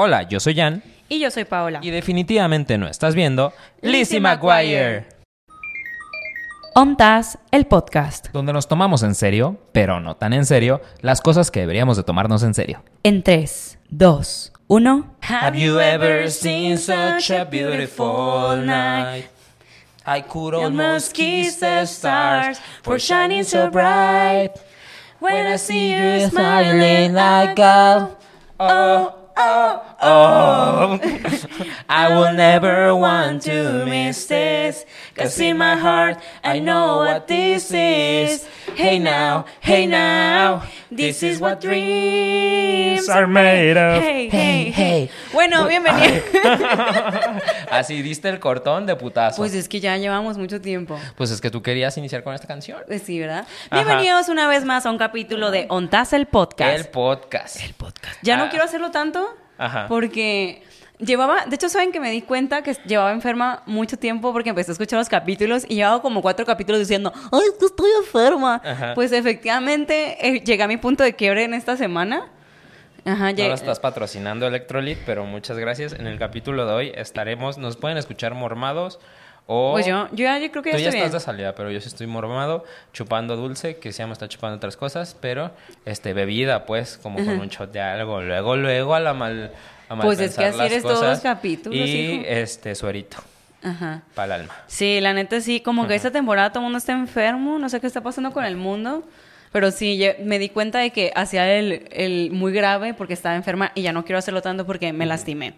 Hola, yo soy Jan. Y yo soy Paola. Y definitivamente no estás viendo Lizzie McGuire. OMTAS, el podcast. Donde nos tomamos en serio, pero no tan en serio, las cosas que deberíamos de tomarnos en serio. En 3, 2, 1. Have you ever seen such a beautiful night? I could almost kiss the stars for shining so bright. When I see you smiling like a oh oh oh, I will never want to miss this. Cause in my heart I know what this is. Hey now, hey now, this is what dreams are made of. Hey, hey, hey. Bueno, bienvenido. Así diste el cortón de putazo. Pues es que ya llevamos mucho tiempo. Pues es que tú querías iniciar con esta canción. Pues sí, ¿verdad? Ajá. Bienvenidos una vez más a un capítulo de ONTAS, el podcast. El podcast. podcast. Ya no Ah. quiero hacerlo tanto Ajá. porque llevaba, de hecho saben que me di cuenta que llevaba enferma mucho tiempo porque empecé a escuchar los capítulos y llevaba como cuatro capítulos diciendo, ay, que estoy enferma. Ajá. Pues efectivamente eh, llegué a mi punto de quiebre en esta semana. Ajá, No lo estás patrocinando Electrolit, pero muchas gracias. En el capítulo de hoy estaremos, nos pueden escuchar mormados o... Pues yo, yo ya yo creo que ya Tú ya estoy estás bien. de salida, pero yo sí estoy mormado, chupando dulce, que se llama está chupando otras cosas, pero este bebida, pues, como con un shot de algo. Luego, luego a la mal a Pues es que así eres todos los capítulos, Y hijo. este suerito, Ajá. para el alma. Sí, la neta sí, como que esta temporada todo el mundo está enfermo, no sé qué está pasando con el mundo, pero sí, me di cuenta de que hacía el, el muy grave porque estaba enferma y ya no quiero hacerlo tanto porque me lastimé.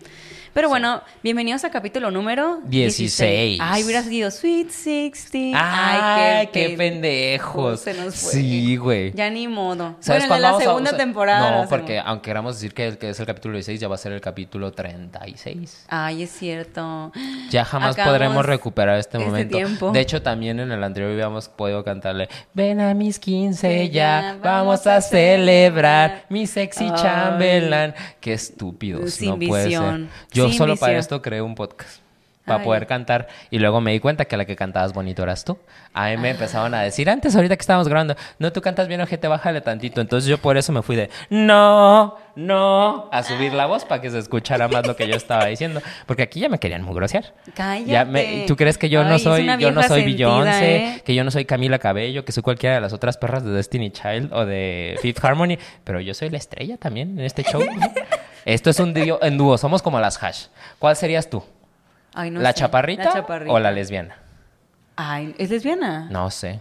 Pero bueno, bienvenidos a capítulo número 16. Ay, hubiera sido Sweet 16. ¡Ay, qué, pen- pendejos! Se nos fue. Sí, güey. Ya ni modo. ¿Sabes bueno, en la a- segunda temporada. No, porque aunque queramos decir que, el que es el capítulo 16, ya va a ser el capítulo 36. Ay, es cierto. Ya jamás Acabamos podremos recuperar este este momento. tiempo. De hecho, también en el anterior habíamos podido cantarle Ven a mis 15 Sí, ya, vamos a celebrar mi sexy Ay. chambelán. Qué estúpidos, Sin no puede visión, ser. Yo sin solo para esto creé un podcast. Para poder cantar. Y luego me di cuenta que la que cantabas bonito eras tú. A mí me empezaban a decir, antes, ahorita que estábamos grabando, no, tú cantas bien, ojete, bájale tantito. Entonces yo por eso me fui de, no, no, a subir la voz para que se escuchara más lo que yo estaba diciendo. Porque aquí ya me querían mugrosear. Cállate. Ya me- ¿Tú crees que yo no Ay, soy, yo no soy sentida, Beyoncé, ¿eh? que yo no soy Camila Cabello, que soy cualquiera de las otras perras de Destiny Child o de Fifth Harmony, pero yo soy la estrella también en este show. Esto es un dúo, en dúo, somos como las hash. ¿Cuál serías tú? Ay, no ¿La, sé. chaparrita La chaparrita. o la lesbiana? Ay, ¿es lesbiana? No sé.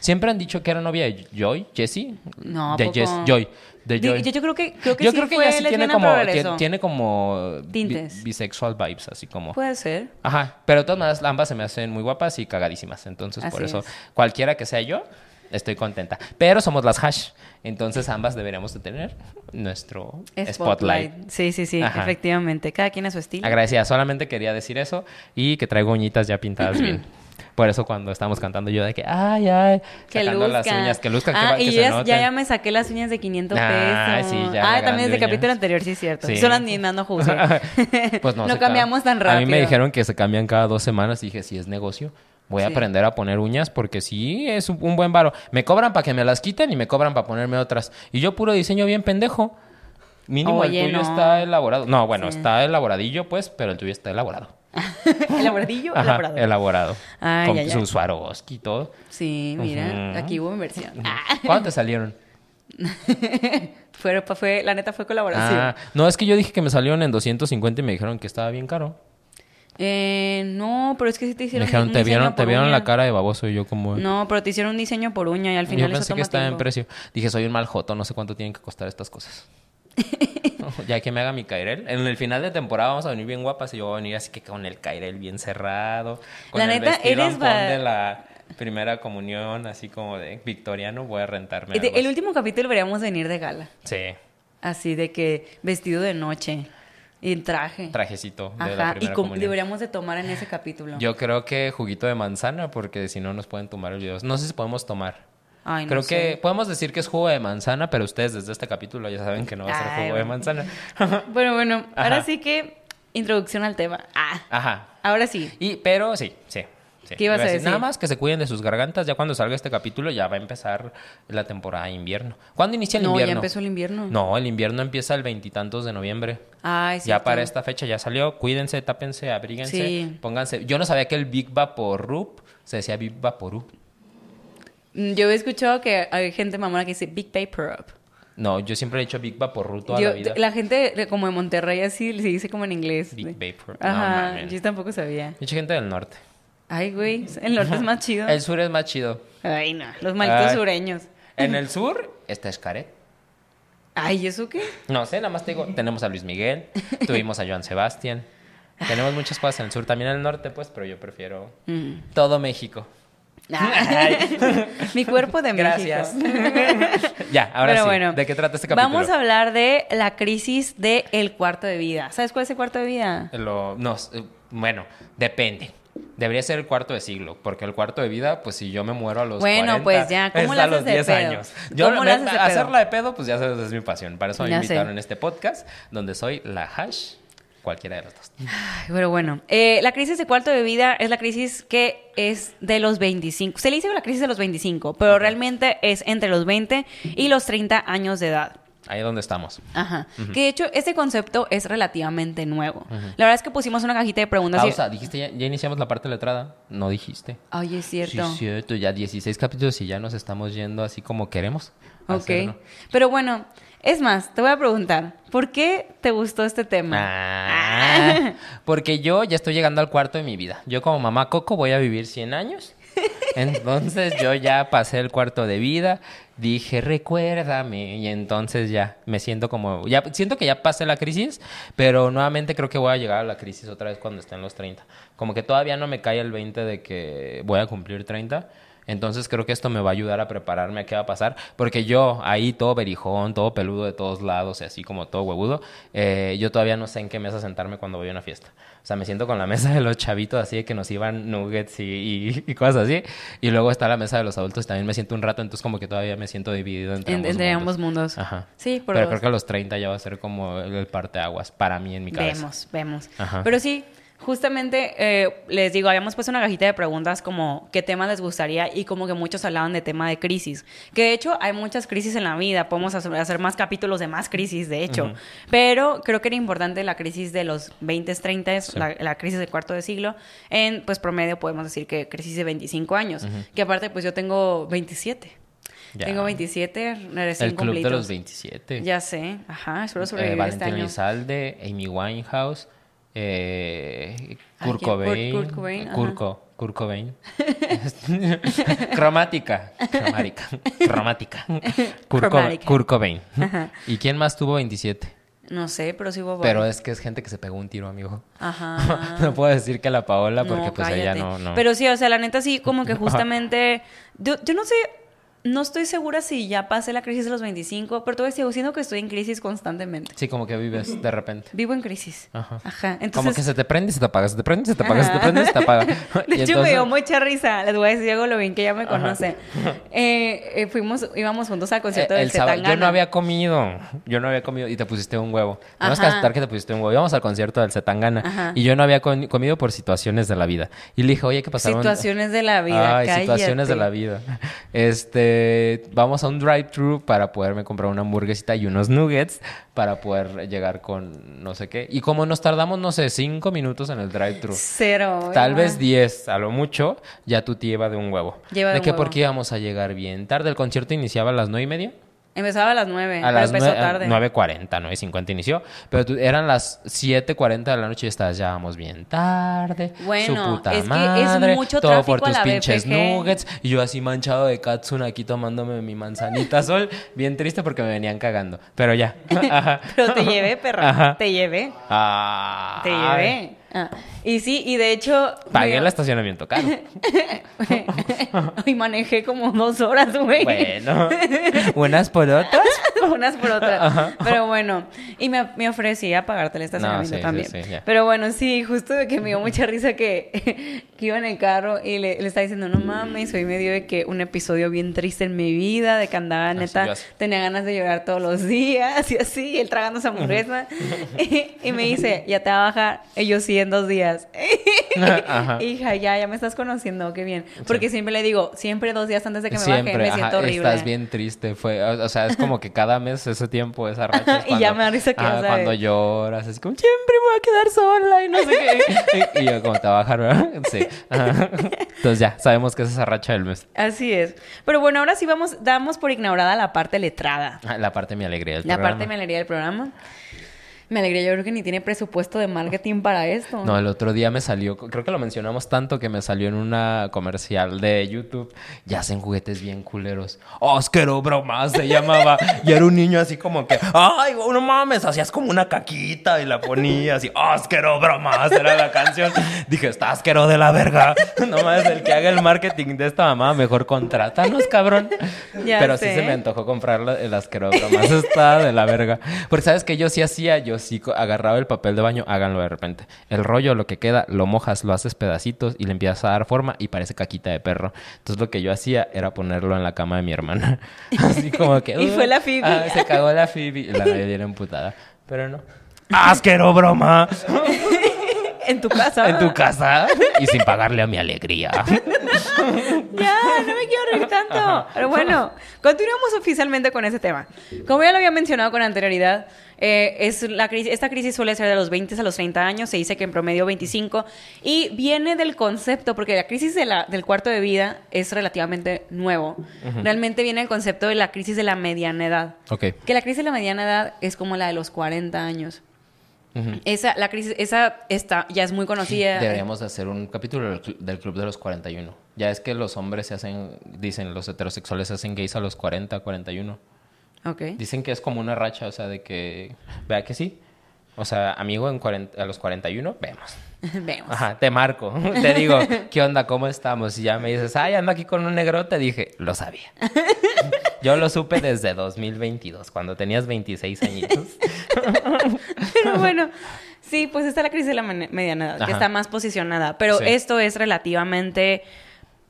Siempre han dicho que era novia de Joy, Jessie. No, ¿a de poco? Jess, Joy, de Joy. Yo, yo creo que creo que Yo sí creo que fue ella sí tiene como, tiene como bi- bisexual vibes, así como. Puede ser. Ajá, pero de todas maneras ambas se me hacen muy guapas y cagadísimas. Entonces, por eso, es. cualquiera que sea yo, estoy contenta. Pero somos las hash. Entonces, ambas deberíamos de tener nuestro spotlight. Sí, sí, sí, Ajá. efectivamente. Cada quien a su estilo. Agradecida, solamente quería decir eso y que traigo uñitas ya pintadas bien. Por eso cuando estamos cantando yo de que, ay, ay, Que sacando las uñas, que luzcan, que, ah, que y se ya, noten. ya, ya me saqué las uñas de 500 pesos. Ah, sí, ya Ah, también desde el capítulo anterior, sí es cierto. Sí. Solo ni no juzgue. Pues no, no se cambiamos ca- tan rápido. A mí me dijeron que se cambian cada dos semanas y dije, si es negocio, voy a aprender a poner uñas porque sí es un, buen varo. Me cobran para que me las quiten y me cobran para ponerme otras. Y yo puro diseño bien pendejo. Mínimo Oye, el tuyo no. está elaborado. No, bueno, Sí. está elaboradillo, pues, pero el tuyo está elaborado. ¿Elaboradillo Ajá, elaborado? elaborado. Ay, con ay, su. Swarovski y todo. Sí, mira, aquí hubo inversión. Ah, ¿Cuándo te salieron? fue, fue, la neta fue colaboración. Ah, no, es que yo dije que me salieron en 250 y me dijeron que estaba bien caro. Eh, no, pero es que sí te Me hicieron dijeron, un te vieron, te por vieron uña. la cara de baboso y yo como... No, pero te hicieron un diseño por uña y al final Yo pensé que estaba en precio. Dije, soy un mal joto, no sé cuánto tienen que costar estas cosas. ya que me haga mi cairel. En el final de temporada vamos a venir bien guapas y yo voy a venir así que con el cairel bien cerrado. Con La el neta, eres de la primera comunión, así como de victoriano, voy a rentarme el así. último capítulo deberíamos venir de gala. Sí, Así de que vestido de noche en traje. trajecito de la Ajá, y primera com- comunión. deberíamos de tomar en ese capítulo. Yo creo que juguito de manzana, porque si no nos pueden tomar el video. No sé si podemos tomar. Ay, no Creo sé. que podemos decir que es jugo de manzana, pero ustedes desde este capítulo ya saben que no va a ser Ay, jugo de manzana. Bueno, bueno, ahora sí que introducción al tema. Ah, Ajá. ahora sí. Y, pero sí, sí. Sí, ¿Qué ibas iba a decir? Nada más que se cuiden de sus gargantas. Ya cuando salga este capítulo ya va a empezar la temporada de invierno. ¿Cuándo inicia el No, invierno? ya empezó el invierno. No, el invierno empieza el veintitantos de noviembre. Ay, sí. ya para esta fecha ya salió. Cuídense, tápense, abríguense, Sí. pónganse. Yo no sabía que el Big Vaporub se decía Big Vaporub. Mm, Yo he escuchado que hay gente mamona que dice Big Paper Up. No, yo siempre he dicho Big Vaporub toda Yo- la vida. la gente como de Monterrey así se dice como en inglés. Big Vapor. No Ajá, yo tampoco sabía. Mucha gente del norte. Ay, güey, el norte es más chido. El sur es más chido. Ay, no, los malditos Ay. sureños. En el sur está Escaret. Ay, ¿y eso qué? No sé, nada más te digo, tenemos a Luis Miguel, tuvimos a Joan Sebastián. Tenemos muchas cosas en el sur, también en el norte, pues, pero yo prefiero Mm. todo México. Ay. Mi cuerpo de Gracias. México. ya, ahora Pero sí. bueno, ¿De qué trata este capítulo? Vamos a hablar de la crisis del cuarto de vida. ¿Sabes cuál es el cuarto de vida? Lo, no, eh, bueno, depende. Debería ser el cuarto de siglo, porque el cuarto de vida, pues si yo me muero a los Bueno, 40, pues ya, ¿cómo es le a los de 10 pedo? años. Yo, ¿Cómo me- haces de pedo? hacerla de pedo, pues ya sabes, es mi pasión. Para eso me Ya invitaron sé. en este podcast, donde soy la hash, cualquiera de los dos. Pero bueno, eh, la crisis de cuarto de vida es la crisis que es de los 25. Se le dice la crisis de los 25, pero realmente es entre los 20 y los 30 años de edad. Ahí es donde estamos. Ajá. Que de hecho, este concepto es relativamente nuevo. La verdad es que pusimos una cajita de preguntas. y- Pausa, dijiste ya, ya iniciamos la parte letrada. No dijiste. Ay, es cierto. Sí, cierto. Ya 16 capítulos y ya nos estamos yendo así como queremos. ok. hacerlo. Pero bueno, es más, te voy a preguntar, ¿por qué te gustó este tema? Ah, porque yo ya estoy llegando al cuarto de mi vida. Yo como mamá Coco voy a vivir 100 años. Entonces yo ya pasé el cuarto de vida, dije, recuérdame, y entonces ya me siento como, ya siento que ya pasé la crisis, pero nuevamente creo que voy a llegar a la crisis otra vez cuando esté en los 30. Como que todavía no me cae el 20 de que voy a cumplir 30. Entonces creo que esto me va a ayudar a prepararme a qué va a pasar, porque yo ahí todo berijón, todo peludo de todos lados, y así como todo huevudo, eh, yo todavía no sé en qué mesa sentarme cuando voy a una fiesta. O sea, me siento con la mesa de los chavitos así de que nos iban nuggets y, y- y cosas así, y luego está la mesa de los adultos y también me siento un rato, entonces como que todavía me siento dividido entre, En- ambos, entre mundos. ambos mundos. Ajá. Sí, por Pero dos. creo que a los 30 ya va a ser como el, el parteaguas para mí en mi cabeza. Vemos, vemos. Ajá. Pero sí, justamente eh, les digo, habíamos puesto una cajita de preguntas como qué tema les gustaría y como que muchos hablaban de tema de crisis. Que de hecho hay muchas crisis en la vida, podemos hacer, más capítulos de más crisis, de hecho. Pero creo que era importante la crisis de los 20, 30, Sí. la, la crisis del cuarto de siglo. En pues promedio podemos decir que crisis de 25 años. Que aparte pues yo tengo 27. Ya. Tengo 27 recién El club de los cumplidos. 27. Ya sé, ajá, espero Eh, sobrevivir este Valentín año. Elizalde, Amy Winehouse, eh, Ay, Kurt. Kurt- Cobain, Kurt Cobain. Kurko, Kurt Cobain. cromática, cromática, cromática. Kurt. Kurt Cobain. Ajá. ¿Y quién más tuvo 27? No sé, pero sí hubo Pero es que es gente que se pegó un tiro, amigo. Ajá. no puedo decir que la Paola porque No, pues ella cállate. no, no. Pero sí, o sea, la neta sí, como que justamente... yo, yo no sé, no estoy segura si ya pasé la crisis de los 25, pero todavía sigo siendo que estoy en crisis constantemente. Sí, como que vives de repente. Vivo en crisis. Ajá. Ajá. Como Entonces, que se te prende y se te apaga, se te prende y se te apaga, se te prende y se te apaga. De Y hecho, me dio mucha risa. Les voy a decir algo lo bien que ella me conoce. Eh, eh, fuimos, íbamos juntos al concierto Eh, del el sábado-. Yo no había comido, yo no había comido y te pusiste un huevo. Tenemos que aceptar que te pusiste un huevo. Íbamos al concierto del Zetangana Ajá. y yo no había comido por situaciones de la vida. Y le dije, oye, ¿qué pasaron? Situaciones de la vida, Ay, situaciones de la vida. Este, vamos a un drive-thru para poderme comprar una hamburguesita y unos nuggets para poder llegar con no sé qué. Y como nos tardamos, no sé, cinco minutos en el drive-thru. Cero. Tal vez 10, a lo mucho, ya tu tía lleva de un huevo. Lleva de de un que huevo. porque íbamos a llegar bien tarde. El concierto iniciaba a las nueve y media. Empezaba a las nueve. A pero las empezó nue- tarde. 9.40, 9.50 inició. Pero tú- eran las 7.40 de la noche y estabas, ya vamos bien tarde. Bueno, su puta es que es madre, mucho todo por tus pinches nuggets. Y yo así manchado de Katsun aquí tomándome mi manzanita sol. Bien triste porque me venían cagando. Pero ya. Pero te llevé, perra. Te llevé. Ah, Te llevé. Ah, Y sí, y de hecho... Pagué el estacionamiento caro. y manejé como dos horas, güey. bueno. Unas por otras. Unas por otras. Pero bueno, y me, me ofrecí a pagarte el estacionamiento sí, también. sí. Pero bueno, sí, justo de que me dio mucha risa que, que iba en el carro y le, le estaba diciendo, no mames, hoy me dio de que un episodio bien triste en mi vida, de que andaba Así neta, así. tenía ganas de llorar todos los días y así, y él tragando esa hamburguesa. y, y me dice, ya te va a bajar. Y yo sí, en dos días. Ajá. Hija, ya, ya me estás conociendo, qué bien. Porque siempre le digo, siempre dos días antes de que me baje, Siempre, me ajá, siento horrible. estás bien triste. Fue, o o sea, es como que cada mes ese tiempo, esa racha. es Y ya me da risa que ajá, vas a cuando lloras, es como, siempre me voy a quedar sola y no sé qué. y, y yo, como te va a bajar, ¿verdad? Sí. Ajá. Entonces ya, sabemos que es esa racha del mes. Así es. Pero bueno, ahora sí vamos, damos por ignorada la parte letrada. Ah, La parte de mi alegría del La programa. parte me alegría del programa. Me alegría, yo creo que ni tiene presupuesto de marketing para esto. No, el otro día me salió, creo que lo mencionamos tanto que me salió en una comercial de YouTube. Ya hacen juguetes bien culeros. Oscar Bromas se llamaba. Y era un niño así como que, ay, no mames, hacías como una caquita y la ponías y Oscar Bromas era la canción. Dije, está asquero de la verga. No mames, el que haga el marketing de esta mamá, mejor contrátanos, cabrón. Ya Pero sé. sí se me antojó comprar el asquero Bromas. Está de la verga. Porque sabes que yo sí hacía, yo sí co- agarraba el papel de baño, háganlo de repente. El rollo, lo que queda, lo mojas, lo haces pedacitos y le empiezas a dar forma y parece caquita de perro. Entonces lo que yo hacía era ponerlo en la cama de mi hermana. Así como que. Y fue la Phoebe. Ah, se cagó la Phoebe y la nadie era emputada. Pero no. ¡Asquero broma! En tu casa. En tu casa y sin pagarle a mi alegría. Ya, no me quiero reír tanto. Pero bueno, continuamos oficialmente con ese tema. Como ya lo había mencionado con anterioridad, eh, es la crisis, esta crisis suele ser de los 20 a los 30 años, se dice que en promedio 25, y viene del concepto, porque la crisis de la- del cuarto de vida es relativamente nuevo. Realmente viene el concepto de la crisis de la mediana edad. Ok. Que la crisis de la mediana edad es como la de los 40 años. Ujú. Esa, la crisis, esa está, ya es muy conocida. Deberíamos de hacer un capítulo del, cl- del Club de los 41. Ya es que los hombres se hacen, dicen, los heterosexuales se hacen gays a los 40, 41. Ok. Dicen que es como una racha, o sea, de que, vea que sí. O sea, amigo en 40 a los 41, vemos. Vemos. Ajá, te marco. Te digo, ¿qué onda? ¿Cómo estamos? Y ya me dices, ay, ando aquí con un negro. Te dije, lo sabía. Yo lo supe desde 2022, cuando tenías 26 añitos. Pero bueno, sí, pues está la crisis de la mediana edad, que está más posicionada. Pero Sí. esto es relativamente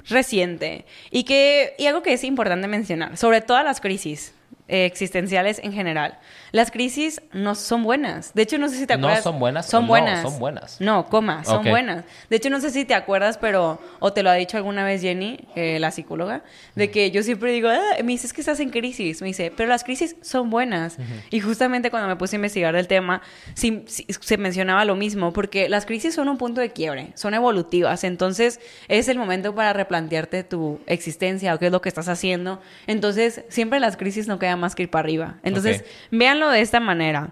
reciente. Y, que, y algo que es importante mencionar, sobre todas las crisis eh, existenciales en general, las crisis no son buenas. De hecho, no sé si te ¿No acuerdas. son buenas Son no buenas. son buenas? No, coma, son buenas. De hecho, no sé si te acuerdas, pero, o te lo ha dicho alguna vez Jenny, eh, la psicóloga, de que yo siempre digo, ah, me dices que estás en crisis. Me dice, pero las crisis son buenas. Y justamente cuando me puse a investigar del tema, sí- sí- se mencionaba lo mismo, porque las crisis son un punto de quiebre, son evolutivas. Entonces, es el momento para replantearte tu existencia o qué es lo que estás haciendo. Entonces, siempre las crisis no quedan más que ir para arriba. Entonces, Ok. véanlo de esta manera.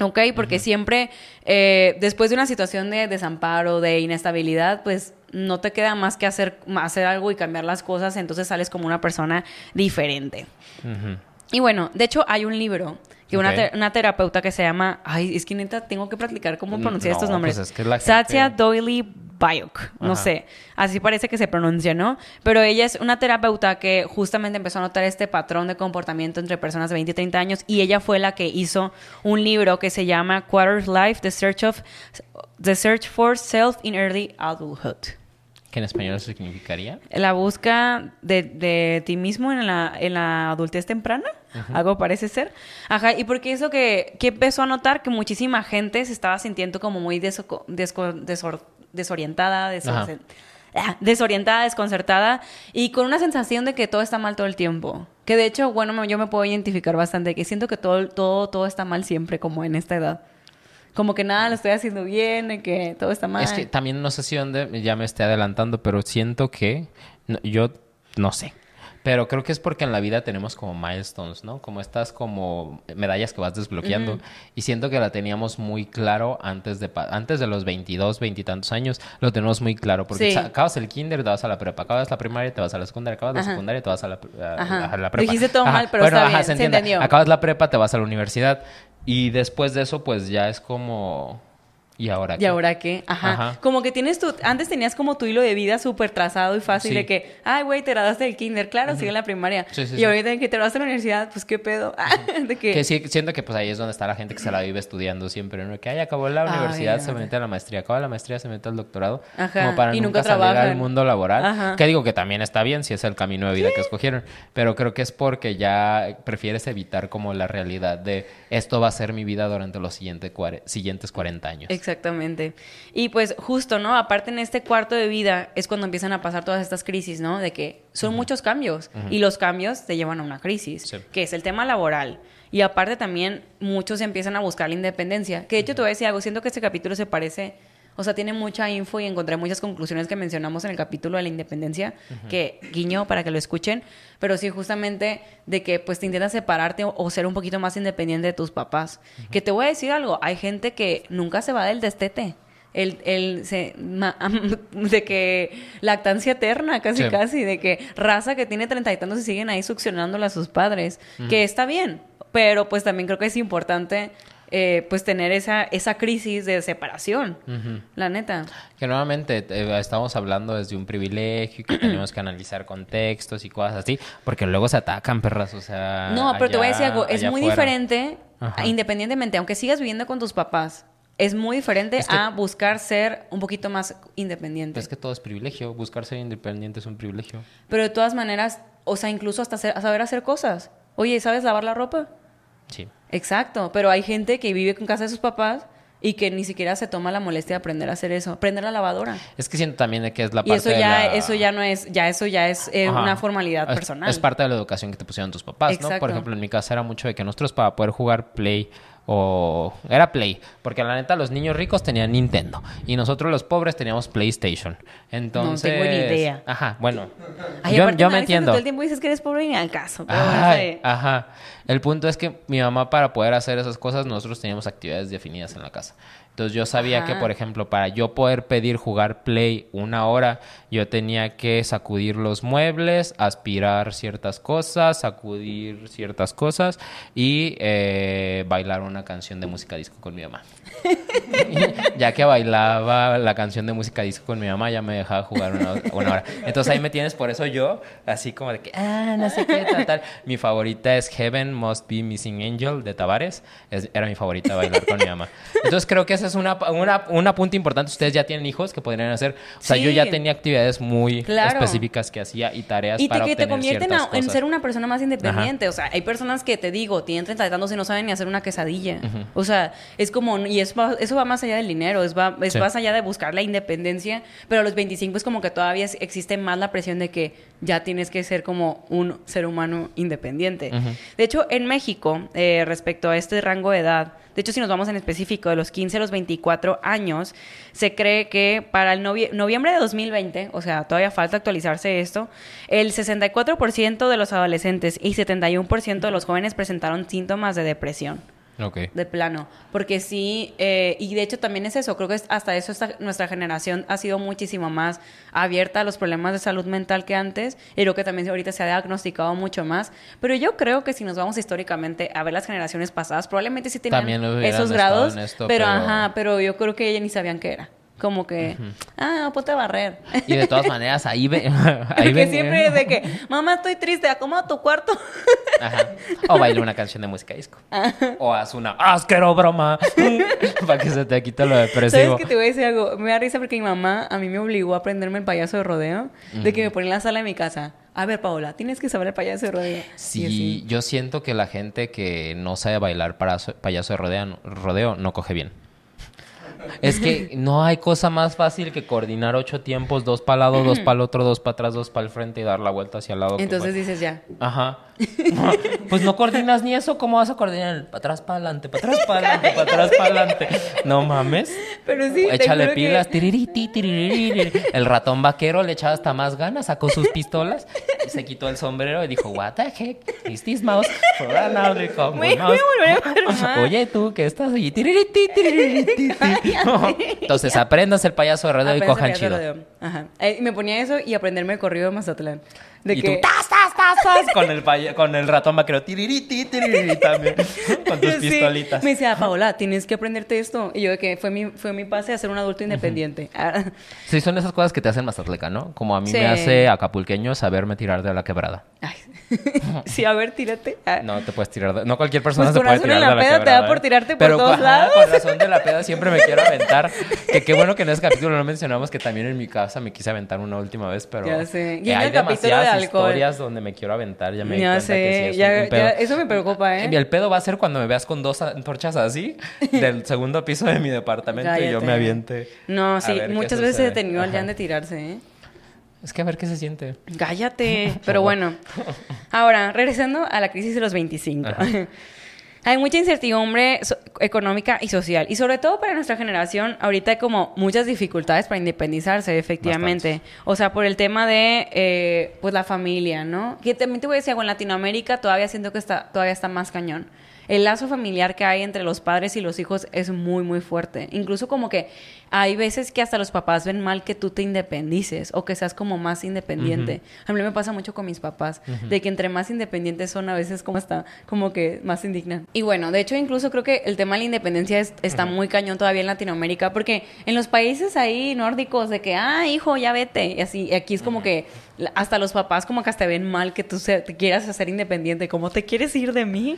¿Ok? Porque siempre, eh, después de una situación de desamparo, de inestabilidad, pues no te queda más que hacer, hacer algo y cambiar las cosas, entonces sales como una persona diferente. Y bueno, de hecho hay un libro que una, Ok. te- una terapeuta que se llama, ay, es que neta tengo que practicar cómo Mm, pronunciar estos no, nombres. pues es que Satya Doyle Bayok, no sé, así parece que se pronuncia, ¿no? Pero ella es una terapeuta que justamente empezó a notar este patrón de comportamiento entre personas de 20 y 30 años y ella fue la que hizo un libro que se llama Quarter Life: The Search of The Search for Self in Early Adulthood. ¿Qué en español significaría? La busca de, de ti mismo en la, en la adultez temprana, algo parece ser. Ajá, y porque eso que, que empezó a notar que muchísima gente se estaba sintiendo como muy deso- desco- desor- desorientada, desor- Ajá. ah, desorientada, desconcertada y con una sensación de que todo está mal todo el tiempo. Que de hecho, bueno, yo me puedo identificar bastante, que siento que todo, todo, todo está mal siempre, como en esta edad. Como que nada lo estoy haciendo bien, de que todo está mal. Es que también no sé si dónde ya me esté adelantando, pero siento que no, yo no sé. Pero creo que es porque en la vida tenemos como milestones, ¿no? Como estas como medallas que vas desbloqueando. Y siento que la teníamos muy claro antes de antes de los 22, 20 y tantos años. Lo tenemos muy claro. Porque Sí. acabas el kinder, te vas a la prepa. Acabas la primaria, te vas a la secundaria. Acabas la secundaria, te vas a la, a- Ajá. a la prepa. Dijiste todo Ajá. mal, pero Bueno, está ajá, bien, se entiende. entendió. Acabas la prepa, te vas a la universidad. Y después de eso, pues ya es como... ¿Y ahora ¿Y qué? ahora qué? Ajá. Ajá. Como que tienes tu... Antes tenías como tu hilo de vida súper trazado y fácil Sí. de que, ay, güey, te graduaste del kinder. Claro, sigue en la primaria. Sí, sí, y ahorita que te graduaste de la universidad, pues qué pedo. de que... Que sí, siento que pues ahí es donde está la gente que se la vive estudiando siempre, ¿no? Que ay, acabó la Ay, universidad, se mete a la maestría, acaba la maestría, se mete al doctorado, Ajá, como para y nunca, nunca salir al mundo laboral. Ajá. Que digo que también está bien si es el camino de vida que escogieron, pero creo que es porque ya prefieres evitar como la realidad de esto va a ser mi vida durante los siguiente siguientes 40 años. Exactamente. Y pues justo, ¿no? Aparte en este cuarto de vida es cuando empiezan a pasar todas estas crisis, ¿no? De que son muchos cambios y los cambios te llevan a una crisis, Sí. que es el tema laboral. Y aparte también muchos empiezan a buscar la independencia. Que de hecho te voy a decir algo, siento que este capítulo se parece, o sea, tiene mucha info y encontré muchas conclusiones que mencionamos en el capítulo de la independencia, que guiño para que lo escuchen, pero sí justamente de que pues te intentas separarte o, o ser un poquito más independiente de tus papás. Que te voy a decir algo, hay gente que nunca se va del destete. El, el se, ma- de que lactancia eterna, casi Sí. casi, de que raza que tiene treinta y tantos y siguen ahí succionándole a sus padres, que está bien, pero pues también creo que es importante eh, pues tener esa, esa crisis de separación, la neta. Que nuevamente eh, estamos hablando desde un privilegio y que tenemos que analizar contextos y cosas así, porque luego se atacan, perras, o sea... No, pero te voy a decir algo, es muy diferente, Ajá. independientemente, aunque sigas viviendo con tus papás, es muy diferente Es que- a buscar ser un poquito más independiente. Es que todo es privilegio, buscar ser independiente es un privilegio. Pero de todas maneras, o sea, incluso hasta hacer- saber hacer cosas. Oye, ¿sabes lavar la ropa? Sí. Exacto, pero hay gente que vive con casa de sus papás y que ni siquiera se toma la molestia de aprender a hacer eso, prender la lavadora. Es que siento también de que es la Y parte eso de ya, la- eso ya no es, ya eso ya es eh, una formalidad Es- personal. Es parte de la educación que te pusieron tus papás, ¿no? Por ejemplo, en mi casa era mucho de que nosotros para poder jugar Play o... Era Play, porque la neta los niños ricos tenían Nintendo y nosotros los pobres teníamos PlayStation. Entonces... tengo ni idea. Ajá, bueno. Ay, yo yo me entiendo. Todo el tiempo dices que eres pobre y ni al caso. Pero bueno, Ay, sí. ajá. El punto es que mi mamá para poder hacer esas cosas nosotros teníamos actividades definidas en la casa. Entonces yo sabía que, por ejemplo, para yo poder pedir jugar Play una hora, yo tenía que sacudir los muebles, aspirar ciertas cosas, sacudir ciertas cosas y eh, bailar una canción de música disco con mi mamá. ya que bailaba la canción de música disco con mi mamá, ya me dejaba jugar una, una hora. Entonces ahí me tienes, por eso yo, así como de que, ah, no sé qué, tal, tal. Mi favorita es Heaven Must Be Missing Angel de Tavares. Es- era mi favorita bailar con mi mamá. Entonces creo que esa es una, una, una punta importante. Ustedes ya tienen hijos que podrían hacer. O sea, yo ya tenía actividades muy Claro. específicas que hacía y tareas Y te, para que te obtener convierten ciertas a- en ser una persona más independiente. O sea, hay personas que te digo, tienen 30 y tantos y no saben ni hacer una quesadilla. O sea, es como, y es, va- eso va más allá del dinero, es, va, es Sí. más allá de buscar la independencia, pero a los 25 es como que todavía existe más la presión de que ya tienes que ser como un ser humano independiente. De hecho, en México, eh, respecto a este rango de edad, de hecho, si nos vamos en específico de los 15 a los 24 años, se cree que para el novie- noviembre de 2020, o sea, todavía falta actualizarse esto, el 64% de los adolescentes y 71% de los jóvenes presentaron síntomas de depresión. De plano. Porque sí, eh, y de hecho también es eso, creo que hasta eso esta- nuestra generación ha sido muchísimo más abierta a los problemas de salud mental que antes, y creo que también ahorita se ha diagnosticado mucho más. Pero yo creo que si nos vamos históricamente a ver las generaciones pasadas, probablemente sí tenían esos grados, esto, pero, pero- ajá, pero yo creo que ellos ni sabían qué era. Como que, ah, ponte a barrer. Y de todas maneras, ahí, ve, ahí siempre es de que, mamá, estoy triste, acomoda tu cuarto. Ajá. O baila una canción de música disco. O haz una asquero broma para que se te quite lo ¿Sabes depresivo. que te voy a decir algo? Me da risa porque mi mamá a mí me obligó a aprenderme el payaso de rodeo, de que me ponía en la sala de mi casa. A ver, Paola, tienes que saber el payaso de rodeo. Sí, yo siento que la gente que no sabe bailar para payaso de rodeo, rodeo no coge bien. Es que no hay cosa más fácil que coordinar ocho tiempos, dos para lado, dos para el otro, dos para atrás, dos para el frente y dar la vuelta hacia el lado. Entonces como- dices ya. Ajá. Pues no coordinas ni eso, ¿cómo vas a coordinar? Para atrás, para adelante, para atrás, para adelante, para atrás, para adelante. No mames. Pero sí, Échale que- pilas. tiririti, tiririri. El ratón vaquero le echaba hasta más ganas, sacó sus pistolas se quitó el sombrero y dijo, What the heck? Is this mouse me mouse?" Oye, tú, ¿qué estás allí? Tiririti, tiririti. Entonces, aprendas el payaso de rodeo y cojan chido. Ajá. Eh, me ponía eso y aprenderme el corrido de Mazatlán. De y que... tú, tas, tas, tas, tas, con el, con el ratón vaquero, tiririti, tiririti también, con tus Sí. pistolitas. Me decía, Paola, tienes que aprenderte esto. Y yo de que fue mi, fue mi pase a ser un adulto independiente. Sí, son esas cosas que te hacen mazatleca, ¿no? Como a mí Sí. me hace acapulqueño saberme tirar de la quebrada. Ay. sí, a ver, tírate. Ah. No te puedes tirar. de- No cualquier persona Pues se puede tirar de la la peda te da por ¿eh? tirarte por Pero, todos ajá, lados. Con razón de la peda siempre me quiero aventar. Que qué bueno que en ese capítulo no mencionamos que también en mi casa me quise aventar una última vez, pero Ya sé. Y en hay el capítulo de demasiadas alcohol. historias donde me quiero aventar. Ya me di Ya cuenta que sí sé, es ya, ya- eso me preocupa, ¿eh? Y el pedo va a ser cuando me veas con dos antorchas así del segundo piso de mi departamento y yo me aviente. No, sí, muchas veces he detenido al. Jan de tirarse, ¿eh? Es que a ver qué se siente. Cállate. Pero bueno. Ahora, regresando a la crisis de los 25. Ajá. Hay mucha incertidumbre so- económica y social. Y sobre todo para nuestra generación, ahorita hay como muchas dificultades para independizarse, efectivamente. O sea, por el tema de eh, pues la familia, ¿no? Que también te voy a decir algo, en Latinoamérica todavía siento que está, todavía está más cañón. El lazo familiar que hay entre los padres y los hijos es muy, muy fuerte. Incluso como que hay veces que hasta los papás ven mal que tú te independices o que seas como más independiente. A mí me pasa mucho con mis papás, de que entre más independientes son a veces como hasta como que más indignan. Y bueno, de hecho incluso creo que el tema de la independencia es- está muy cañón todavía en Latinoamérica, porque en los países ahí nórdicos de que, ah, hijo, ya vete, y así, y aquí es como que hasta los papás como que hasta ven mal que tú se- te quieras hacer independiente, como te quieres ir de mí.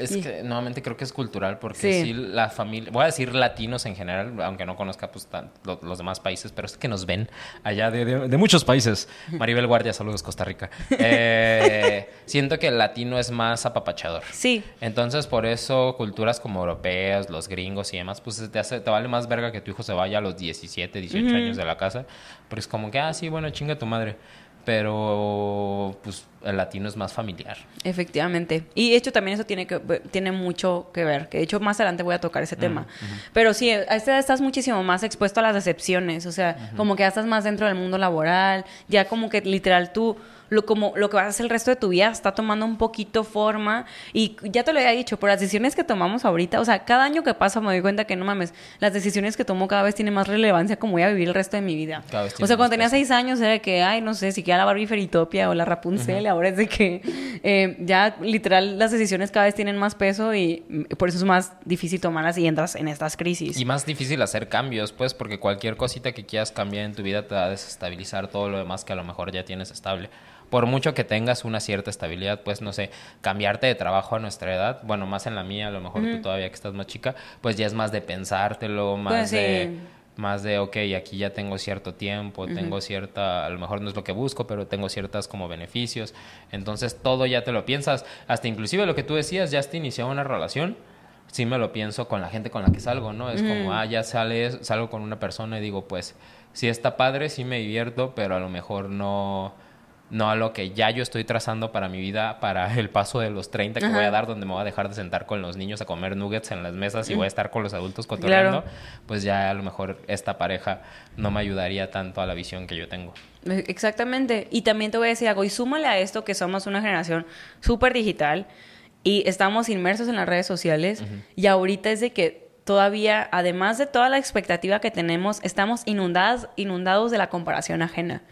Es Y- que nuevamente creo que es cultural porque Sí. sí, la familia, voy a decir latinos en general, aunque no conozca pues tan- lo- los demás países, pero es que nos ven allá de, de- de muchos países. Maribel Guardia, saludos Costa Rica. Eh, siento que el latino es más apapachador. Sí, Entonces, por eso, culturas como europeas, los gringos y demás, pues te, hace, te vale más verga que tu hijo se vaya a los 17, 18 años de la casa. Porque es como que, ah, sí, bueno, chinga tu madre. Pero, pues, el latino es más familiar. Efectivamente. Y de hecho también eso tiene, que, tiene mucho que ver, que de hecho más adelante voy a tocar ese tema. Pero sí, a esta edad estás muchísimo más expuesto a las decepciones, o sea, como que ya estás más dentro del mundo laboral, ya como que literal tú, lo, como, lo que vas a hacer el resto de tu vida está tomando un poquito forma y ya te lo había dicho, por las decisiones que tomamos ahorita, o sea, cada año que pasa me doy cuenta que no mames, las decisiones que tomo cada vez tienen más relevancia como voy a vivir el resto de mi vida. Cada vez O sea, cuando tenía seis años era que, ay, no sé, si queda la Barbie Feritopia o la Rapunzel, ahora es de que eh, ya literal las decisiones cada vez tienen más peso y por eso es más difícil tomarlas y entras en estas crisis. Y más difícil hacer cambios, pues, porque cualquier cosita que quieras cambiar en tu vida te va a desestabilizar todo lo demás que a lo mejor ya tienes estable. Por mucho que tengas una cierta estabilidad, pues, no sé, cambiarte de trabajo a nuestra edad, bueno, más en la mía, a lo mejor tú todavía que estás más chica, pues ya es más de pensártelo, más Pues sí. de... Más de, ok, aquí ya tengo cierto tiempo, tengo cierta, a lo mejor no es lo que busco, pero tengo ciertas como beneficios. Entonces todo ya te lo piensas. Hasta inclusive lo que tú decías, ya has iniciado una relación, sí me lo pienso con la gente con la que salgo, ¿no? Es como, ah, ya sales, salgo con una persona y digo, pues, sí está padre, sí me divierto, pero a lo mejor no, no a lo que ya yo estoy trazando para mi vida, para el paso de los 30 que voy a dar, donde me voy a dejar de sentar con los niños a comer nuggets en las mesas y voy a estar con los adultos cotorreando, Claro. pues ya a lo mejor esta pareja no me ayudaría tanto a la visión que yo tengo. Exactamente. Y también te voy a decir algo. Y súmale a esto que somos una generación súper digital y estamos inmersos en las redes sociales. Y ahorita es de que todavía, además de toda la expectativa que tenemos, estamos inundadas, inundados de la comparación ajena.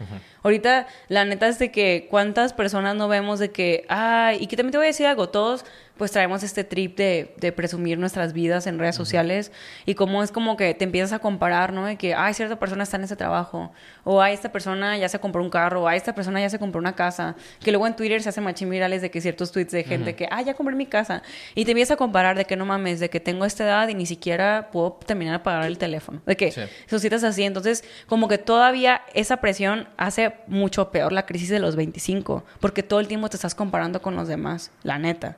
Ahorita, la neta es de que cuántas personas no vemos de que, ay, y que también te voy a decir algo, todos pues traemos este trip de, de presumir nuestras vidas en redes sociales y cómo es como que te empiezas a comparar, ¿no? De que, ay, cierta persona está en ese trabajo, o ay, esta persona ya se compró un carro, o ay, esta persona ya se compró una casa, que luego en Twitter se hacen machín virales de que ciertos tweets de gente que, ay, ya compré mi casa, y te empiezas a comparar de que no mames, de que tengo esta edad y ni siquiera puedo terminar de pagar el teléfono, de que Sí. cositas así, entonces como que todavía esa presión hace mucho peor la crisis de los 25, porque todo el tiempo te estás comparando con los demás, la neta.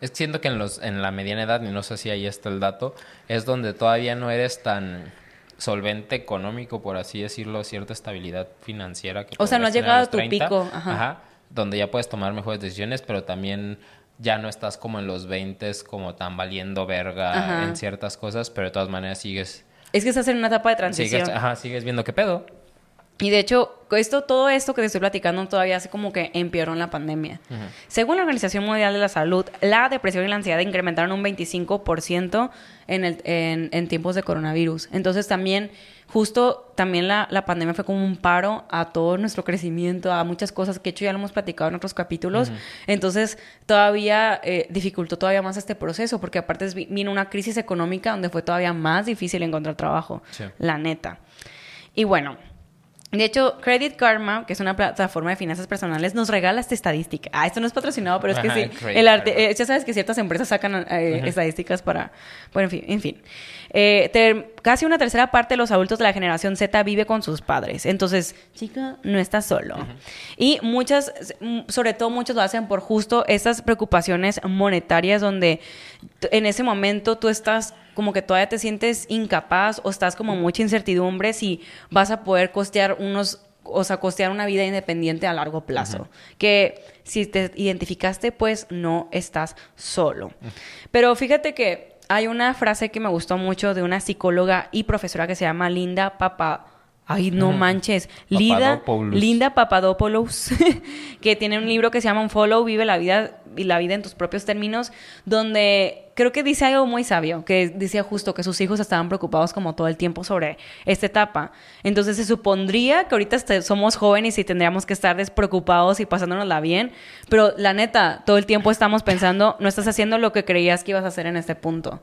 Es que siento que en, los, en la mediana edad, y no sé si ahí está el dato, es donde todavía no eres tan solvente económico, por así decirlo, cierta estabilidad financiera. Que O sea, no has llegado a tu 30, pico, ajá. donde ya puedes tomar mejores decisiones, pero también ya no estás como en los 20 como tan valiendo verga Ajá. en ciertas cosas, pero de todas maneras sigues, Es que estás en una etapa de transición. sigues, ajá, sigues viendo qué pedo. Y de hecho, esto, todo esto que te estoy platicando todavía hace como que empeoró en la pandemia. Según la Organización Mundial de la Salud, la depresión y la ansiedad incrementaron un 25% en, el, en, en tiempos de coronavirus. Entonces también, justo también la, la pandemia fue como un paro a todo nuestro crecimiento, a muchas cosas que de hecho ya lo hemos platicado en otros capítulos. Entonces todavía eh, dificultó todavía más este proceso, porque aparte vino una crisis económica donde fue todavía más difícil encontrar trabajo, Sí. la neta. Y bueno, De hecho, Credit Karma, que es una plataforma de finanzas personales, nos regala esta estadística. Ah, esto no es patrocinado, pero es que Ajá, sí. El arte, eh, ya sabes que ciertas empresas sacan eh, estadísticas para... Bueno, en fin. En fin. Eh, ter- casi una tercera parte de los adultos de la generación Z vive con sus padres. Entonces, chica, no estás solo. Y muchas, sobre todo muchos lo hacen por justo esas preocupaciones monetarias donde en ese momento tú estás como que todavía te sientes incapaz o estás como mucha incertidumbre si vas a poder costear unos o sea, costear una vida independiente a largo plazo. Que si te identificaste, pues no estás solo. Pero fíjate que hay una frase que me gustó mucho de una psicóloga y profesora que se llama Linda Papa. Ay, no manches. Linda, Papadopoulos. Linda Papadopoulos, que tiene un libro que se llama Un Follow, Vive la vida y la vida en tus propios términos, donde creo que dice algo muy sabio, que decía justo que sus hijos estaban preocupados como todo el tiempo sobre esta etapa. Entonces se supondría que ahorita este- somos jóvenes y tendríamos que estar despreocupados y pasándonosla bien, pero la neta, todo el tiempo estamos pensando, no estás haciendo lo que creías que ibas a hacer en este punto.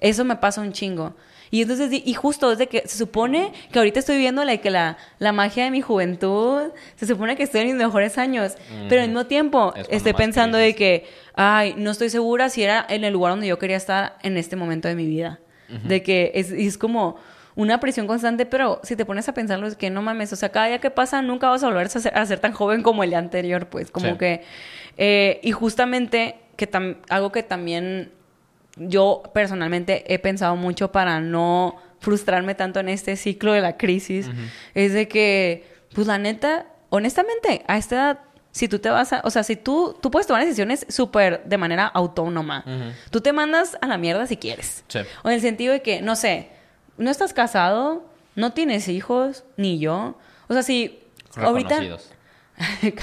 Eso me pasa un chingo. Y entonces, y justo desde que se supone que ahorita estoy viviendo la, que la, la magia de mi juventud, se supone que estoy en mis mejores años, pero al mismo tiempo Es estoy pensando de que, ay, no estoy segura si era en el lugar donde yo quería estar en este momento de mi vida. De que es, es como una presión constante, pero si te pones a pensarlo es que no mames, o sea, cada día que pasa nunca vas a volver a ser, a ser tan joven como el día anterior, pues, como Sí. que... eh, y justamente que algo que también yo personalmente he pensado mucho para no frustrarme tanto en este ciclo de la crisis, es de que, pues la neta, honestamente, a esta edad, si tú te vas a, o sea, si tú, tú puedes tomar decisiones súper de manera autónoma, tú te mandas a la mierda si quieres. Sí. O en el sentido de que, no sé, no estás casado, no tienes hijos, ni yo. O sea, si ahorita...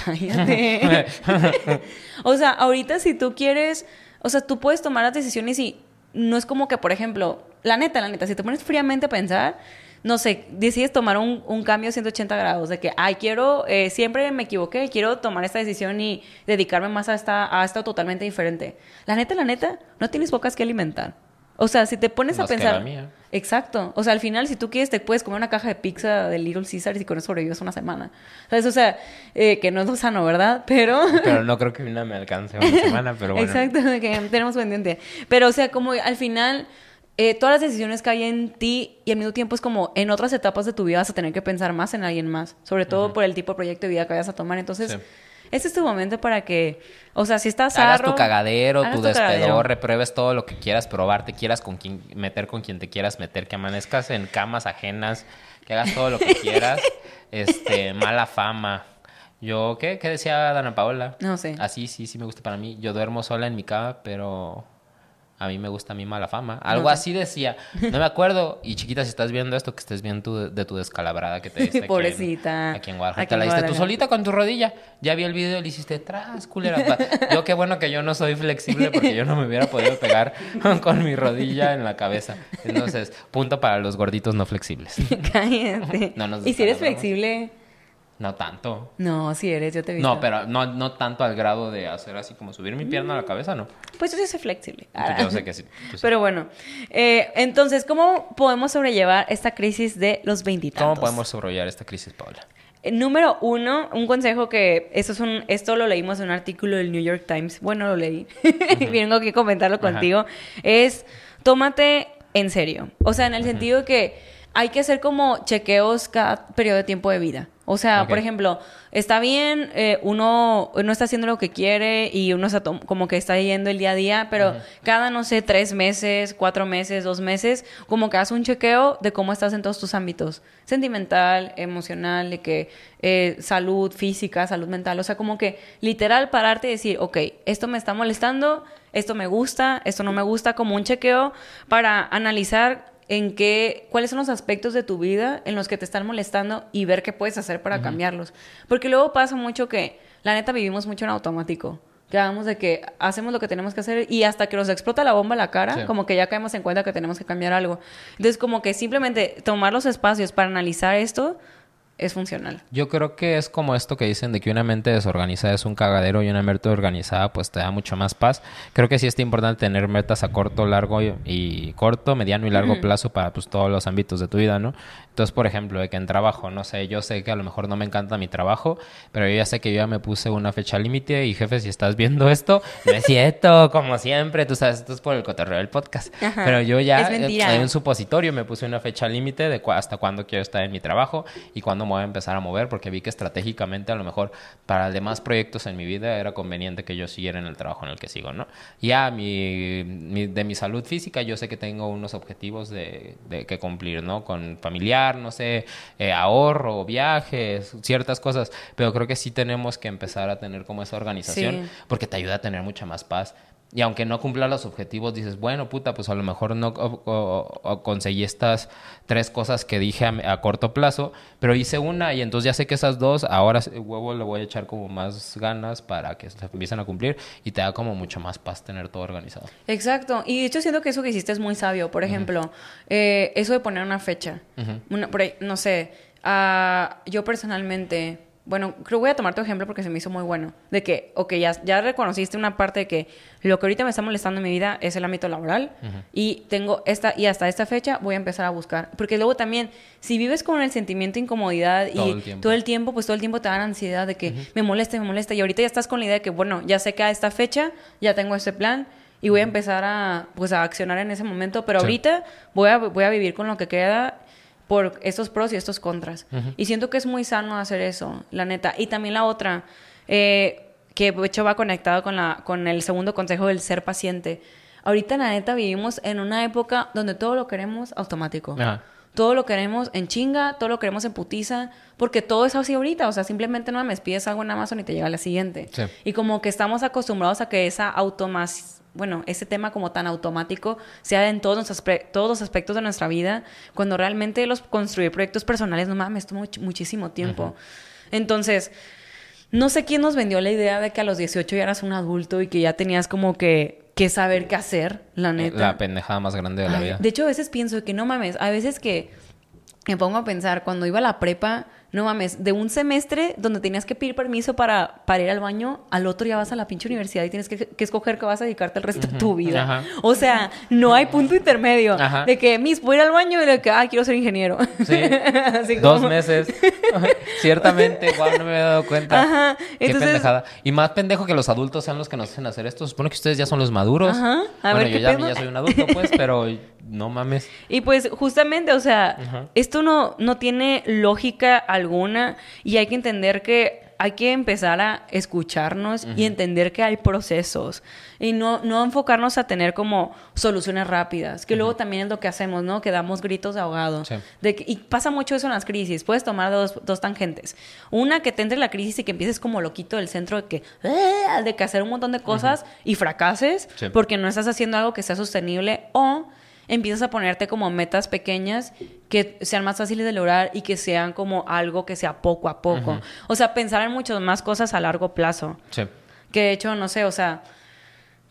Cállate. o sea, ahorita si tú quieres, o sea, tú puedes tomar las decisiones y no es como que, por ejemplo, la neta, la neta, si te pones fríamente a pensar, no sé, decides tomar un, un cambio 180 grados de que, ay, quiero, eh, siempre me equivoqué, quiero tomar esta decisión y dedicarme más a esta, a esto totalmente diferente. La neta, la neta, no tienes bocas que alimentar. O sea, si te pones a que pensar... la mía. Exacto. O sea, al final, si tú quieres, te puedes comer una caja de pizza de Little Caesars y con eso sobrevives una semana. ¿Sabes? O sea, eh, que no es lo sano, ¿verdad? Pero... Pero no creo que una me alcance una semana, pero bueno. Exacto, que tenemos pendiente. Pero, o sea, como al final, eh, todas las decisiones que hay en ti y al mismo tiempo es como en otras etapas de tu vida vas a tener que pensar más en alguien más. Sobre todo por el tipo de proyecto de vida que vayas a tomar. Entonces, Sí. Este es tu momento para que, o sea, si estás Hagas tu cagadero, hagas tu tu cagadero. despedorre, pruebes todo lo que quieras probar, te quieras con quien meter con quien te quieras meter, que amanezcas en camas ajenas, que hagas todo lo que quieras, este, mala fama. Yo, ¿qué? ¿Qué decía Dana Paola? No sé. Así, sí, sí me gusta para mí. Yo duermo sola en mi cama, pero a mí me gusta mi mala fama. Algo así decía. No me acuerdo. Y chiquita, si estás viendo esto, que estés bien tu, de tu descalabrada que te diste aquí en- Pobrecita. Aquí en Guadalajara. Aquí Te la diste tú solita con tu rodilla. Ya vi el video y le hiciste tras, culera. Yo qué bueno que yo no soy flexible porque yo no me hubiera podido pegar con mi rodilla en la cabeza. Entonces, punto para los gorditos no flexibles. Cállate. No nos y si eres flexible, No tanto. no, si eres, yo te visto. No, pero no, no tanto al grado de hacer así como subir mi pierna a la cabeza, no. Pues yo sí soy flexible. Yo sé que sí. sí. Pero bueno, eh, entonces, ¿cómo podemos sobrellevar esta crisis de los veintitantos? ¿Cómo podemos sobrellevar esta crisis, Paula? Eh, Número uno, un consejo que eso es un, esto lo leímos en un artículo del New York Times. Bueno, lo leí. Vengo aquí a comentarlo Ajá. contigo. Es tómate en serio. O sea, en el sentido que hay que hacer como chequeos cada periodo de tiempo de vida. O sea, por ejemplo, está bien, eh, uno, uno está haciendo lo que quiere y uno está como que está yendo el día a día, pero cada, no sé, tres meses, cuatro meses, dos meses, como que haz un chequeo de cómo estás en todos tus ámbitos. Sentimental, emocional, de que eh, salud física, salud mental. O sea, como que literal pararte y decir, ok, esto me está molestando, esto me gusta, esto no me gusta, como un chequeo para analizar en qué, cuáles son los aspectos de tu vida en los que te están molestando y ver qué puedes hacer para cambiarlos. Porque luego pasa mucho que, la neta, vivimos mucho en automático. Quedamos de que hacemos lo que tenemos que hacer y hasta que nos explota la bomba a la cara, Sí. como que ya caemos en cuenta que tenemos que cambiar algo. Entonces, como que simplemente tomar los espacios para analizar esto es funcional. Yo creo que es como esto que dicen de que una mente desorganizada es un cagadero y una mente organizada pues te da mucho más paz. Creo que sí está importante tener metas a corto, largo y, y corto, mediano y largo plazo para pues todos los ámbitos de tu vida, ¿no? Entonces, por ejemplo, de que en trabajo, no sé, yo sé que a lo mejor no me encanta mi trabajo, pero yo ya sé que yo ya me puse una fecha límite y jefe, si estás viendo esto, no es cierto, como siempre, tú sabes, esto es por el cotorreo del podcast. Ajá. Pero yo ya en un supositorio me puse una fecha límite de cu- hasta cuándo quiero estar en mi trabajo y cuándo me voy a empezar a mover, porque vi que estratégicamente a lo mejor para demás proyectos en mi vida era conveniente que yo siguiera en el trabajo en el que sigo, ¿no? Ya mi, mi- de mi salud física yo sé que tengo unos objetivos de, de que cumplir, ¿no? Con familiar, no sé, eh, ahorro, viajes, ciertas cosas, pero creo que sí tenemos que empezar a tener como esa organización Sí. porque te ayuda a tener mucha más paz. Y aunque no cumpla los objetivos, dices, bueno, puta, pues a lo mejor no o- o- o conseguí estas tres cosas que dije a, a corto plazo, pero hice una y entonces ya sé que esas dos, ahora huevo le voy a echar como más ganas para que se empiecen a cumplir y te da como mucho más paz tener todo organizado. Exacto. Y de hecho siento que eso que hiciste es muy sabio. Por ejemplo, eh, eso de poner una fecha. Una- por ahí, no sé, ah, yo personalmente, bueno, creo que voy a tomar tu ejemplo porque se me hizo muy bueno. De que, ok, ya, ya reconociste una parte de que lo que ahorita me está molestando en mi vida es el ámbito laboral y tengo esta, y hasta esta fecha voy a empezar a buscar. Porque luego también, si vives con el sentimiento de incomodidad Todo y el todo el tiempo, pues todo el tiempo te da ansiedad de que me molesta, me molesta. Y ahorita ya estás con la idea de que, bueno, ya sé que a esta fecha ya tengo este plan y voy a empezar a, pues, a accionar en ese momento. Pero Sí. ahorita voy a, voy a vivir con lo que queda por estos pros y estos contras. Y siento que es muy sano hacer eso, la neta. Y también la otra, eh, que de hecho va conectado con, la, con el segundo consejo del ser paciente. Ahorita, la neta, vivimos en una época donde todo lo queremos automático. Ajá. Todo lo queremos en chinga, todo lo queremos en putiza, porque todo es así ahorita. O sea, simplemente no me pides algo en Amazon y te llega la siguiente. Sí. Y como que estamos acostumbrados a que esa automas bueno, ese tema como tan automático sea en todos los, aspe- todos los aspectos de nuestra vida, cuando realmente los construir proyectos personales, no mames, toma much- muchísimo tiempo. Entonces, no sé quién nos vendió la idea de que a los 18 ya eras un adulto y que ya tenías como que, que saber qué hacer, la neta. La pendejada más grande de la Ay, vida. De hecho, a veces pienso que no mames, a veces que me pongo a pensar, cuando iba a la prepa, no mames, de un semestre donde tenías que pedir permiso para, para ir al baño, al otro ya vas a la pinche universidad y tienes que, que escoger que vas a dedicarte el resto de tu vida. Ajá. O sea, no hay punto intermedio. Ajá. De que, mis, voy a ir al baño y de que, ah, quiero ser ingeniero. Sí. Así Dos como- meses. Ciertamente, wow, no me había dado cuenta. Ajá, Qué pendejada. Y más pendejo que los adultos sean los que nos hacen hacer esto. Se supone que ustedes ya son los maduros. Ajá, a bueno, ver, yo ¿qué ya, ya soy un adulto, pues, pero no mames. Y pues justamente, o sea, Ajá. esto no, no tiene lógica alguna y hay que entender que hay que empezar a escucharnos y entender que hay procesos y no, no enfocarnos a tener como soluciones rápidas, que luego también es lo que hacemos, ¿no? Que damos gritos de ahogado. Sí. De que- y pasa mucho eso en las crisis. Puedes tomar dos, dos tangentes. Una que te entre la crisis y que empieces como loquito del centro de que, de que hacer un montón de cosas y fracases Sí. porque no estás haciendo algo que sea sostenible o empiezas a ponerte como metas pequeñas que sean más fáciles de lograr y que sean como algo que sea poco a poco. O sea, pensar en muchas más cosas a largo plazo. Sí. Que de hecho, no sé, o sea,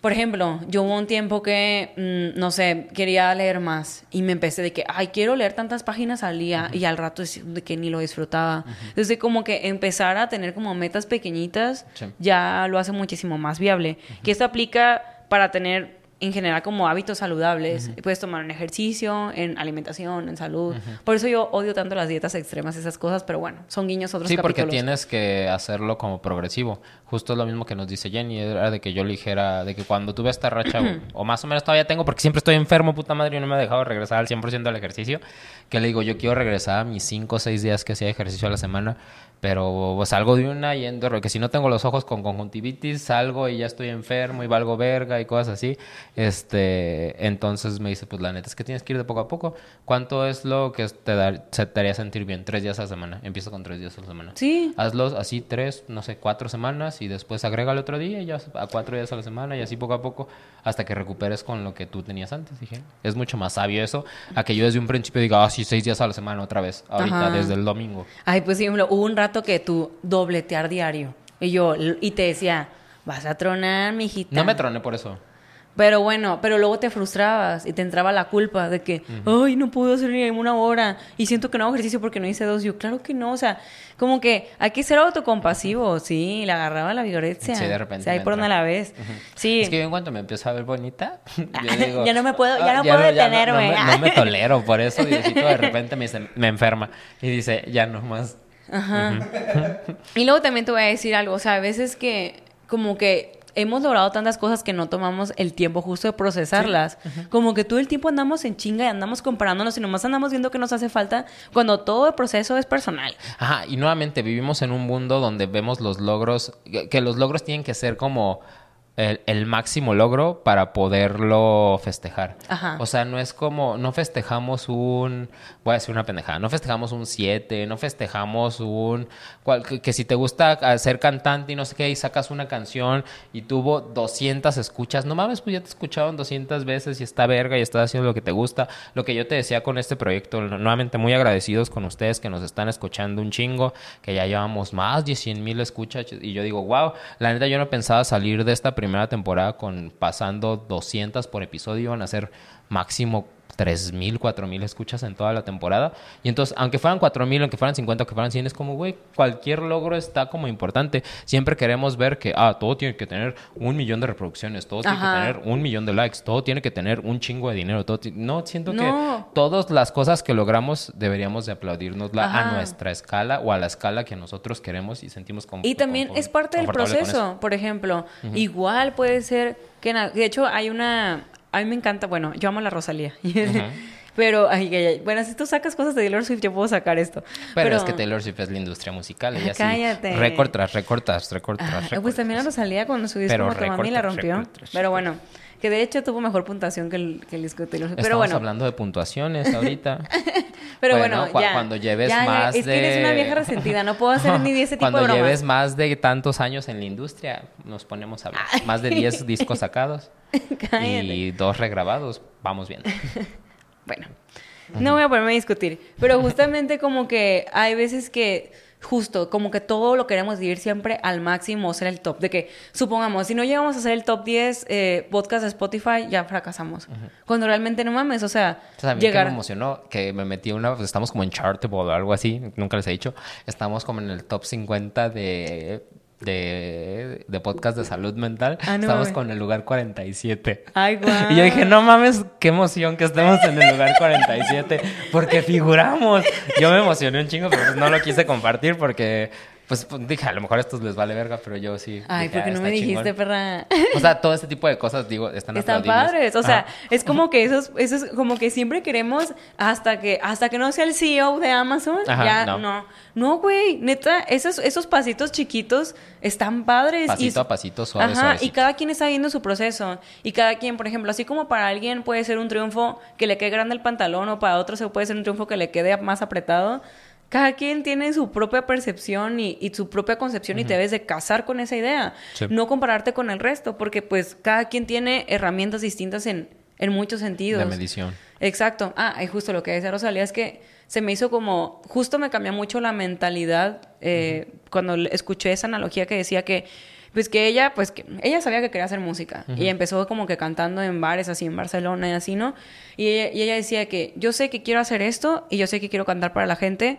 por ejemplo, yo hubo un tiempo que, mm, no sé, quería leer más y me empecé de que, ay, quiero leer tantas páginas al día y al rato de que ni lo disfrutaba. Entonces, como que empezar a tener como metas pequeñitas Sí. ya lo hace muchísimo más viable. Que esto aplica para tener en general como hábitos saludables. Puedes tomar un ejercicio, en alimentación, en salud. Por eso yo odio tanto las dietas extremas, esas cosas, pero bueno, son guiños otros Sí, porque tienes que hacerlo como progresivo. Justo es lo mismo que nos dice Jenny, era de que yo le dijera, de que cuando tuve esta racha, o, o más o menos todavía tengo, porque siempre estoy enfermo, puta madre, y no me ha dejado regresar al 100% al ejercicio, que le digo, yo quiero regresar a mis 5 o 6 días que hacía ejercicio a la semana, pero pues, salgo de una y entro, que si no tengo los ojos con conjuntivitis, salgo y ya estoy enfermo y valgo verga y cosas así. Este, entonces me dice, pues la neta es que tienes que ir de poco a poco. ¿Cuánto es lo que te, da- te haría sentir bien? Tres días a la semana. Empiezo con tres días a la semana. Sí. Hazlos así tres, no sé, cuatro semanas y después agrega el otro día y ya a cuatro días a la semana y así poco a poco hasta que recuperes con lo que tú tenías antes. Dije, es mucho más sabio eso a que yo desde un principio diga, ah, sí, seis días a la semana otra vez, ahorita, Ajá. desde el domingo. Ay, pues sí, un rato que tú dobletear diario. Y yo, y te decía, vas a tronar, mijita. No me troné por eso. Pero bueno, pero luego te frustrabas y te entraba la culpa de que, ay, no puedo hacer ni una hora y siento que no hago ejercicio porque no hice dos. Yo, claro que no, o sea, como que hay que ser autocompasivo, sí, le agarraba la violencia. Sí, de repente O sea, ahí por donde la ves. Sí. Es que yo en cuanto me empiezo a ver bonita, yo digo, Ya no me puedo- ya "Ah, no puedo no- detenerme". No, me, no me tolero, por eso Diosito de repente me, dice, me enferma y dice, ya no más. Y luego también te voy a decir algo, o sea, a veces que como que hemos logrado tantas cosas que no tomamos el tiempo justo de procesarlas. Como que todo el tiempo andamos en chinga y andamos comparándonos y nomás andamos viendo que nos hace falta cuando todo el proceso es personal. Ajá, y nuevamente vivimos en un mundo donde vemos los logros, que los logros tienen que ser como el, el máximo logro para poderlo festejar. Ajá. O sea, no es como, no festejamos un, voy a decir una pendejada, no festejamos un 7, no festejamos un, cual- que, que si te gusta ser cantante y no sé qué, y sacas una canción y tuvo 200 escuchas, no mames, pues ya te escucharon 200 veces y está verga y estás haciendo lo que te gusta. Lo que yo te decía con este proyecto, nuevamente muy agradecidos con ustedes que nos están escuchando un chingo, que ya llevamos más de 100 mil escuchas y yo digo, wow, la neta yo no pensaba salir de esta primera temporada con pasando 200 por episodio, iban a ser máximo 3000, 4000 escuchas en toda la temporada. Y entonces, aunque fueran 4000, aunque fueran 50, aunque fueran 100, es como, güey, cualquier logro está como importante. Siempre queremos ver que, ah, todo tiene que tener un millón de reproducciones, todo tiene que tener un millón de likes, todo tiene que tener un chingo de dinero. Todo no, siento No. que todas las cosas que logramos deberíamos de aplaudirnosla a nuestra escala o a la escala que nosotros queremos y sentimos como Y también es parte del proceso, por ejemplo. Igual puede ser que, de hecho, hay una... A mí me encanta, bueno, yo amo a la Rosalía. Pero, ay, ay, ay, bueno, si tú sacas cosas de Taylor Swift, yo puedo sacar esto. Pero, es que Taylor Swift es la industria musical. Cállate. récord tras récord Ah, pues también a Rosalía cuando su disco Pero Motomami la rompió. Pero bueno, que de hecho tuvo mejor puntuación que el, que el disco de Taylor Swift. Estamos Pero bueno, hablando de puntuaciones ahorita. pero Bueno, bueno, cua- ya. cuando lleves Ya, más Es que eres de- una vieja resentida, no puedo hacer ni de ese tipo Cuando de bromas. lleves más de tantos años en la industria, nos ponemos a hablar. Más de 10 discos sacados y dos regrabados, vamos viendo. Bueno, no voy a ponerme a discutir, pero justamente como que hay veces que justo como que todo lo queremos vivir siempre al máximo, ser el top, de que supongamos, si no llegamos a ser el top 10 eh, podcast de Spotify, ya fracasamos. Cuando realmente no mames, o sea, Entonces, a mí llegar... que me emocionó que me metí una, pues estamos como en Chartable o algo así, nunca les he dicho, estamos como en el top 50 de, de, de podcast de salud mental, Ah, no estamos mames. con el lugar 47. Ay, guau. Y yo dije, no mames, qué emoción que estemos en el lugar 47, porque figuramos. Yo me emocioné un chingo, pero pues no lo quise compartir porque, pues, pues, dije, a lo mejor a estos les vale verga, pero yo sí. Ay, dije, ¿por qué "Ah, no me dijiste, chingón". perra? O sea, todo este tipo de cosas, digo, están Están padres, o sea, Ajá. es como que esos, esos, como que siempre queremos hasta que, hasta que no sea el CEO de Amazon, Ajá, ya no. no, no, güey, neta, esos, esos pasitos chiquitos están padres Pasito y, a pasito, suave, Ajá, y cada quien está viendo su proceso y cada quien, por ejemplo, así como para alguien puede ser un triunfo que le quede grande el pantalón o para otro se puede ser un triunfo que le quede más apretado. Cada quien tiene su propia percepción y, y su propia concepción y te debes de casar con esa idea. Sí. No compararte con el resto, porque pues cada quien tiene herramientas distintas en, en muchos sentidos. De medición. Exacto. Ah, y justo lo que decía Rosalía es que se me hizo como, justo me cambió mucho la mentalidad eh, cuando escuché esa analogía que decía que, pues que ella, pues que ella sabía que quería hacer música y empezó como que cantando en bares así en Barcelona y así, ¿no? Y ella, y ella decía que yo sé que quiero hacer esto y yo sé que quiero cantar para la gente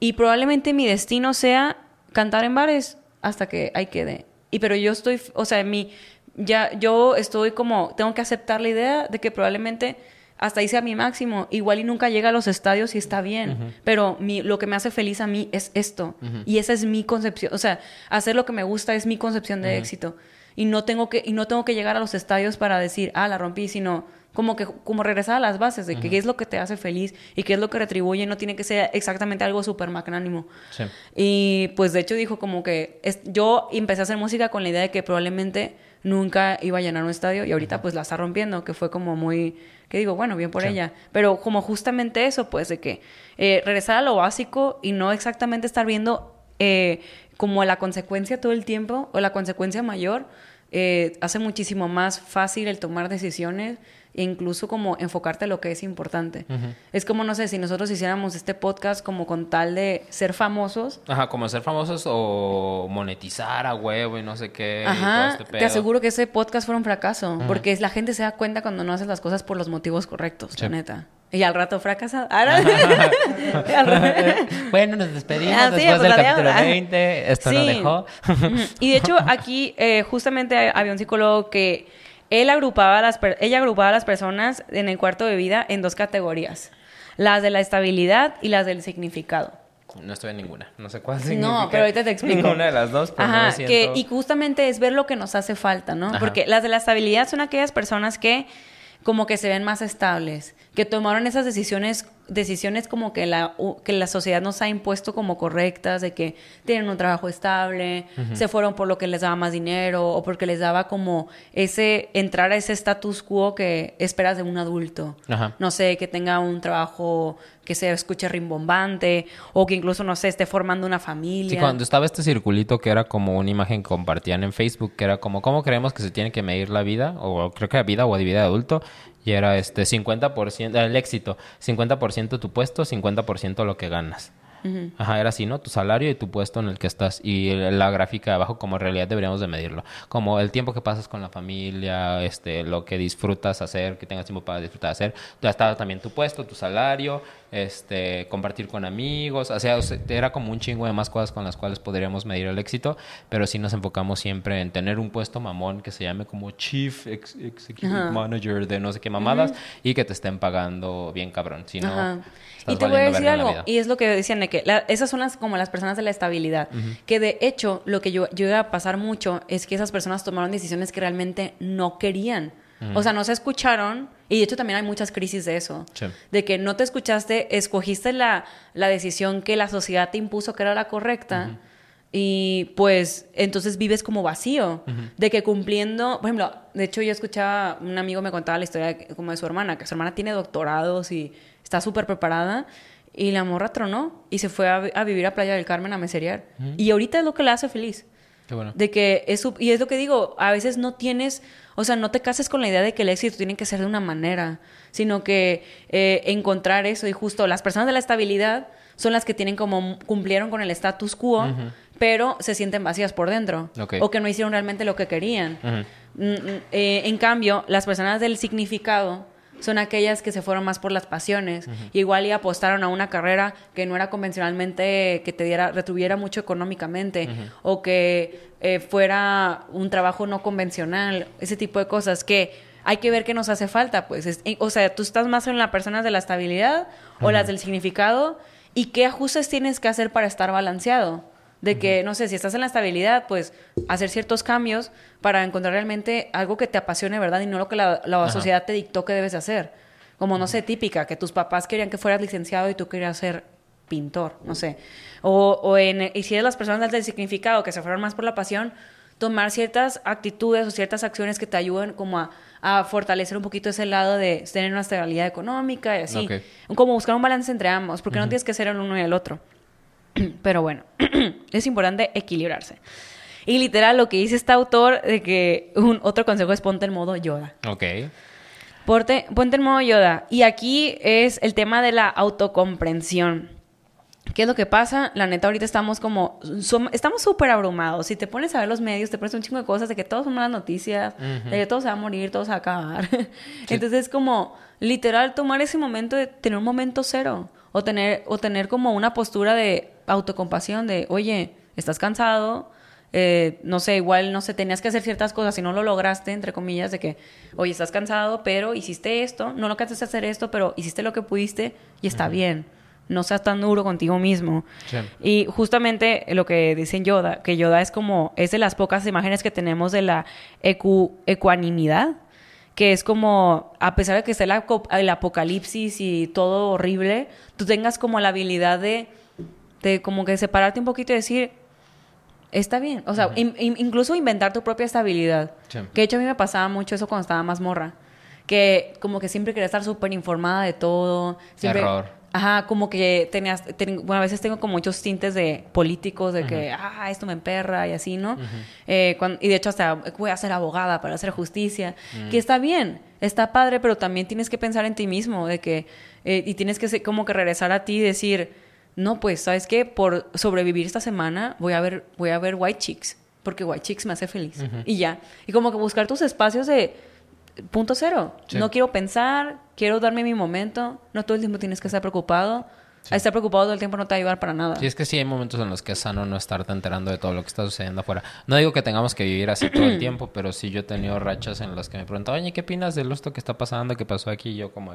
y probablemente mi destino sea cantar en bares hasta que ahí quede. Y pero yo estoy, o sea, mi ya yo estoy como tengo que aceptar la idea de que probablemente hasta ahí sea mi máximo, igual y nunca llega a los estadios y está bien, pero mi, lo que me hace feliz a mí es esto. Y esa es mi concepción, o sea, hacer lo que me gusta es mi concepción de éxito. Y no tengo que y no tengo que llegar a los estadios para decir, "Ah, la rompí", sino como que como regresar a las bases de qué es lo que te hace feliz y qué es lo que retribuye, no tiene que ser exactamente algo súper magnánimo. Sí. Y pues de hecho dijo como que es- yo empecé a hacer música con la idea de que probablemente nunca iba a llenar un estadio y ahorita pues la está rompiendo, que fue como muy, que digo, bueno, bien por Sí. ella. Pero como justamente eso, pues de que eh, regresar a lo básico y no exactamente estar viendo eh, como la consecuencia todo el tiempo o la consecuencia mayor, eh, hace muchísimo más fácil el tomar decisiones e incluso como enfocarte en lo que es importante. Es como, no sé, si nosotros hiciéramos este podcast como con tal de ser famosos. Ajá, como ser famosos o monetizar a huevo y no sé qué. Ajá, este te aseguro que ese podcast fue un fracaso, porque la gente se da cuenta cuando no haces las cosas por los motivos correctos, la neta. Y al rato fracasado. bueno, nos despedimos ah, después pues, del capítulo 20. Esto no dejó. y de hecho, aquí eh, justamente había un psicólogo que él agrupaba las ella agrupaba a las personas en el cuarto de vida en dos categorías. Las de la estabilidad y las del significado. No estoy en ninguna. No sé cuál significa. No, pero ahorita te explico. Ninguna de las dos. Pero Ajá, que, y justamente es ver lo que nos hace falta, ¿no? Porque las de la estabilidad son aquellas personas que como que se ven más estables, que tomaron esas decisiones decisiones como que la, que la sociedad nos ha impuesto como correctas, de que tienen un trabajo estable, se fueron por lo que les daba más dinero o porque les daba como ese, entrar a ese status quo que esperas de un adulto. No sé, que tenga un trabajo que se escuche rimbombante o que incluso, no sé, esté formando una familia. Sí, cuando estaba este circulito que era como una imagen que compartían en Facebook, que era como, ¿cómo creemos que se tiene que medir la vida? O creo que la vida o la vida de adulto. Y era este 50% el éxito, 50% tu puesto, 50% lo que ganas. Ajá, era así, ¿no? Tu salario y tu puesto en el que estás. Y la gráfica de abajo, como en realidad deberíamos de medirlo. Como el tiempo que pasas con la familia, este, lo que disfrutas hacer, que tengas tiempo para disfrutar hacer. Ya estaba también tu puesto, tu salario, este, compartir con amigos. O sea, era como un chingo de más cosas con las cuales podríamos medir el éxito. Pero sí nos enfocamos siempre en tener un puesto mamón que se llame como Chief Executive Manager de no sé qué mamadas y que te estén pagando bien cabrón. Si no y te voy a decir algo, y es lo que decían, de que esas son las, como las personas de la estabilidad, que de hecho lo que yo, yo iba a pasar mucho es que esas personas tomaron decisiones que realmente no querían. O sea, no se escucharon, y de hecho también hay muchas crisis de eso, de que no te escuchaste, escogiste la, la, decisión que la sociedad te impuso que era la correcta. Y pues entonces vives como vacío, de que cumpliendo, por ejemplo, de hecho yo escuchaba, un amigo me contaba la historia como de su hermana, que su hermana tiene doctorados y está súper preparada. Y la morra tronó y se fue a, vivir a Playa del Carmen a meserear. Y ahorita es lo que la hace feliz. Qué bueno. De que es, y es lo que digo, a veces no tienes, o sea, no te cases con la idea de que el éxito tiene que ser de una manera, sino que eh, encontrar eso y justo las personas de la estabilidad son las que tienen como cumplieron con el status quo, pero se sienten vacías por dentro o que no hicieron realmente lo que querían. Mm, mm, eh, en cambio, las personas del significado son aquellas que se fueron más por las pasiones. igual y apostaron a una carrera que no era convencionalmente que te diera, retuviera mucho económicamente o que eh, fuera un trabajo no convencional, ese tipo de cosas que hay que ver qué nos hace falta, pues. o sea, tú estás más en las personas de la estabilidad o las del significado y qué ajustes tienes que hacer para estar balanceado de que, no sé, si estás en la estabilidad, pues hacer ciertos cambios para encontrar realmente algo que te apasione, ¿verdad? Y no lo que la, sociedad te dictó que debes hacer. Como, no sé, típica, que tus papás querían que fueras licenciado y tú querías ser pintor, no sé. O, o en, y si eres las personas del significado que se fueron más por la pasión, tomar ciertas actitudes o ciertas acciones que te ayuden como a, a fortalecer un poquito ese lado de tener una estabilidad económica y así. Como buscar un balance entre ambos, porque no tienes que ser el uno y el otro. Pero bueno, es importante equilibrarse. Y literal, lo que dice este autor de que un otro consejo es ponte en modo Yoda. Ok. Ponte, ponte en modo Yoda. Y aquí es el tema de la autocomprensión. ¿Qué es lo que pasa? La neta, ahorita estamos como. estamos súper abrumados. Si te pones a ver los medios, te pones un chingo de cosas de que todos son malas noticias, de que todo se va a morir, todo se va a acabar. Entonces, es como literal tomar ese momento de tener un momento cero. O tener, o tener como una postura de autocompasión de, oye, estás cansado, eh, no sé, igual, no sé, tenías que hacer ciertas cosas y no lo lograste, entre comillas, de que, oye, estás cansado, pero hiciste esto, no lo alcanzaste a hacer esto, pero hiciste lo que pudiste y está bien. No seas tan duro contigo mismo. Y justamente lo que dicen Yoda, que Yoda es como, es de las pocas imágenes que tenemos de la ecuanimidad, que es como, a pesar de que esté el apocalipsis y todo horrible, tú tengas como la habilidad de de como que separarte un poquito y decir, está bien. O sea, incluso inventar tu propia estabilidad. Que de hecho a mí me pasaba mucho eso cuando estaba más morra. Que como que siempre quería estar súper informada de todo. Siempre, Error. Ajá, como que tenías, bueno, a veces tengo como muchos tintes de políticos, de que, ah, esto me emperra y así, ¿no? Eh, y de hecho hasta voy a ser abogada para hacer justicia, que está bien, está padre, pero también tienes que pensar en ti mismo, de que, eh, y tienes que como que regresar a ti y decir, no, pues, ¿sabes qué? Por sobrevivir esta semana voy a ver, voy a ver White Chicks, porque White Chicks me hace feliz. Y ya. Y como que buscar tus espacios de punto cero. No quiero pensar, quiero darme mi momento, no todo el tiempo tienes que estar preocupado. A estar preocupado todo el tiempo no te va a ayudar para nada. Sí, es que sí hay momentos en los que es sano no estarte enterando de todo lo que está sucediendo afuera. No digo que tengamos que vivir así todo el tiempo, pero sí yo he tenido rachas en las que me preguntan, oye, ¿qué opinas del esto que está pasando, que pasó aquí? Y yo como,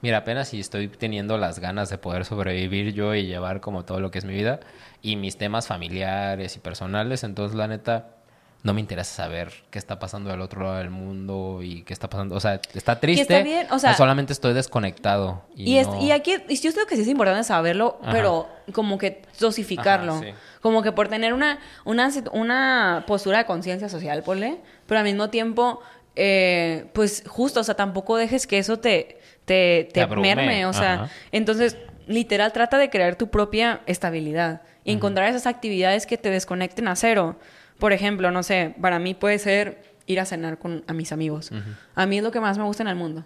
mira, apenas si estoy teniendo las ganas de poder sobrevivir yo y llevar como todo lo que es mi vida y mis temas familiares y personales, entonces la neta no me interesa saber qué está pasando del otro lado del mundo y qué está pasando. O sea, está triste. está bien, o sea, solamente estoy desconectado. Y, y, aquí, y yo creo que sí es importante saberlo, pero como que dosificarlo. Como que por tener una, una, una postura de conciencia social, ponle, pero al mismo tiempo, eh, pues justo, o sea, tampoco dejes que eso te, te, te, merme. O sea, entonces, literal, trata de crear tu propia estabilidad. Y encontrar esas actividades que te desconecten a cero. Por ejemplo, no sé, para mí puede ser ir a cenar con a mis amigos. A mí es lo que más me gusta en el mundo.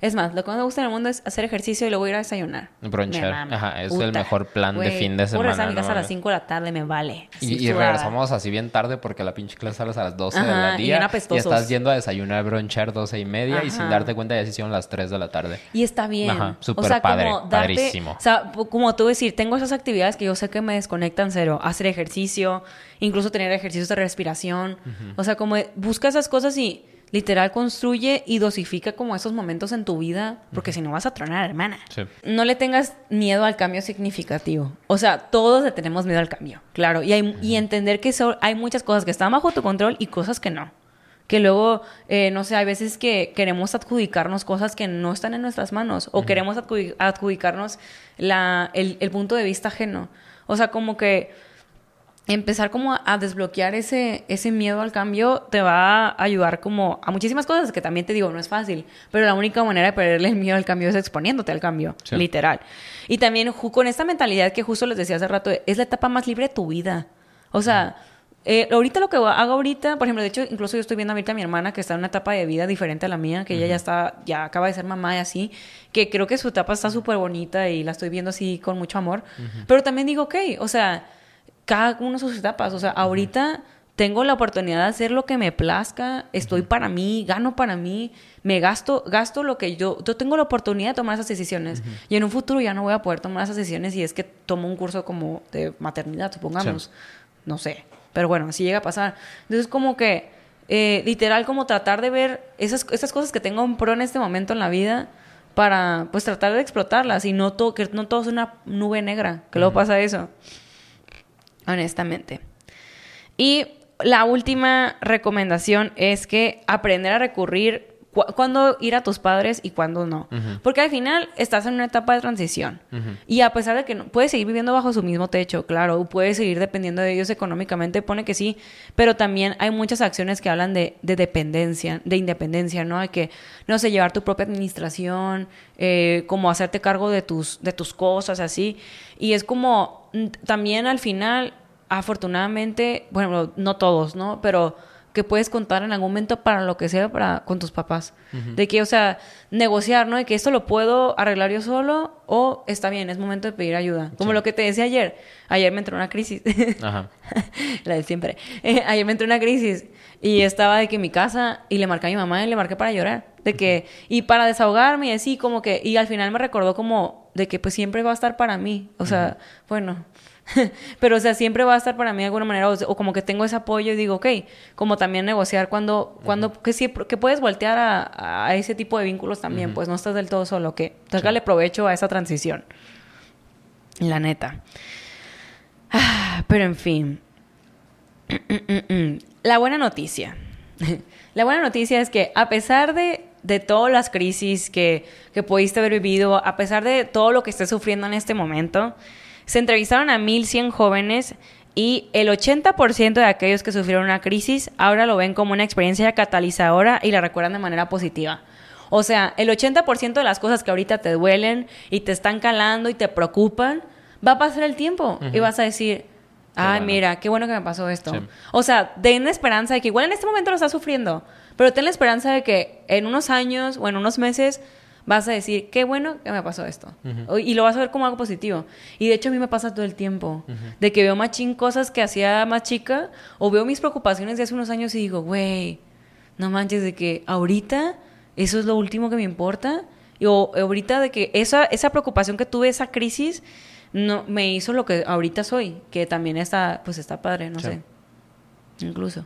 Es más, lo que más me gusta en el mundo es hacer ejercicio y luego ir a desayunar. Bronchar. Ajá, es el mejor plan de fin de semana. Por a mi casa a las 5 de la tarde, me vale. y, regresamos así bien tarde porque la pinche clase sale a las 12 de la día. Y, estás yendo a desayunar, bronchar 12 y media y sin darte cuenta ya se hicieron las 3 de la tarde. Y está bien. Ajá, súper o sea, padre, como padrísimo. O sea, como tú decir, tengo esas actividades que yo sé que me desconectan cero. Hacer ejercicio, incluso tener ejercicios de respiración. O sea, como busca esas cosas y literal construye y dosifica como esos momentos en tu vida, porque si no vas a tronar, hermana. No le tengas miedo al cambio significativo. O sea, todos le tenemos miedo al cambio, claro. Y, hay, y entender que hay muchas cosas que están bajo tu control y cosas que no. Que luego, eh, no sé, hay veces que queremos adjudicarnos cosas que no están en nuestras manos o queremos adjudicarnos la, el, el punto de vista ajeno. O sea, como que empezar como a, desbloquear ese, ese miedo al cambio te va a ayudar como a muchísimas cosas que también te digo, no es fácil, pero la única manera de perderle el miedo al cambio es exponiéndote al cambio, literal. Y también con esta mentalidad que justo les decía hace rato, es la etapa más libre de tu vida. O sea, eh, ahorita lo que hago ahorita, por ejemplo, de hecho, incluso yo estoy viendo ahorita a mi hermana que está en una etapa de vida diferente a la mía, que ella ya está, ya acaba de ser mamá y así, que creo que su etapa está súper bonita y la estoy viendo así con mucho amor. Pero también digo, ok, o sea, cada uno de sus etapas. O sea, ahorita tengo la oportunidad de hacer lo que me plazca, estoy para mí, gano para mí, me gasto, gasto lo que yo, yo tengo la oportunidad de tomar esas decisiones. Y en un futuro ya no voy a poder tomar esas decisiones si es que tomo un curso como de maternidad, supongamos. No sé. Pero bueno, así llega a pasar. Entonces, como que, eh, literal, como tratar de ver esas, esas cosas que tengo en pro en este momento en la vida para, pues, tratar de explotarlas y no todo, que no todo es una nube negra, que luego pasa eso honestamente. Y la última recomendación es que aprender a recurrir cuándo ir a tus padres y cuándo no. Porque al final estás en una etapa de transición. Y a pesar de que no, puedes seguir viviendo bajo su mismo techo, claro, puedes seguir dependiendo de ellos económicamente, pone que sí, pero también hay muchas acciones que hablan de, dependencia, de independencia, ¿no? Hay que, no sé, llevar tu propia administración, eh, como hacerte cargo de tus, de tus cosas, así. Y es como, también al final afortunadamente, bueno, no todos, ¿no? Pero que puedes contar en algún momento para lo que sea para con tus papás. De que, o sea, negociar, ¿no? De que esto lo puedo arreglar yo solo o está bien, es momento de pedir ayuda. Como lo que te decía ayer. Ayer me entró una crisis. Ajá. la de siempre. Eh, ayer me entró una crisis y estaba de que en mi casa y le marqué a mi mamá y le marqué para llorar. De que, y para desahogarme y así como que, y al final me recordó como de que pues siempre va a estar para mí. O sea, bueno, Pero, o sea, siempre va a estar para mí de alguna manera, o, como que tengo ese apoyo y digo, ok, como también negociar cuando, cuando que, sí, que puedes voltear a, ese tipo de vínculos también, pues no estás del todo solo, que sácale provecho a esa transición. La neta. pero en fin. La buena noticia. La buena noticia es que a pesar de, de todas las crisis que, que pudiste haber vivido, a pesar de todo lo que estés sufriendo en este momento, se entrevistaron a 1.100 jóvenes y el 80% de aquellos que sufrieron una crisis ahora lo ven como una experiencia catalizadora y la recuerdan de manera positiva. O sea, el 80% de las cosas que ahorita te duelen y te están calando y te preocupan, va a pasar el tiempo y vas a decir, ay, mira, qué bueno que me pasó esto. O sea, den esperanza de que igual en este momento lo estás sufriendo, Pero ten la esperanza de que en unos años o en unos meses vas a decir, qué bueno que me pasó esto. Y lo vas a ver como algo positivo. Y de hecho a mí me pasa todo el tiempo. De que veo machín cosas que hacía más chica o veo mis preocupaciones de hace unos años y digo, güey, no manches, de que ahorita eso es lo último que me importa. Y o ahorita de que esa, esa preocupación que tuve, esa crisis, no me hizo lo que ahorita soy. Que también está, pues está padre, no Sí. sé. Incluso.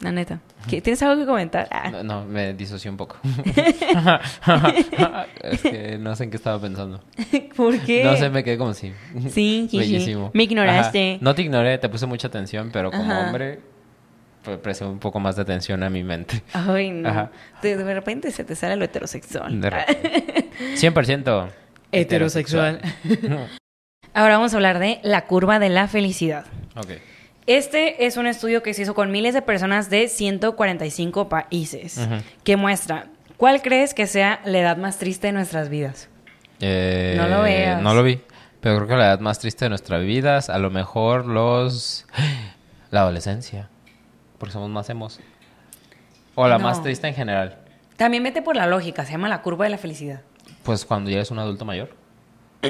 La neta. ¿Qué- ¿Tienes algo que comentar? Ah. No, no, me disocié un poco. es que no sé en qué estaba pensando. ¿Por qué? No sé, me quedé como así. Sí. Bellísimo. Me ignoraste. Ajá. No te ignoré, te puse mucha atención, pero como Ajá. hombre, pre- presté un poco más de atención a mi mente. Ay, no. Ajá. De, de repente se te sale lo heterosexual. De repente. 100% Heterosexual. Ahora vamos a hablar de la curva de la felicidad. Este es un estudio que se hizo con miles de personas de 145 países, que muestra cuál crees que sea la edad más triste de nuestras vidas. Eh, No lo veas. No lo vi. Pero creo que la edad más triste de nuestras vidas, a lo mejor los... La adolescencia. Porque somos más emos. O la No. más triste en general. También vete por la lógica, se llama la curva de la felicidad. Pues cuando ya eres un adulto mayor.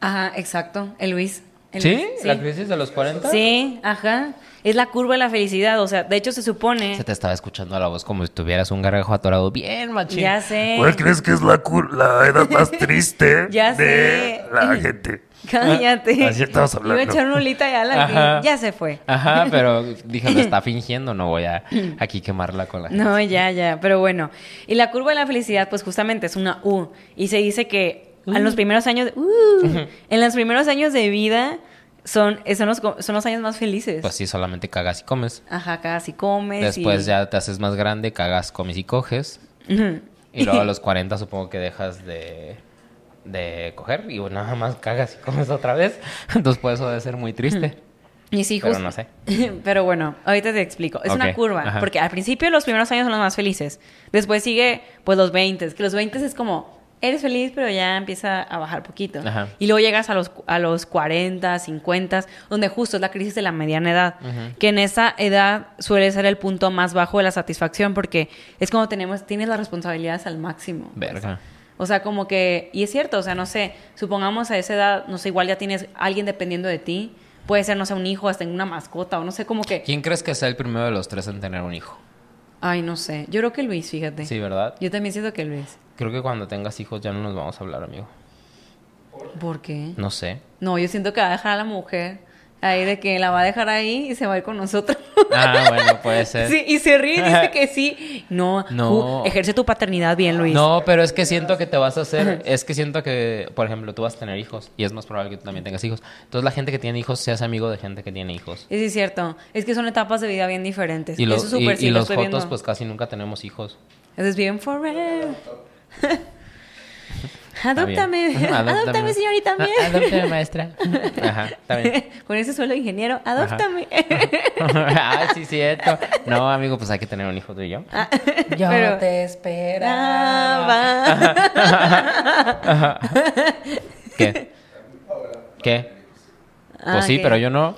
Ajá, exacto. El Luis. El ¿Sí? Luis, ¿La crisis de los 40? Sí, ajá. Es la curva de la felicidad. O sea, de hecho se supone. Se te estaba escuchando la voz como si tuvieras un gargajo atorado bien machín. Ya sé. ¿Cuál crees que es la, cur- la edad más triste Ya de sé. la gente? Cállate. Así estamos Iba a hablando. echar una olita ya la Ajá. Ya se fue. Ajá, pero dije, lo está fingiendo, no voy a aquí quemarla con la gente. No, ya, ya, pero bueno. Y la curva de la felicidad, pues justamente es una U. Y se dice que en los primeros años, de- uh, en los primeros años de vida son, eh, son, los, son los años más felices. Pues sí, solamente cagas y comes. Ajá, casi comes. Después y- ya te haces más grande, cagas, comes y coges. Y luego a los 40 supongo que dejas de, de coger y bueno, nada más cagas y comes otra vez. Entonces por eso debe ser muy triste. Mis hijos. Pero no sé. Pero bueno, ahorita te explico. Es una Ok, curva. ajá. Porque al principio los primeros años son los más felices. Después sigue, pues, los 20. Que los 20 es como, eres feliz, pero ya empieza a bajar poquito. Ajá. Y luego llegas a los, a los 40, 50, donde justo es la crisis de la mediana edad. Que en esa edad suele ser el punto más bajo de la satisfacción porque es cuando tenemos, tienes las responsabilidades al máximo. Verga. O sea, como que, y es cierto, o sea, no sé, supongamos a esa edad, no sé, igual ya tienes alguien dependiendo de ti, puede ser, no sé, un hijo, hasta una mascota, o no sé, como que, ¿Quién crees que sea el primero de los tres en tener un hijo? ay, no sé, yo creo que Luis, fíjate. Sí, ¿verdad? Yo también siento que Luis. Creo que cuando tengas hijos ya no nos vamos a hablar, amigo. ¿Por qué? No sé. No, yo siento que va a dejar a la mujer ahí de que la va a dejar ahí y se va a ir con nosotros. Ah, bueno, puede ser. Sí, y se ríe y dice que sí. No, No. ejerce tu paternidad bien, Luis. No, pero es que siento que te vas a hacer, es que siento que, por ejemplo, tú vas a tener hijos y es más probable que tú también tengas hijos. Entonces la gente que tiene hijos se hace amigo de gente que tiene hijos. Sí, es cierto. Es que son etapas de vida bien diferentes. Y, los Eso es súper, y, sí, y lo los fotos, pues casi nunca tenemos hijos. Eso es bien forever. Adóptame. Adóptame, señorita. Ah, Adóptame, maestra. Ajá, está bien. Con ese suelo de ingeniero, adóptame. Ay, sí, cierto. No, amigo, pues hay que tener un hijo tú y yo. Yo Pero- te Ah, ¿Qué? ¿Qué? Ah, Pues sí, pero yo no.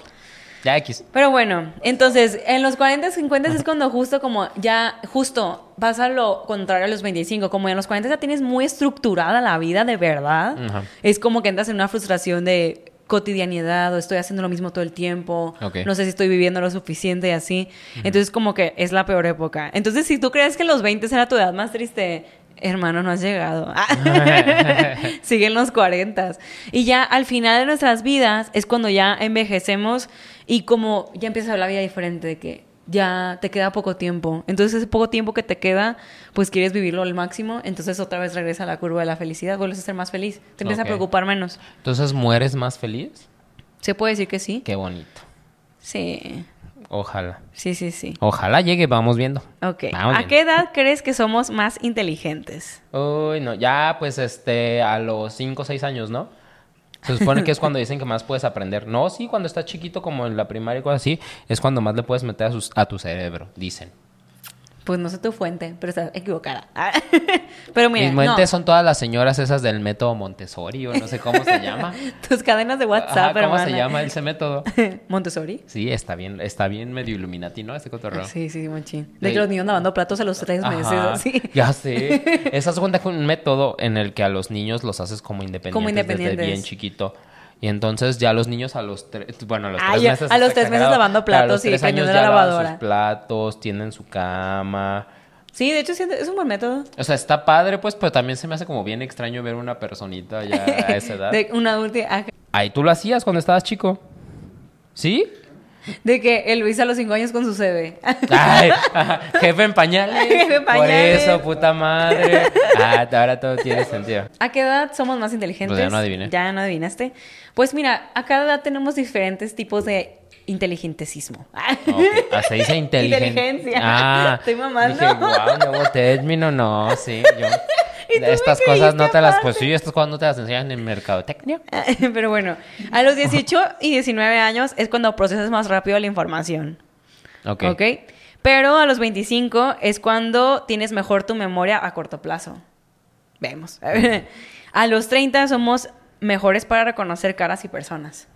Ya X. Pero bueno, entonces, en los 40, 50 es cuando justo como ya, justo pasa lo contrario a los 25. Como en los 40 ya tienes muy estructurada la vida de verdad. Ajá. Es como que entras en una frustración de cotidianidad o estoy haciendo lo mismo todo el tiempo. No sé si estoy viviendo lo suficiente y así. Entonces como que es la peor época. Entonces si tú crees que los 20 era tu edad más triste, hermano, no has llegado. Siguen los 40. Y ya al final de nuestras vidas es cuando ya envejecemos y como ya empiezas a ver la vida diferente de que ya te queda poco tiempo. Entonces ese poco tiempo que te queda, pues quieres vivirlo al máximo. Entonces otra vez regresa a la curva de la felicidad. Vuelves a ser más feliz. Te empiezas a preocupar menos. Entonces, ¿mueres más feliz? ¿Se puede decir que sí? Qué bonito. Sí. Ojalá. Sí, sí, sí. Ojalá llegue, vamos viendo. Ok. Vamos ¿A viendo. qué edad crees que somos más inteligentes? Uy, no, ya pues este, a los 5 o 6 años, ¿no? Se supone que es cuando dicen que más puedes aprender. No, sí, cuando estás chiquito como en la primaria y cosas así, es cuando más le puedes meter a, sus- a tu cerebro, dicen. Pues no sé tu fuente, pero está equivocada. pero mira, Mis no. fuentes son todas las señoras esas del método Montessori o no sé cómo se llama. tus cadenas de WhatsApp, Ajá, ¿Cómo se llama ese método? Montessori. Sí, está bien, está bien medio Illuminati, ¿no? Este cotorreo. Sí, sí, machín. De- De que los niños lavando platos a los tres meses, Ajá, así. Ya sé. Esa es cuenta con un método en el que a los niños los haces como independientes, Como desde independientes. bien chiquito. Y entonces ya los niños a los tres, bueno, a los Ah, tres meses. a los tres meses lavando platos y prendiendo ya la lavadora. sus platos, tienen su cama. Sí, de hecho sí, es un buen método. O sea, está padre, pues, pero también se me hace como bien extraño ver una personita ya a esa edad. De un adulto. ah, Ay, tú lo hacías cuando estabas chico. ¿Sí? De que el Luis a los cinco años con su CV. Ay, jefe en pañales. Jefe en Por pañales. eso, puta madre. Ah, ahora todo tiene sentido. ¿A qué edad somos más inteligentes? Pues ya no adiviné. Ya no adivinaste. Pues mira, a cada edad tenemos diferentes tipos de inteligentesismo. Ok, ah, se dice inteligen- Inteligencia. Ah, Estoy mamando. Dije, wow, nuevo término, no, sí, yo. ¿Y tú Estas cosas no te las, pues sí, estas cosas no te las enseñan en mercadotecnia. Pero bueno, a los 18 y 19 años es cuando procesas más rápido la información. Ok. ¿Ok? Pero a los 25 es cuando tienes mejor tu memoria a corto plazo. Vemos. A los 30 somos mejores para reconocer caras y personas.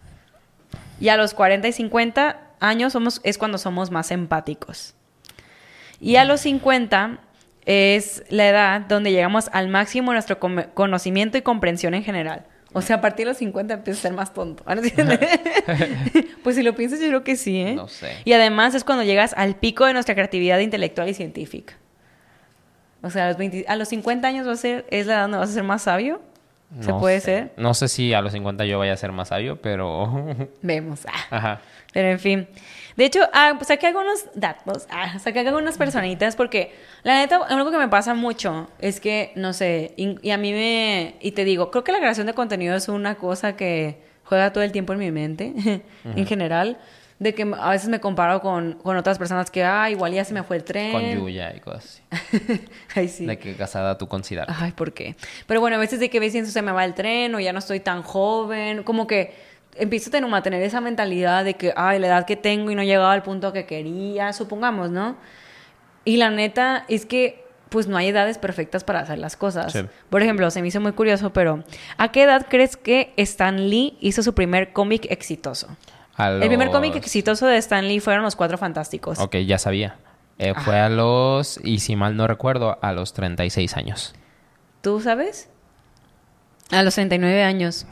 Y a los 40 y 50 años somos, es cuando somos más empáticos. Y a los 50 es la edad donde llegamos al máximo nuestro conocimiento y comprensión en general. O sea, a partir de los 50 empieza a ser más tonto. ¿Ah, no pues si lo piensas, yo creo que sí, ¿eh? No sé. Y además es cuando llegas al pico de nuestra creatividad intelectual y científica. O sea, a los, 20 a los 50 años va a ser, es la edad donde vas a ser más sabio. ¿Se No puede sé. ser? No sé si a los 50 yo vaya a ser más sabio, pero. Vemos. Ah. Ajá. Pero en fin. De hecho, ah, pues saqué algunos datos, ah, saqué algunas personitas porque la neta, algo que me pasa mucho es que, no sé, y, y a mí me, y te digo, creo que la creación de contenido es una cosa que juega todo el tiempo en mi mente, en general, de que a veces me comparo con, con otras personas que, ah, igual ya se me fue el tren. Con Yuya y cosas así. Ay, sí. De que casada tú consideras. Ay, ¿por qué? Pero bueno, a veces de que ves si se me va el tren o ya no estoy tan joven, como que empiezo a tener, a tener esa mentalidad de que, ay, la edad que tengo y no he llegado al punto que quería, supongamos, ¿no? Y la neta es que, pues no hay edades perfectas para hacer las cosas. Sí. Por ejemplo, se me hizo muy curioso, pero ¿a qué edad crees que Stan Lee hizo su primer cómic exitoso? El primer cómic exitoso de Stan Lee fueron Los Cuatro Fantásticos. Ok, ya sabía. Eh, fue a los, y si mal no recuerdo, a los 36 años. ¿Tú sabes? A los 39 años.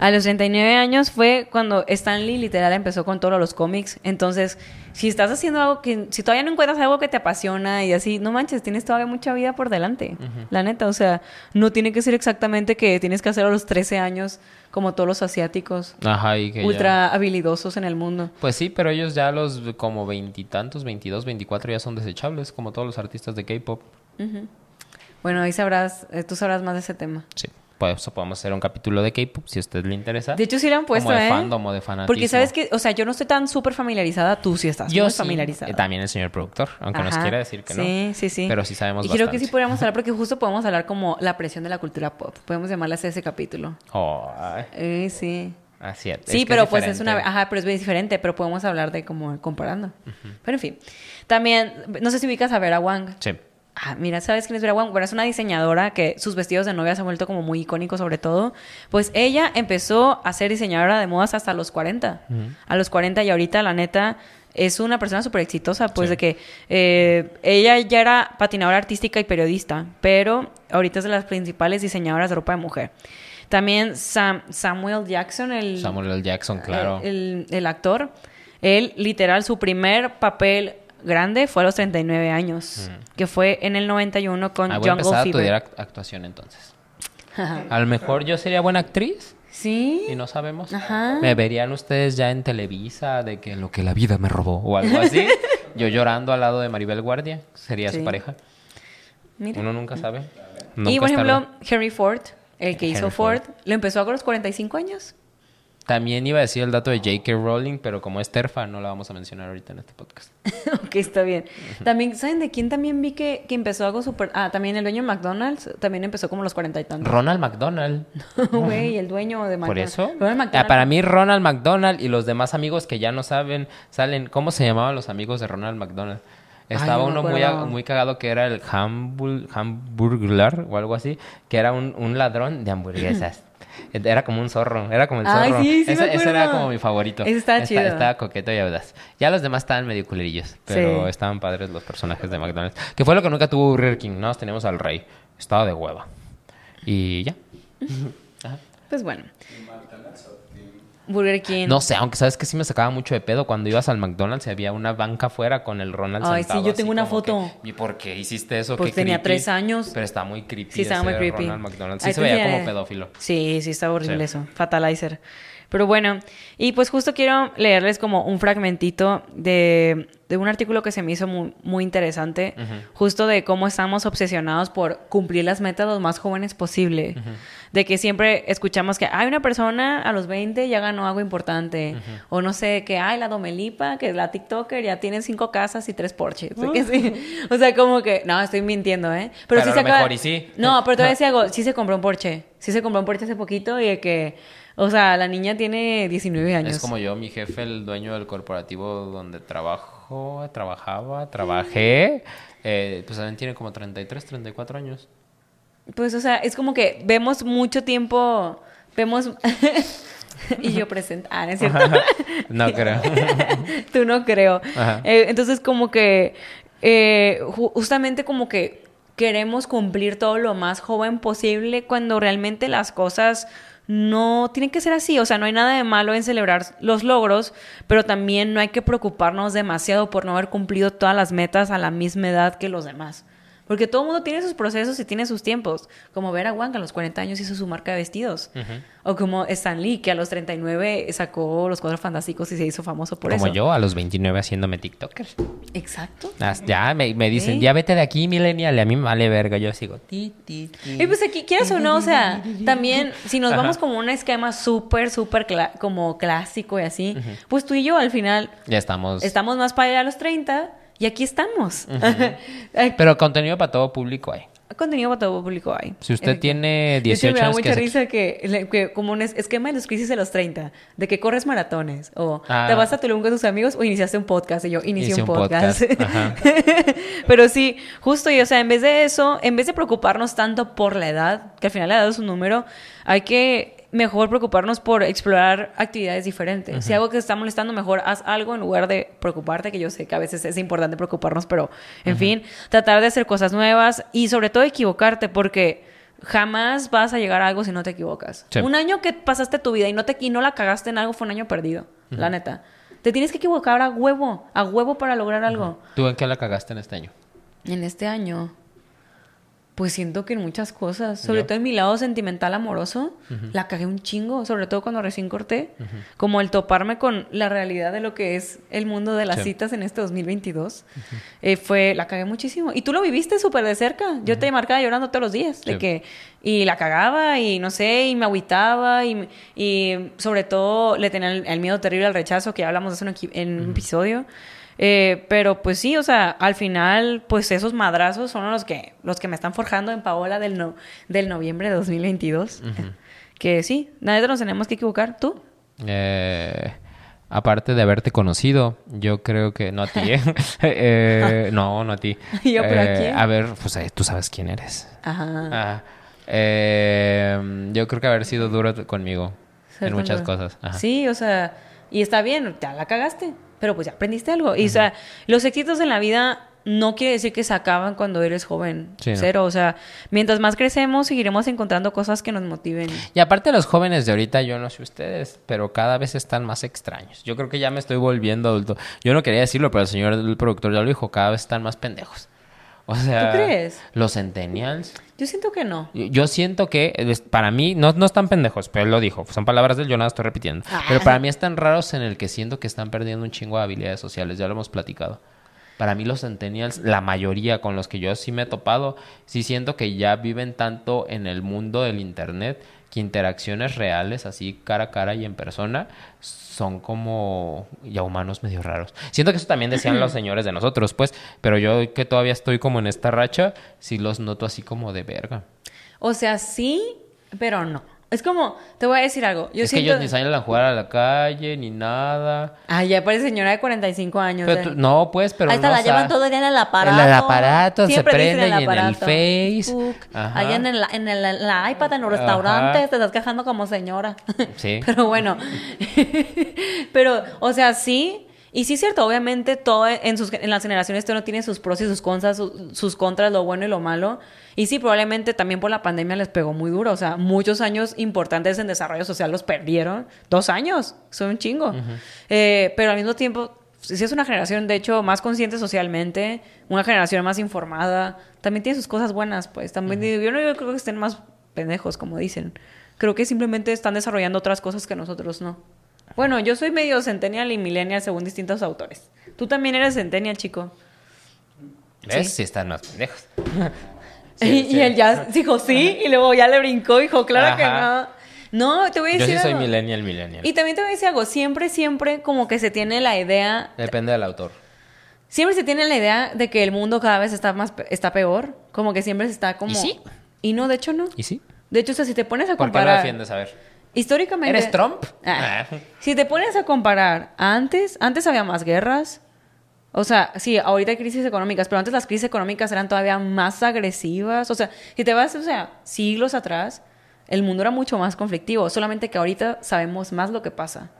A los 39 años fue cuando Stan Lee literal empezó con todos los cómics. Entonces, si estás haciendo algo que, si todavía no encuentras algo que te apasiona y así, no manches, tienes todavía mucha vida por delante. La neta, o sea, no tiene que ser exactamente que tienes que hacer a los 13 años como todos los asiáticos. Ajá, y que ya- Ultra habilidosos en el mundo. Pues sí, pero ellos ya los como veintitantos, 22, 24 ya son desechables, como todos los artistas de K-pop. Bueno, ahí sabrás, eh, tú sabrás más de ese tema. Sí, por eso podemos hacer un capítulo de K-pop si a usted le interesa. De hecho, sí lo han puesto, como de ¿eh? fandom o de fanatismo. Porque sabes que, o sea, yo no estoy tan súper familiarizada, tú sí estás Yo muy sí, familiarizada. eh, también el señor productor, aunque nos quiera decir que no. Sí, sí, sí. Pero sí sabemos Y creo que sí podríamos hablar, porque justo podemos hablar como la presión de la cultura pop. Podemos llamarle así a ese capítulo. Oh, ay, Eh, sí. así es. Sí, pero pues es una... Ajá, pero es bien diferente, pero podemos hablar de como comparando. Pero en fin. También, no sé si ubicas a Vera Wang. Sí. Ah, mira, ¿sabes quién es Vera Wang? Bueno, es una diseñadora que sus vestidos de novia se han vuelto como muy icónicos sobre todo. Pues ella empezó a ser diseñadora de modas hasta los 40. A los 40 y ahorita, la neta, es una persona súper exitosa. Pues Sí. de que eh, ella ya era patinadora artística y periodista, pero ahorita es de las principales diseñadoras de ropa de mujer. También Sam- Samuel Jackson, el, Samuel L. Jackson, claro. el, el actor, él literal su primer papel grande fue a los 39 años, que fue en el 91 con Ah, voy a Jungle a Fever. estudiar act- actuación entonces. A lo mejor yo sería buena actriz sí. y no sabemos. Ajá. Me verían ustedes ya en Televisa de que lo que la vida me robó o algo así. yo llorando al lado de Maribel Guardia, sería Sí. su pareja. Mira. Uno nunca sabe. y Nunca por es ejemplo. Henry Ford, el que hizo Henry Ford, Ford. lo empezó a los 45 años. También iba a decir el dato de J.K. Rowling, pero como es terfa, no la vamos a mencionar ahorita en este podcast. ok, está bien. También, ¿saben de quién también vi que, que empezó algo súper... Ah, también el dueño de McDonald's, también empezó como los 40 y tantos. Ronald McDonald. Güey, el dueño de McDonald's. ¿Por eso? Ronald Ah, para mí, Ronald McDonald y los demás amigos que ya no saben, salen. ¿Cómo se llamaban los amigos de Ronald McDonald? Estaba no uno muy, muy cagado que era el hambul, hamburglar o algo así, que era un, un ladrón de hamburguesas. Era como un zorro, era como el Ay, zorro. sí, sí me ese, era como mi favorito. Ese estaba Esta- chido. Estaba coqueto y audaz. Ya los demás estaban medio culerillos, pero Sí. estaban padres los personajes de McDonald's. Que fue lo que nunca tuvo Burger King, ¿no? Teníamos al rey. Estaba de hueva. Y ya. Ajá. Pues bueno. Burger King. No sé, aunque sabes que sí me sacaba mucho de pedo cuando ibas al McDonald's y había una banca afuera con el Ronald Ay, sí, sentado yo así tengo una como que, foto. ¿Y por qué hiciste eso? Pues Qué tenía creepy. tres años. Pero está muy creepy Sí, estaba muy creepy. Ronald McDonald. Sí Ahí se te veía enseñaré. como pedófilo. Sí, sí, está horrible Sí. eso. Fatalizer. Pero bueno, y pues justo quiero leerles como un fragmentito de, de un artículo que se me hizo muy, muy interesante, justo de cómo estamos obsesionados por cumplir las metas los más jóvenes posible. De que siempre escuchamos que hay una persona a los 20 ya ganó algo importante. O no sé, que hay la Domelipa, que es la TikToker, ya tiene cinco casas y tres Porsches. O sea, que sí. O sea, como que, no, estoy mintiendo, ¿eh? Pero sí a se acaba- mejor y sí. No, pero te voy a decir algo, sí se compró un Porsche. Sí se compró un Porsche hace poquito y de que, o sea, la niña tiene 19 años. Es como yo, mi jefe, el dueño del corporativo donde trabajo, trabajaba, trabajé, eh, pues también tiene como 33, 34 años. Pues, o sea, es como que vemos mucho tiempo, vemos... y yo presento... Ah, ¿no es cierto? no creo. Tú no creo. Eh, entonces, como que, eh, ju- justamente como que queremos cumplir todo lo más joven posible cuando realmente las cosas no tienen que ser así. O sea, no hay nada de malo en celebrar los logros, pero también no hay que preocuparnos demasiado por no haber cumplido todas las metas a la misma edad que los demás. Porque todo el mundo tiene sus procesos y tiene sus tiempos. Como Vera Wang, a los 40 años hizo su marca de vestidos. O como Stan Lee, que a los 39 sacó los cuadros fantásticos y se hizo famoso por Como eso. yo, a los 29 haciéndome TikToker. Exacto. Ya me, me dicen, Sí. ya vete de aquí, millennial. Y a mí me vale verga. Yo sigo. Ti, ti, ti. Y pues aquí, quieras o no, o sea, también si nos vamos como un esquema súper, súper cla- como clásico y así, pues tú y yo al final Ya estamos. estamos más para allá a los 30 y aquí estamos. Pero contenido para todo público hay. Contenido para todo público hay. Si usted Eh, tiene de hecho, 18 me da años mucha que risa que, como un es- esquema de los crisis de los 30, de que corres maratones, o Ah. te vas a Tulum con tus amigos, o iniciaste un podcast, y yo inicié un un podcast. podcast. Pero sí, justo y, o sea, en vez de eso, en vez de preocuparnos tanto por la edad, que al final la edad es un número, hay que mejor preocuparnos por explorar actividades diferentes. Si algo que te está molestando, mejor haz algo en lugar de preocuparte, que yo sé que a veces es importante preocuparnos, pero en fin, tratar de hacer cosas nuevas y sobre todo equivocarte, porque jamás vas a llegar a algo si no te equivocas. Sí. Un año que pasaste tu vida y no te y no la cagaste en algo fue un año perdido, la neta. Te tienes que equivocar a huevo, a huevo para lograr algo. ¿Tú en qué la cagaste en este año? En este año, pues siento que en muchas cosas, sobre ¿Yo? todo en mi lado sentimental amoroso, la cagué un chingo, sobre todo cuando recién corté, como el toparme con la realidad de lo que es el mundo de las Sí. citas en este 2022, eh, fue, la cagué muchísimo. Y tú lo viviste súper de cerca, yo te marcaba llorando todos los días, de que, y la cagaba, y no sé, y me agüitaba, y, y sobre todo le tenía el, el miedo terrible al rechazo, que ya hablamos en, equi- en un episodio. Eh, pero pues sí, o sea, al final, pues esos madrazos son los que, los que me están forjando en Paola del, no, del noviembre de 2022. Que sí, nadie nos tenemos que equivocar. ¿Tú? Eh, aparte de haberte conocido, yo creo que no a ti, ¿eh? Eh, no, no a ti. Yo, ¿pero a Eh, quién? A ver, pues eh, tú sabes quién eres. Ajá. Ah, eh, yo creo que haber sido duro conmigo en muchas cosas. Ajá. Sí, o sea, y está bien, ya la cagaste, pero pues ya aprendiste algo. Y o sea, los éxitos en la vida no quiere decir que se acaban cuando eres joven. Sí, no. Cero, o sea, mientras más crecemos, seguiremos encontrando cosas que nos motiven. Y aparte los jóvenes de ahorita, yo no sé ustedes, pero cada vez están más extraños. Yo creo que ya me estoy volviendo adulto. Yo no quería decirlo, pero el señor el productor ya lo dijo, cada vez están más pendejos. O sea, ¿Tú crees? Los centennials. Yo siento que no. Yo- siento que para mí no, no están pendejos, pero él lo dijo. Son palabras de él, yo nada estoy repitiendo. Ah. Pero para mí están raros en el que siento que están perdiendo un chingo de habilidades sociales. Ya lo hemos platicado. Para mí los centennials, la mayoría con los que yo sí me he topado, sí siento que ya viven tanto en el mundo del internet que interacciones reales, así cara a cara y en persona, son como ya humanos medio raros. Siento que eso también decían los señores de nosotros, pues, pero yo que todavía estoy como en esta racha, sí los noto así como de verga. O sea, sí, pero no. Es como, te voy a decir algo. Yo es que ellos ni salen a jugar a la calle, ni nada. Ay, ya parece señora de 45 años. Pero eh. tú- no, pues, pero Ahí está, no la llevan sa- todo el día en el aparato. En el aparato, se Siempre dicen prende y en el aparato. Face. Facebook. Ajá. Allá en el, en el- en la iPad, en los Ajá. restaurantes, te estás quejando como señora. Sí. Pero bueno. Pero, o sea, sí. Y sí es cierto, obviamente, todo en, sus, en las generaciones todo tiene sus pros y sus contras, sus, sus contras, lo bueno y lo malo. Y sí, probablemente también por la pandemia les pegó muy duro. O sea, muchos años importantes en desarrollo social los perdieron. Dos años, son un chingo. Eh, pero al mismo tiempo, sí es una generación, de hecho, más consciente socialmente, una generación más informada. También tiene sus cosas buenas, pues. También yo no yo creo que estén más pendejos, como dicen. Creo que simplemente están desarrollando otras cosas que nosotros no. Bueno, yo soy medio centennial y millennial según distintos autores. Tú también eres centennial, chico. ¿Ves? Sí. Sí, están más pendejos. y, Sí, sí. y él ya dijo sí, y luego ya le brincó dijo, claro que no. No, te voy a Yo decir sí soy millennial, millennial. Y también te voy a decir algo, siempre, siempre como que se tiene la idea, Depende del autor. siempre se tiene la idea de que el mundo cada vez está más, está peor, como que siempre se está como... ¿Y sí? Y no, de hecho no. ¿Y sí? De hecho, o sea, si te pones a ¿Por qué lo comparar... defiendes? A ver. Históricamente... ¿Eres Trump? Ah. Ah. Si te pones a comparar, antes, antes había más guerras. O sea, sí, ahorita hay crisis económicas, pero antes las crisis económicas eran todavía más agresivas. O sea, si te vas, o sea, siglos atrás, el mundo era mucho más conflictivo. Solamente que ahorita sabemos más lo que pasa.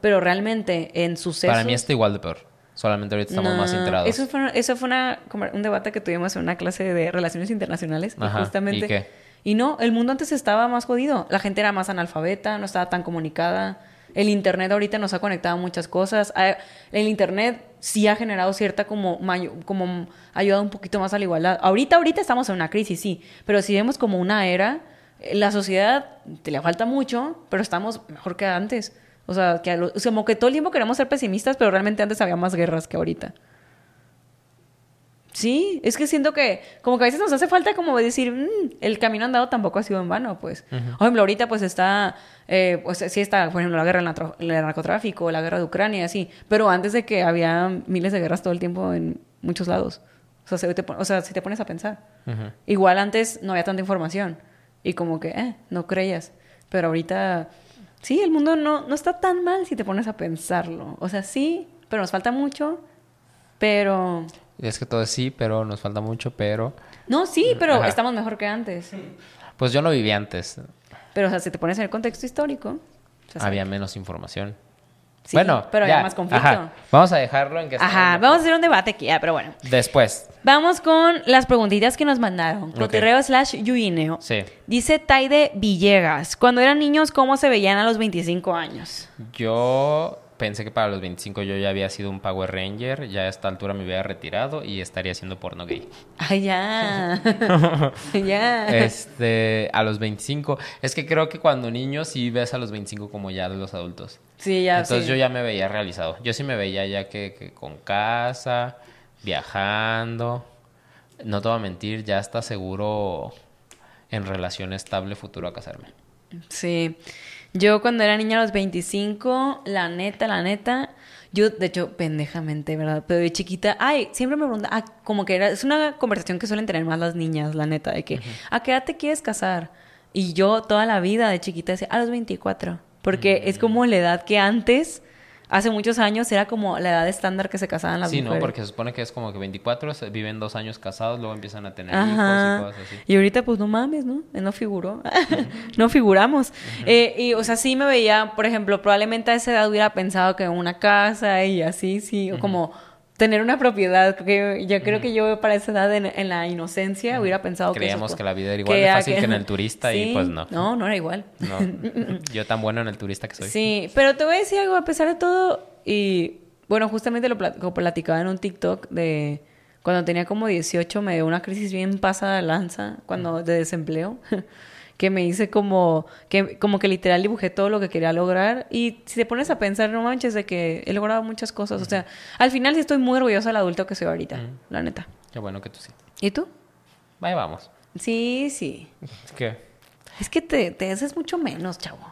Pero realmente en sucesos... Para mí está igual de peor. Solamente ahorita estamos No, más enterados. Eso fue, eso fue una, un debate que tuvimos en una clase de relaciones internacionales. y justamente. ¿y qué? Y no, el mundo antes estaba más jodido. La gente era más analfabeta, no estaba tan comunicada. El internet ahorita nos ha conectado a muchas cosas. El internet sí ha generado cierta como, como ayudado un poquito más a la igualdad. Ahorita, ahorita estamos en una crisis, sí. Pero si vemos como una era, eh, la sociedad te le falta mucho, pero estamos mejor que antes. O sea, que lo- o sea, como que todo el tiempo queremos ser pesimistas, pero realmente antes había más guerras que ahorita. Sí, es que siento que como que a veces nos hace falta como decir, "Mm, el camino andado tampoco ha sido en vano, pues. Por ejemplo, ahorita pues está, eh, pues sí está, por ejemplo, la guerra del narcotráfico, la guerra de Ucrania, así. Pero antes de que había miles de guerras todo el tiempo en muchos lados. O sea, si te, o sea, si te pones a pensar. Igual antes no había tanta información y como que, eh, no creías. Pero ahorita, sí, el mundo no, no está tan mal si te pones a pensarlo. O sea, sí, pero nos falta mucho, pero... Es que todo es sí, pero nos falta mucho, pero... No, sí, pero Ajá. estamos mejor que antes. Pues yo no viví antes. Pero, o sea, si te pones en el contexto histórico... o sea, Había menos información. sí, bueno, pero ya. había más conflicto. Ajá. Vamos a dejarlo en que Ajá, vamos a hacer un debate aquí, ah, pero bueno. Después. Vamos con las preguntitas que nos mandaron. Cotorreo slash yuineo. Sí. Dice Taide Villegas. Cuando eran niños, ¿cómo se veían a los 25 años? Yo pensé que para los 25 yo ya había sido un Power Ranger, ya a esta altura me hubiera retirado y estaría haciendo porno gay. Ay, ya. ya. Este, a los 25, es que creo que cuando niño sí ves a los 25 como ya de los adultos. Sí, ya. Entonces sí. yo ya me veía realizado. Yo sí me veía ya que, que con casa, viajando. No te voy a mentir, ya está seguro en relación estable futuro a casarme. Sí. Yo cuando era niña a los 25, la neta, la neta, yo de hecho pendejamente, ¿verdad? Pero de chiquita, ay, siempre me preguntan, ah, como que era, es una conversación que suelen tener más las niñas, la neta, de que, ¿a qué edad te quieres casar? Y yo toda la vida de chiquita decía, a los 24, porque es como la edad que antes, hace muchos años, era como la edad estándar que se casaban las sí, mujeres. ¿no? Porque se supone que es como que 24 se- viven dos años casados, luego empiezan a tener Ajá. hijos y cosas así. Y ahorita, pues no mames, ¿no? Eh, No figuró. no figuramos. Eh, y, o sea, sí me veía, por ejemplo, probablemente a esa edad hubiera pensado que una casa y así, sí, o como tener una propiedad. Porque yo creo que yo para esa edad, en, en la inocencia, hubiera pensado Creíamos que. eso- que la vida era igual de a- fácil que en el turista y, pues, no. No, no era igual. No, yo tan bueno en el turista que soy. Sí, pero te voy a decir algo, a pesar de todo, y bueno, justamente lo platicaba en un TikTok de cuando tenía como 18, me dio una crisis bien pasada de lanza, cuando de desempleo, que me hice como que, como que literal dibujé todo lo que quería lograr, y si te pones a pensar, no manches, de que he logrado muchas cosas, o sea, al final sí estoy muy orgullosa del adulto que soy ahorita, la neta. Qué bueno que tú sí. ¿Y tú? Vaya, vamos. Sí, sí. Que... Es que te, te haces mucho menos, chavo.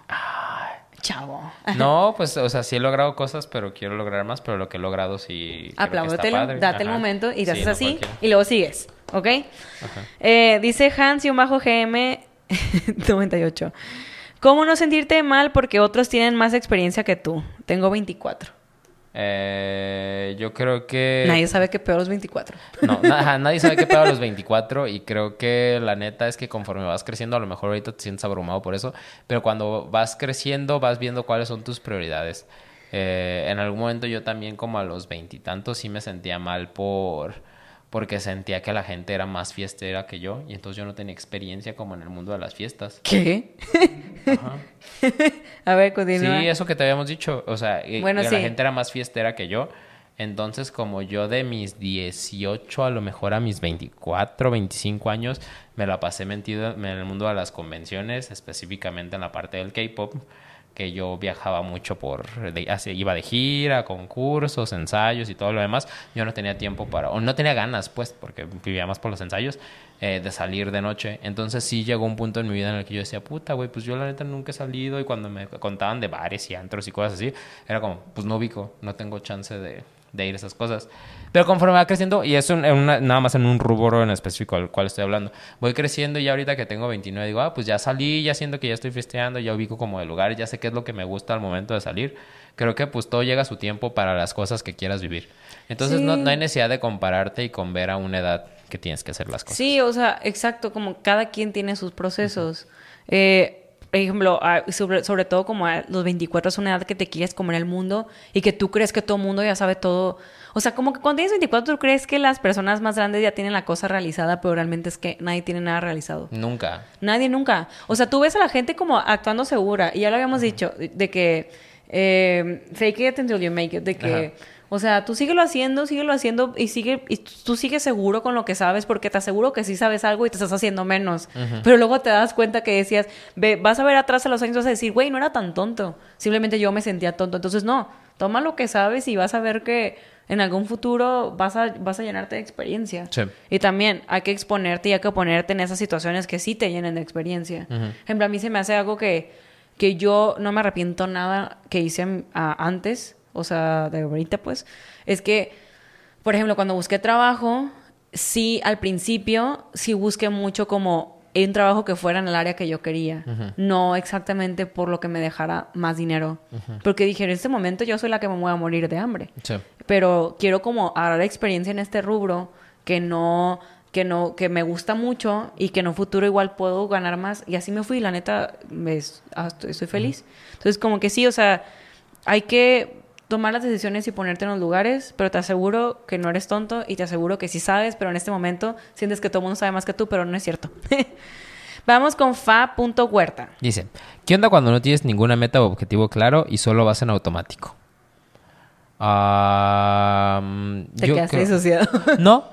Chavo. No, pues, o sea, sí he logrado cosas, pero quiero lograr más, pero lo que he logrado sí... padre. date el Ajá. momento y te Sí, haces no así cualquiera. y luego sigues, ¿ok? Eh, dice Hans y un bajo GM 98. ¿Cómo no sentirte mal porque otros tienen más experiencia que tú? Tengo 24. Eh, yo creo que... Nadie sabe que peor los 24. No, na- nadie sabe qué pedo a los 24 y creo que la neta es que conforme vas creciendo, a lo mejor ahorita te sientes abrumado por eso, pero cuando vas creciendo vas viendo cuáles son tus prioridades. Eh, en algún momento yo también como a los veintitantos sí me sentía mal por porque sentía que la gente era más fiestera que yo y entonces yo no tenía experiencia como en el mundo de las fiestas. ¿Qué? a ver, continúa. Sí, eso que te habíamos dicho. O sea, Bueno, que sí. la gente era más fiestera que yo. Entonces, como yo de mis 18 a lo mejor a mis 24, 25 años, me la pasé metido en el mundo de las convenciones, específicamente en la parte del K-pop, que yo viajaba mucho por, iba de gira, concursos, ensayos y todo lo demás. Yo no tenía tiempo para, o no tenía ganas, pues, porque vivía más por los ensayos, eh, de salir de noche. Entonces sí llegó un punto en mi vida en el que yo decía, puta, güey, pues yo la neta nunca he salido y cuando me contaban de bares y antros y cosas así, era como, pues no ubico, no tengo chance de, de ir a esas cosas. Pero conforme va creciendo, y eso en una- nada más en un rubro en específico al cual estoy hablando, voy creciendo y ya ahorita que tengo 29 digo, ah, pues ya salí, ya siento que ya estoy festeando, ya ubico como de lugares, ya sé qué es lo que me gusta al momento de salir. Creo que pues todo llega a su tiempo para las cosas que quieras vivir. Entonces no, Sí. no hay necesidad de compararte y con ver a una edad que tienes que hacer las cosas. Sí, o sea, exacto, como cada quien tiene sus procesos. Eh, por ejemplo, sobre, sobre todo como a los 24 es una edad que te quieres comer el mundo y que tú crees que todo el mundo ya sabe todo. O sea, como que cuando tienes 24 tú crees que las personas más grandes ya tienen la cosa realizada, pero realmente es que nadie tiene nada realizado. Nunca. Nadie nunca. O sea, tú ves a la gente como actuando segura. Y ya lo habíamos dicho, de que eh, fake it until you make it. De que, o sea, tú síguelo haciendo, síguelo haciendo y sigue y tú sigues seguro con lo que sabes porque te aseguro que sí sabes algo y te estás haciendo menos. Pero luego te das cuenta que decías, ve, vas a ver atrás a los años y vas a decir, güey, no era tan tonto. Simplemente yo me sentía tonto. Entonces, no, toma lo que sabes y vas a ver que en algún futuro vas a, vas a llenarte de experiencia. Sí. Y también hay que exponerte y hay que ponerte en esas situaciones que sí te llenen de experiencia. Por ejemplo, a mí se me hace algo que, que yo no me arrepiento nada que hice antes, o sea, de ahorita pues, es que, por ejemplo, cuando busqué trabajo, sí, al principio, sí busqué mucho como un trabajo que fuera en el área que yo quería, no exactamente por lo que me dejara más dinero, porque dije, en este momento yo soy la que me voy a morir de hambre Sí. pero quiero como agarrar experiencia en este rubro que no que no que me gusta mucho y que en un futuro igual puedo ganar más y así me fui la neta me, ah, estoy feliz. Entonces como que sí o sea hay que tomar las decisiones y ponerte en los lugares pero te aseguro que no eres tonto y te aseguro que sí sabes pero en este momento sientes que todo el mundo sabe más que tú pero no es cierto. Vamos con fa.huerta Dice, ¿qué onda cuando no tienes ninguna meta o objetivo claro y solo vas en automático? Ah, te yo quedaste creo- disociado. No,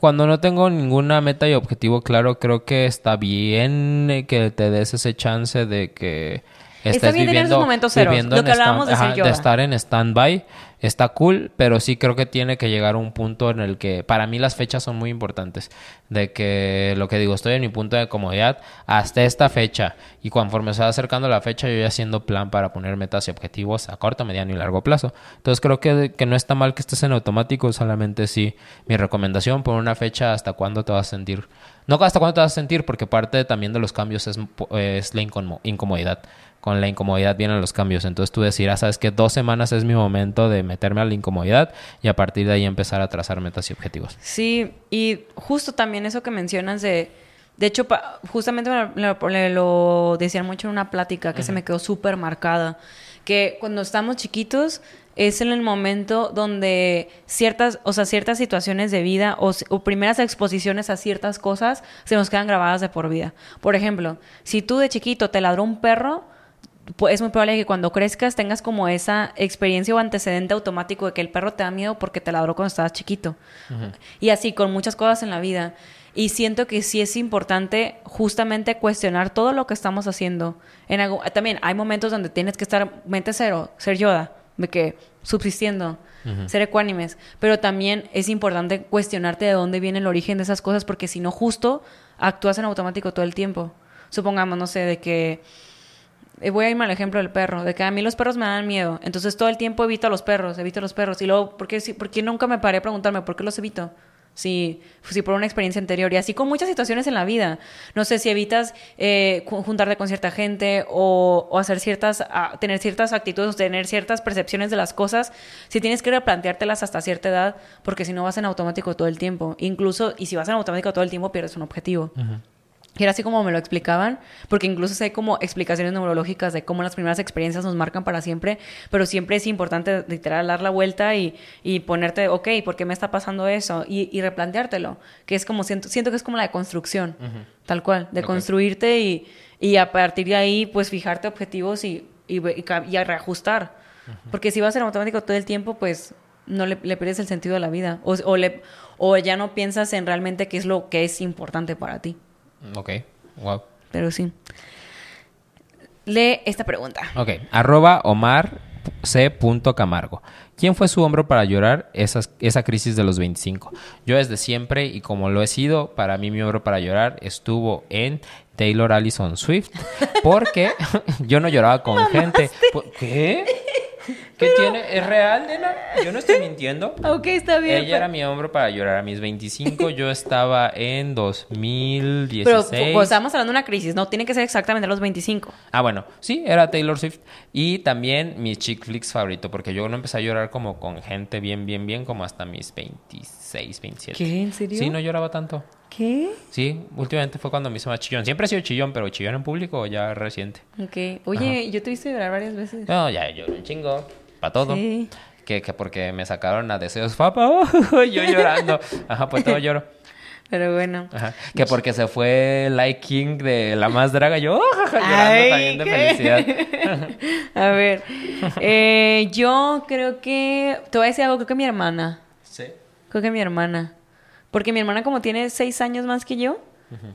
cuando no tengo ninguna meta y objetivo claro, creo que está bien eh, que te des ese chance de que Está bien tener esos momentos lo que hablábamos de ajá, estar en stand-by. Está cool, pero sí creo que tiene que llegar a un punto en el que para mí las fechas son muy importantes. De que lo que digo, estoy en mi punto de comodidad hasta esta fecha. Y conforme se va acercando la fecha, yo ya haciendo plan para poner metas y objetivos a corto, mediano y largo plazo. Entonces creo que, que no está mal que estés en automático, solamente sí. Mi recomendación, por una fecha hasta cuándo te vas a sentir. No hasta cuándo te vas a sentir, porque parte también de los cambios es, es la incomo- incomodidad con la incomodidad vienen los cambios. Entonces tú decirás, sabes que dos semanas es mi momento de meterme a la incomodidad y a partir de ahí empezar a trazar metas y objetivos. Sí, y justo también eso que mencionas de... De hecho, pa- justamente me lo, me lo decían mucho en una plática que se me quedó súper marcada. Que cuando estamos chiquitos es en el momento donde ciertas, o sea, ciertas situaciones de vida o, primeras exposiciones a ciertas cosas se nos quedan grabadas de por vida. Por ejemplo, si tú de chiquito te ladró un perro, es muy probable que cuando crezcas tengas como esa experiencia o antecedente automático de que el perro te da miedo porque te ladró cuando estabas chiquito. Y así con muchas cosas en la vida. Y siento que sí es importante justamente cuestionar todo lo que estamos haciendo. En algo, también hay momentos donde tienes que estar mente cero, ser yoda, de que subsistiendo, ser ecuánimes. Pero también es importante cuestionarte de dónde viene el origen de esas cosas porque si no justo actúas en automático todo el tiempo. Supongamos, no sé, de que voy a irme al ejemplo del perro, de que a mí los perros me dan miedo. Entonces todo el tiempo evito a los perros, evito a los perros. Y luego, ¿por qué, sí- por qué nunca me paré a preguntarme por qué los evito? si, si por una experiencia anterior. Y así con muchas situaciones en la vida. No sé si evitas eh, ju- juntarte con cierta gente o, o hacer ciertas, a- tener ciertas actitudes, tener ciertas percepciones de las cosas, si tienes que replanteártelas hasta cierta edad, porque si no vas en automático todo el tiempo. Incluso, y si vas en automático todo el tiempo, pierdes un objetivo. Y era así como me lo explicaban, porque incluso sé como explicaciones neurológicas de cómo las primeras experiencias nos marcan para siempre, pero siempre es importante literal dar la vuelta y, y ponerte, ok, ¿por qué me está pasando eso? Y, y replanteártelo, que es como, siento, siento que es como la de construcción, tal cual, de construirte y, y a partir de ahí, pues fijarte objetivos y, y, y a reajustar. Porque si vas en automático todo el tiempo, pues no le, le pierdes el sentido de la vida, o, o, le, o ya no piensas en realmente qué es lo que es importante para ti. Ok, wow. Pero sí. Lee esta pregunta. Ok, arroba Omar C. Camargo. ¿Quién fue su hombro para llorar esas- esa crisis de los 25? Yo desde siempre, y como lo he sido, para mí mi hombro para llorar estuvo en Taylor Allison Swift, porque yo no lloraba con gente. Por- ¿Qué? ¿Qué tiene? ¿Es real, nena? Yo no estoy mintiendo. Ok, está bien. Ella era mi hombro para llorar a mis 25. Yo estaba en Pero 2016. pues, estamos hablando de una crisis, no tiene que ser exactamente a los 25. Ah, bueno, sí, era Taylor Swift. Y también mi chick flicks favorito, porque yo no empecé a llorar como con gente bien, bien, bien, como hasta mis 26, 27. ¿Qué? ¿En serio? Sí, no lloraba tanto. ¿Qué? Sí, últimamente fue cuando me hizo más chillón. Siempre he sido chillón, pero chillón en público ya reciente. Ok. Oye, yo te viste llorar varias veces. No, ya lloré un chingo. Para todo. Sí. Que, que porque me sacaron a deseos, papá. yo llorando. Ajá, pues todo lloro. Pero bueno. Ajá. Que porque se fue Light King de la más draga, yo llorando Ay, también de ¿qué? felicidad. A ver. eh, yo creo que. Te voy a decir algo, creo que mi hermana. Sí. Creo que mi hermana. Porque mi hermana, como tiene seis años más que yo,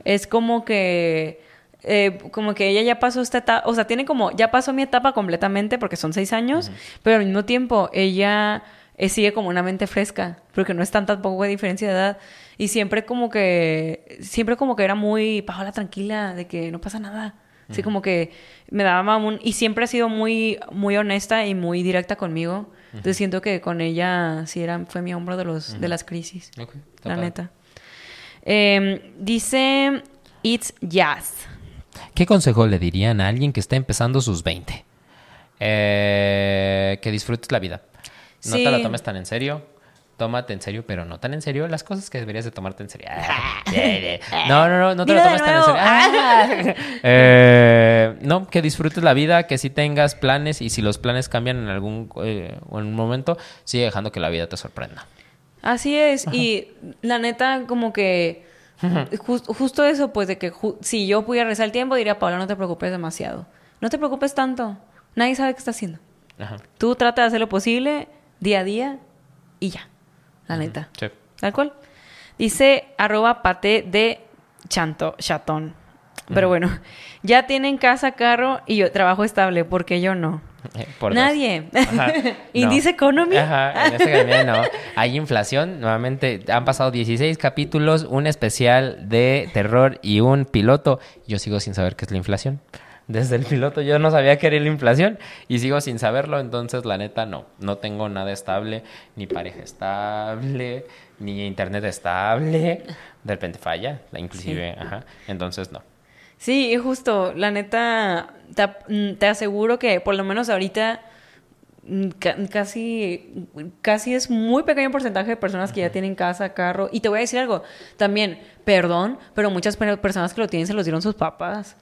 es como que. eh, como que ella ya pasó esta etapa. O sea, tiene como. Ya pasó mi etapa completamente porque son seis años. Pero al mismo tiempo, ella eh, sigue como una mente fresca. Porque no es tan tampoco de diferencia de edad. Y siempre como que. Siempre como que era muy. Paola, tranquila, de que no pasa nada. Así como que me daba un... Y siempre ha sido muy, muy honesta y muy directa conmigo. Entonces siento que con ella sí era, fue mi hombro de, los, de las crisis. Ok, está la neta. Eh, dice It's Jazz. ¿Qué consejo le dirían a alguien que está empezando sus 20? Eh, que disfrutes la vida. No Sí. te la tomes tan en serio. Tómate en serio, pero no tan en serio las cosas que deberías de tomarte en serio. No, no, no, no te de tomes tan en serio. Ah. Eh, no, que disfrutes la vida, que si tengas planes y si los planes cambian en algún eh, en un momento, sigue dejando que la vida te sorprenda. Así es. Y la neta, como que... jus- justo eso, pues, de que si yo pudiera rezar el tiempo, diría, Paula, no te preocupes demasiado. No te preocupes tanto. Nadie sabe qué está haciendo. Ajá. Tú trata de hacer lo posible día a día y ya. La neta. Sí. Tal cual. Dice arroba pate de chanto, chatón. Pero bueno, ya tienen casa, carro y yo trabajo estable, porque yo no. Eh, por. Nadie. Ajá. Indice No. Economy. Ajá, en esta economía no. Hay inflación. Nuevamente, han pasado 16 capítulos, un especial de terror y un piloto. Yo sigo sin saber qué es la inflación. Desde el piloto yo no sabía qué era la inflación y sigo sin saberlo. Entonces, la neta, no. No tengo nada estable, ni pareja estable, ni internet estable. De repente falla, la inclusive. Ajá. Entonces, no. Sí, justo, la neta, te, mm, te aseguro que por lo menos ahorita mm, ca- casi, casi es muy pequeño porcentaje de personas que ya tienen casa, carro. Y te voy a decir algo, también, perdón, pero muchas pe- personas que lo tienen se los dieron sus papás.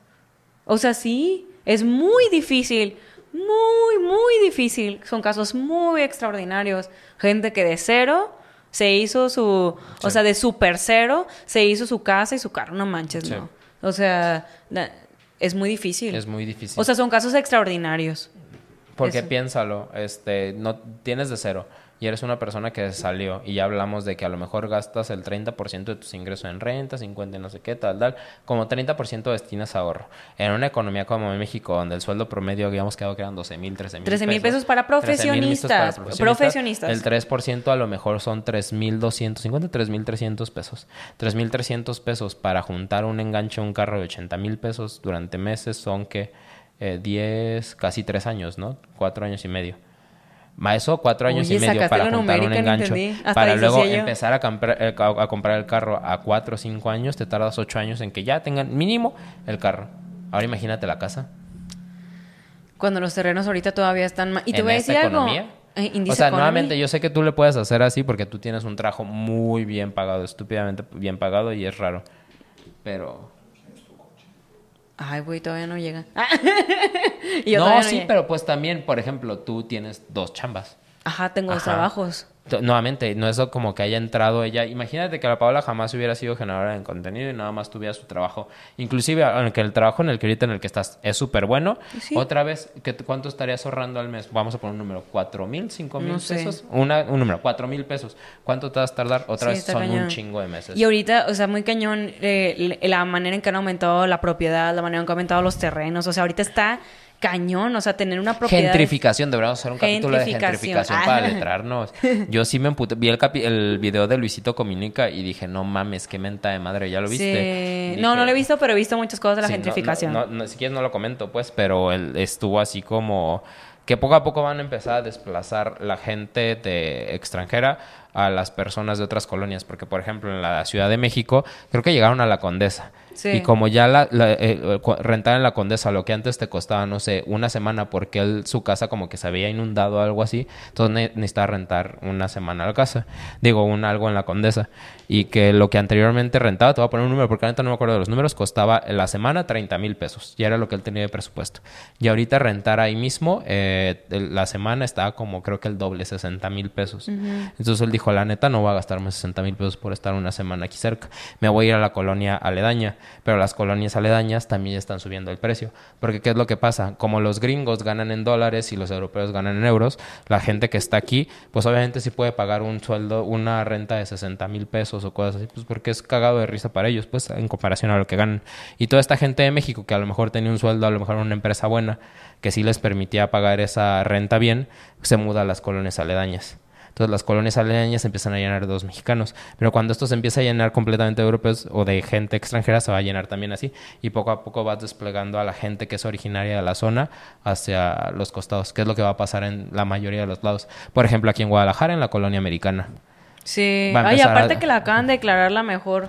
O sea, sí, es muy difícil, muy, muy difícil. Son casos muy extraordinarios. Gente que de cero se hizo su, o sea, de super cero se hizo su casa y su carro, no manches, Sí. no. O sea, es muy difícil. Es muy difícil. O sea, son casos extraordinarios. Porque Eso. piénsalo, este, no tienes de cero y eres una persona que salió y ya hablamos de que a lo mejor gastas el 30% de tus ingresos en renta, 50 en no sé qué, tal, tal, como 30% destinas a ahorro. En una economía como en México, donde el sueldo promedio habíamos quedado que eran 12 mil, 13 mil 13,000 pesos para 13,000 listos para profesionistas, profesionistas. El 3% a lo mejor son 3.250, 3.300 pesos. 3.300 pesos para juntar un enganche a un carro de 80 mil pesos durante meses son que eh, 10, casi 3 años, ¿no? 4 años y medio. Ma eso cuatro años y medio para juntar un no engancho. Para luego empezar a, comprar el, ca- a comprar el carro a cuatro o cinco años, te tardas ocho años en que ya tengan mínimo el carro. Ahora imagínate la casa. Cuando los terrenos ahorita todavía están... ma- Y te en voy a decir algo. economía. eh, índice O sea, economy. nuevamente, yo sé que tú le puedes hacer así porque tú tienes un trabajo muy bien pagado, estúpidamente bien pagado y es raro. Pero... Ay, güey, todavía no llega. y yo no, sí, llegué. pero pues también, por ejemplo, tú tienes dos chambas. Ajá, tengo dos trabajos. Nuevamente, no es como que haya entrado ella. Imagínate que la Paola jamás hubiera sido generadora de contenido y nada más tuviera su trabajo. Inclusive, aunque el trabajo en el que ahorita en el que estás es súper bueno, Sí. otra vez, ¿qué, ¿cuánto estarías ahorrando al mes? Vamos a poner un número, ¿cuatro mil, cinco mil pesos? Una, un número, cuatro mil pesos. ¿Cuánto te vas a tardar? Otra Sí, vez son un chingo de meses. Y ahorita, o sea, muy cañón eh, la manera en que han aumentado la propiedad, la manera en que han aumentado los terrenos. O sea, ahorita está cañón, o sea, tener una propiedad. Gentrificación, deberíamos hacer un capítulo de Gentrificación. para Ah. letrarnos. Yo sí me emputé, vi el, capi- el video de Luisito Comunica y dije, no mames, qué menta de madre, ¿ya lo viste? Sí. No, no lo he visto, pero he visto muchas cosas de la Sí, gentrificación. No, no, no, si quieres no lo comento, pues, pero él estuvo así como que poco a poco van a empezar a desplazar la gente de extranjera a las personas de otras colonias, porque por ejemplo en la Ciudad de México creo que llegaron a la Condesa. Sí. Y como ya la, la- eh, cu- rentar en la Condesa lo que antes te costaba, no sé, una semana porque él, su casa como que se había inundado o algo así, entonces ne- necesitaba rentar una semana la casa. Digo, un algo en la Condesa. Y que lo que anteriormente rentaba, te voy a poner un número porque ahorita no me acuerdo de los números, costaba la semana 30 mil pesos. Ya era lo que él tenía de presupuesto. Y ahorita rentar ahí mismo, eh, la semana estaba como creo que el doble, 60 mil pesos. Entonces él dijo, la neta, no voy a gastarme 60 mil pesos por estar una semana aquí cerca. Me voy a ir a la colonia aledaña. Pero las colonias aledañas también están subiendo el precio. Porque ¿qué es lo que pasa? Como los gringos ganan en dólares y los europeos ganan en euros, la gente que está aquí, pues obviamente sí puede pagar un sueldo, una renta de 60 mil pesos o cosas así, pues porque es cagado de risa para ellos, pues en comparación a lo que ganan. Y toda esta gente de México que a lo mejor tenía un sueldo, a lo mejor una empresa buena, que sí les permitía pagar esa renta bien, se muda a las colonias aledañas. Entonces las colonias aledañas empiezan a llenar de dos mexicanos. Pero cuando esto se empieza a llenar completamente de europeos o de gente extranjera, se va a llenar también así. Y poco a poco vas desplegando a la gente que es originaria de la zona hacia los costados, que es lo que va a pasar en la mayoría de los lados. Por ejemplo, aquí en Guadalajara, en la colonia americana. Sí. Ay, aparte a- que la acaban de declarar la mejor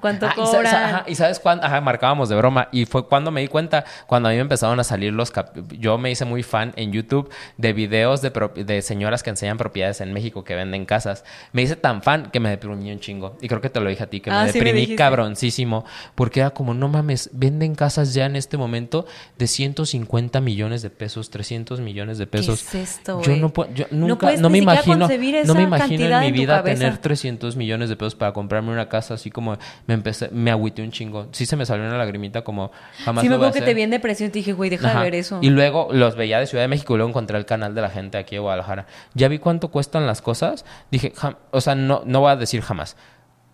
¿Cuánto Ah, y sa- cobran? sa- ajá, ¿Y sabes cuándo? Ajá, marcábamos de broma. Y fue cuando me di cuenta, cuando a mí me empezaron a salir los... cap- Yo me hice muy fan en YouTube de videos de, de señoras que enseñan propiedades en México que venden casas. Me hice tan fan que me deprimí un chingo. Y creo que te lo dije a ti, que Ah, me sí me deprimí cabroncísimo. Porque era como, no mames, venden casas ya en este momento de 150 millones de pesos, 300 millones de pesos. es esto, Yo no, puedo- yo No nunca, no, ni me imagino, no me imagino en mi en vida tener 300 millones de pesos para comprarme una casa así como me empecé me agüité un chingo sí se me salió una lagrimita como jamás Sí, me acuerdo que te vi en depresión y te dije, güey, deja Ajá. de ver eso. y luego los veía de Ciudad de México y luego encontré el canal de la gente aquí de Guadalajara ya vi cuánto cuestan las cosas dije jam- o sea no no voy a decir jamás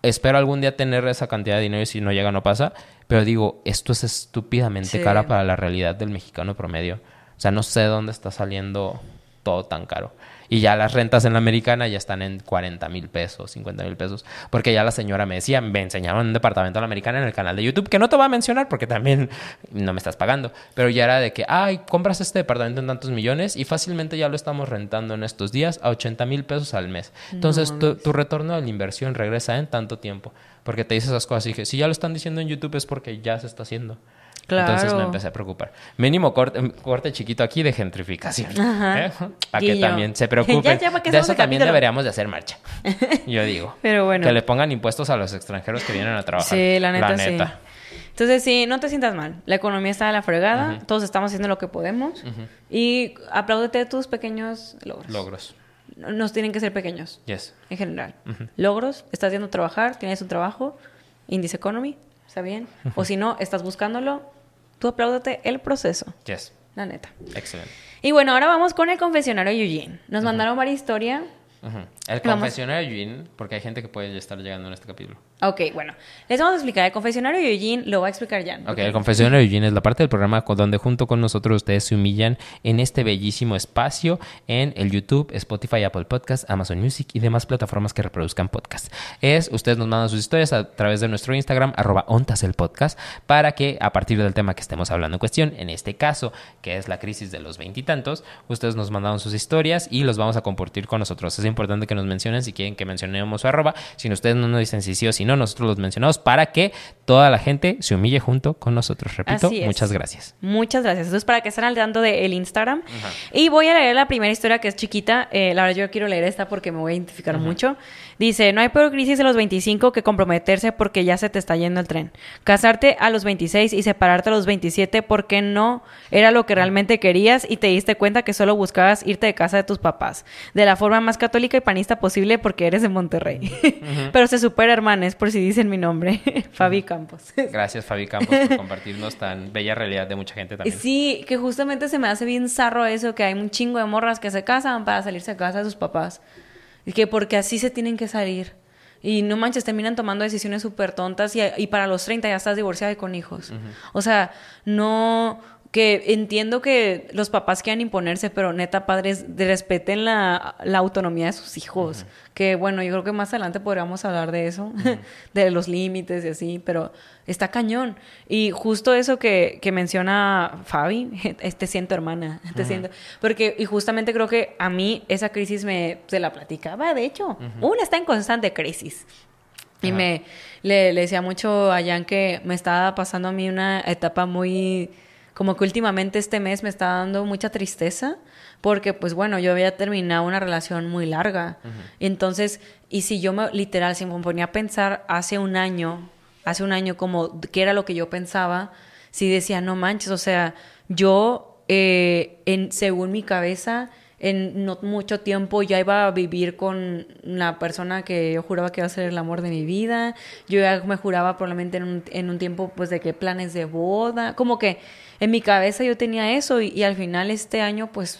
espero algún día tener esa cantidad de dinero y si no llega no pasa pero digo esto es estúpidamente Sí. cara para la realidad del mexicano promedio o sea no sé dónde está saliendo todo tan caro. Y ya las rentas en la americana ya están en 40 mil pesos, 50 mil pesos. Porque ya la señora me decía, me enseñaron un departamento en la americana en el canal de YouTube, que no te voy a mencionar porque también no me estás pagando. Pero ya era de que, ay, compras este departamento en tantos millones y fácilmente ya lo estamos rentando en estos días a 80 mil pesos al mes. Entonces tu, tu retorno de la inversión regresa en tanto tiempo. Porque te dice esas cosas y dije, si ya lo están diciendo en YouTube es porque ya se está haciendo. Entonces me empecé a preocupar. Mínimo corte, corte chiquito aquí de gentrificación. ¿eh? Para que también se preocupen. Ya, ya, ¿para qué de eso también deberíamos de hacer marcha. Yo digo. Pero bueno. Que le pongan impuestos a los extranjeros que vienen a trabajar. Sí, la neta, sí. Entonces, sí, no te sientas mal. La economía está de la fregada. Todos estamos haciendo lo que podemos. Y apláudete tus pequeños logros. Logros. No- Nos tienen que ser pequeños, Yes. en general. Logros, estás yendo a trabajar, tienes un trabajo, índice economy, está bien. O si no, estás buscándolo, tú apláudate el proceso. Yes. la neta. Excelente. Y bueno, ahora vamos con el confesionario Eugene. Nos mandaron varias historias. El confesionario de Eugene, porque hay gente que puede estar llegando en este capítulo. Ok, bueno. Les vamos a explicar. El confesionario de Eugene lo va a explicar Jan. Ok, el confesionario de Eugene es la parte del programa con- donde junto con nosotros ustedes se humillan en este bellísimo espacio en el YouTube, Spotify, Apple Podcasts, Amazon Music y demás plataformas que reproduzcan podcasts. Es, ustedes nos mandan sus historias a través de nuestro Instagram, arroba ontas el podcast, para que a partir del tema que estemos hablando en cuestión, en este caso, que es la crisis de los veintitantos, ustedes nos mandaron sus historias y los vamos a compartir con nosotros. Importante que nos mencionen si quieren que mencionemos su arroba. Si ustedes no nos dicen si sí o si no, nosotros los mencionamos para que toda la gente se humille junto con nosotros. Repito, Así es. muchas gracias. Muchas gracias. Entonces, para que estén al tanto del Instagram. Y voy a leer la primera historia que es chiquita. Eh, la verdad, yo quiero leer esta porque me voy a identificar mucho. Dice: No hay peor crisis de los 25 que comprometerse porque ya se te está yendo el tren. Casarte a los 26 y separarte a los 27 porque no era lo que realmente querías y te diste cuenta que solo buscabas irte de casa de tus papás. De la forma más católica y panista posible porque eres de Monterrey. Pero se supera, hermanes, por si dicen mi nombre. Fabi Campos. Gracias, Fabi Campos, por compartirnos tan bella realidad de mucha gente también. Sí, que justamente se me hace bien zarro eso, que hay un chingo de morras que se casan para salirse de casa de sus papás. Y que porque así se tienen que salir. Y no manches, terminan tomando decisiones súper tontas y, y para los 30 ya estás divorciada y con hijos. O sea, no... Que entiendo que los papás quieran imponerse, pero neta, padres, respeten la, la autonomía de sus hijos. Que bueno, yo creo que más adelante podríamos hablar de eso, de los límites y así, pero está cañón. Y justo eso que, que menciona Fabi, te siento hermana, te siento. Porque, y justamente creo que a mí esa crisis me, se la platicaba, de hecho. Una está en constante crisis. Y me le, le decía mucho a Jan que me estaba pasando a mí una etapa muy como que últimamente este mes me está dando mucha tristeza porque pues bueno, yo había terminado una relación muy larga. Entonces, y si yo me literal si me ponía a pensar hace un año, hace un año como qué era lo que yo pensaba, sí decía, no manches, o sea, yo eh, en según mi cabeza en no mucho tiempo ya iba a vivir con la persona que yo juraba que iba a ser el amor de mi vida. Yo ya me juraba probablemente en un, en un tiempo pues de que planes de boda. Como que en mi cabeza yo tenía eso y, y al final este año pues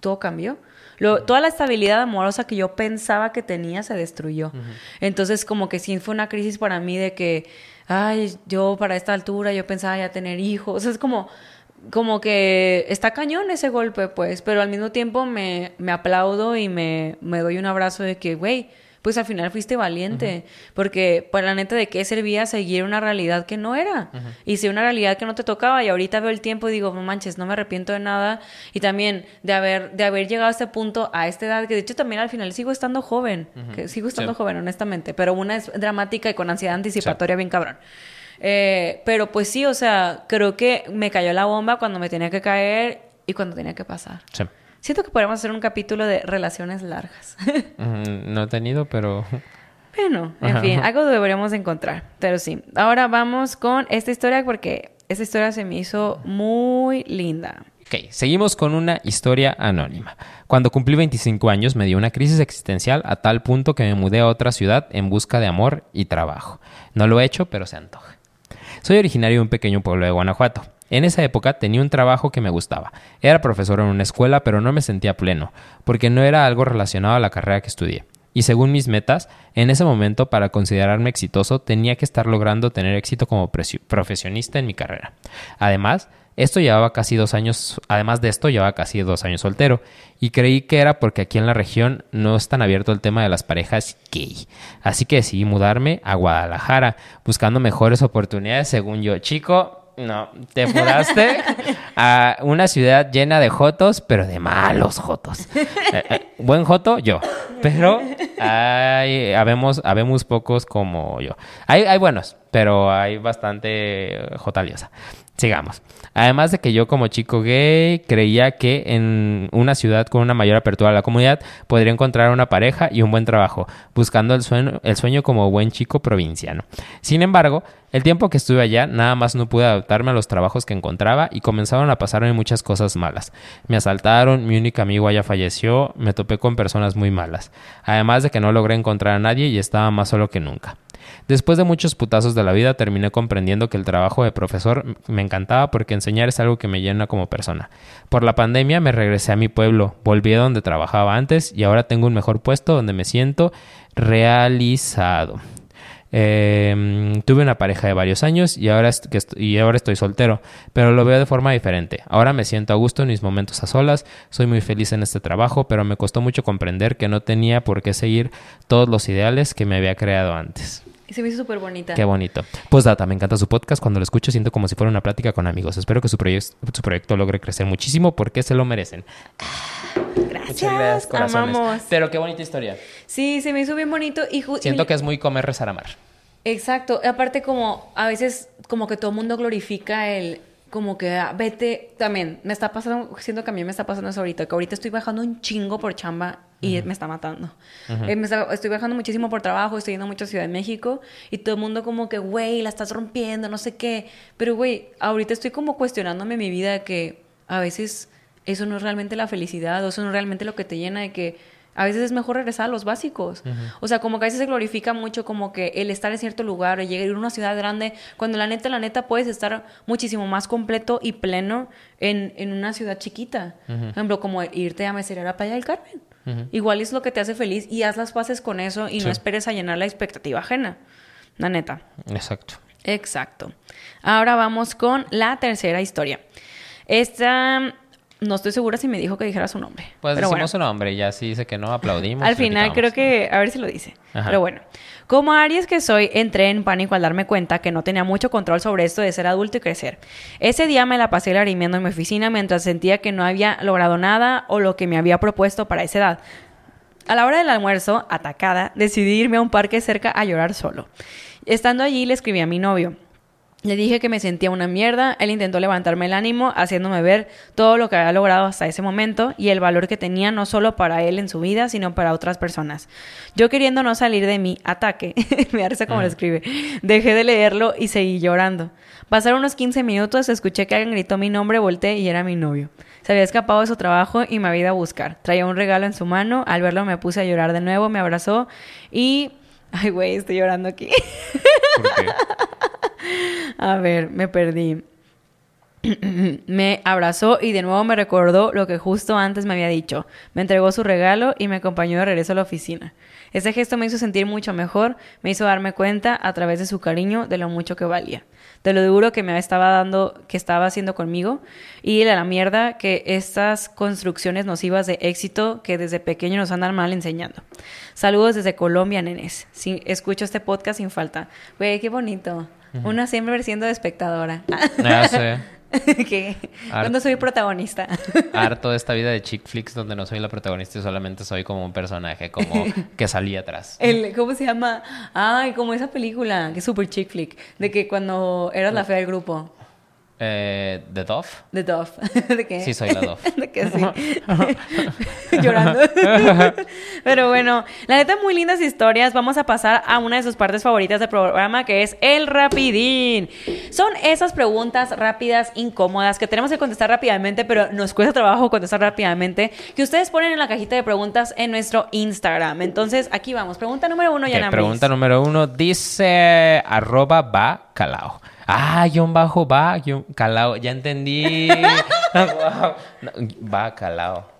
todo cambió. Lo- toda la estabilidad amorosa que yo pensaba que tenía se destruyó. Entonces como que sí fue una crisis para mí de que, ay, yo para esta altura yo pensaba ya tener hijos. O sea, es como como que está cañón ese golpe, pues, pero al mismo tiempo me, me aplaudo y me, me doy un abrazo de que, güey, pues al final fuiste valiente, porque para la neta de qué servía seguir una realidad que no era, y si una realidad que no te tocaba, y ahorita veo el tiempo y digo, no manches, no me arrepiento de nada, y también de haber, de haber llegado a este punto, a esta edad, que de hecho también al final sigo estando joven, que sigo estando Sí. joven, honestamente, pero una es dramática y con ansiedad anticipatoria bien cabrón. Eh, pero pues sí, o sea, creo que me cayó la bomba cuando me tenía que caer y cuando tenía que pasar. Sí. Siento que podríamos hacer un capítulo de relaciones largas. Mm, No he tenido, pero... bueno, en Ajá. fin, algo deberíamos encontrar. Pero sí, ahora vamos con esta historia porque esta historia se me hizo muy linda. Ok, seguimos con una historia anónima. Cuando cumplí 25 años me dio una crisis existencial a tal punto que me mudé a otra ciudad en busca de amor y trabajo. No lo he hecho, pero se antoja. Soy originario de un pequeño pueblo de Guanajuato. En esa época tenía un trabajo que me gustaba. Era profesor en una escuela, pero no me sentía pleno, porque no era algo relacionado a la carrera que estudié. Y según mis metas, en ese momento, para considerarme exitoso, tenía que estar logrando tener éxito como profesionista en mi carrera. Además, esto llevaba casi dos años, además de esto, llevaba casi dos años soltero, y creí que era porque aquí en la región no es tan abierto el tema de las parejas gay. Así que decidí mudarme a Guadalajara, buscando mejores oportunidades, según yo. Chico, no, te mudaste a una ciudad llena de jotos, pero de malos jotos. Eh, eh, buen joto, yo. Pero hay, habemos, habemos pocos como yo. Hay, hay buenos, pero hay bastante jotaliosa. Sigamos. Además de que yo como chico gay creía que en una ciudad con una mayor apertura a la comunidad podría encontrar una pareja y un buen trabajo, buscando el sueño, el sueño como buen chico provinciano. Sin embargo, el tiempo que estuve allá nada más no pude adaptarme a los trabajos que encontraba y comenzaron a pasarme muchas cosas malas. Me asaltaron, mi único amigo allá falleció, me topé con personas muy malas. Además de que no logré encontrar a nadie y estaba más solo que nunca. Después de muchos putazos de la vida, terminé comprendiendo que el trabajo de profesor me encantaba porque enseñar es algo que me llena como persona. Por la pandemia me regresé a mi pueblo, volví a donde trabajaba antes y ahora tengo un mejor puesto donde me siento realizado. Eh, tuve una pareja de varios años y ahora estoy soltero, pero lo veo de forma diferente. Ahora me siento a gusto en mis momentos a solas, soy muy feliz en este trabajo, pero me costó mucho comprender que no tenía por qué seguir todos los ideales que me había creado antes. Y se me hizo súper bonita. Qué bonito. Pues data, me encanta su podcast. Cuando lo escucho siento como si fuera una plática con amigos. Espero que su, proyec- su proyecto logre crecer muchísimo porque se lo merecen. Gracias. corazones. Amamos. Pero qué bonita historia. Sí, se me hizo bien bonito y Siento que es muy comer, rezar, amar. Exacto. Aparte como a veces como que todo el mundo glorifica el como que ah, vete también me está pasando siento que a mí me está pasando eso ahorita que ahorita estoy bajando un chingo por chamba y me está matando. Eh, me está- estoy bajando muchísimo por trabajo estoy yendo mucho a Ciudad de México y todo el mundo como que güey la estás rompiendo no sé qué pero güey ahorita estoy como cuestionándome mi vida de que a veces eso no es realmente la felicidad o eso no es realmente lo que te llena de que a veces es mejor regresar a los básicos. O sea, como que a veces se glorifica mucho como que el estar en cierto lugar o llegar a una ciudad grande, cuando la neta, la neta puedes estar muchísimo más completo y pleno en, en una ciudad chiquita. Por ejemplo, como irte a meserear a Playa del Carmen. Igual es lo que te hace feliz y haz las paces con eso y Sí. no esperes a llenar la expectativa ajena. La neta. Exacto. Exacto. Ahora vamos con la tercera historia. Esta, no estoy segura si me dijo que dijera su nombre. Pues pero decimos bueno. su nombre y ya si dice que no, aplaudimos. Al final creo que, a ver si lo dice. Ajá. Pero bueno, como Aries que soy, entré en pánico al darme cuenta que no tenía mucho control sobre esto de ser adulto y crecer. Ese día me la pasé larimiendo en mi oficina mientras sentía que no había logrado nada o lo que me había propuesto para esa edad. A la hora del almuerzo, atacada, decidí irme a un parque cerca a llorar solo. Estando allí le escribí a mi novio. Le dije que me sentía una mierda, él intentó levantarme el ánimo, haciéndome ver todo lo que había logrado hasta ese momento y el valor que tenía no solo para él en su vida, sino para otras personas. Yo queriendo no salir de mi ataque, me risa como lo escribe, dejé de leerlo y seguí llorando. Pasaron unos 15 minutos, escuché que alguien gritó mi nombre, volteé y era mi novio. Se había escapado de su trabajo y me había ido a buscar. Traía un regalo en su mano, al verlo me puse a llorar de nuevo, me abrazó y... Ay, güey, estoy llorando aquí. ¿Por qué? A ver, me perdí. me abrazó y de nuevo me recordó lo que justo antes me había dicho. Me entregó su regalo y me acompañó de regreso a la oficina. Ese gesto me hizo sentir mucho mejor, me hizo darme cuenta a través de su cariño de lo mucho que valía, de lo duro que me estaba dando, que estaba haciendo conmigo y de la mierda que estas construcciones nocivas de éxito que desde pequeño nos andan mal enseñando. Saludos desde Colombia, nenes. Sí, escucho este podcast sin falta. Güey, qué bonito. Una siempre siendo espectadora. Ya sé. que cuando soy protagonista. Harto de esta vida de chick flicks donde no soy la protagonista y solamente soy como un personaje, como que salí atrás. El, ¿Cómo se llama? Ay, como esa película, que es super chick flick, de que cuando eras la fea del grupo, Eh, ¿The Dove? de Dove, de que, Sí, soy la Dove. de que sí, llorando. Pero bueno, la neta, muy lindas historias. Vamos a pasar a una de sus partes favoritas del programa, que es el rapidín. Son esas preguntas rápidas, incómodas, que tenemos que contestar rápidamente, pero nos cuesta trabajo contestar rápidamente, que ustedes ponen en la cajita de preguntas en nuestro Instagram. Entonces, aquí vamos. Pregunta número uno, Ok, Yana pregunta número uno. Dice arroba va calao. Ah, guion bajo va, guion calao. Ya entendí. Wow. No, Va calao.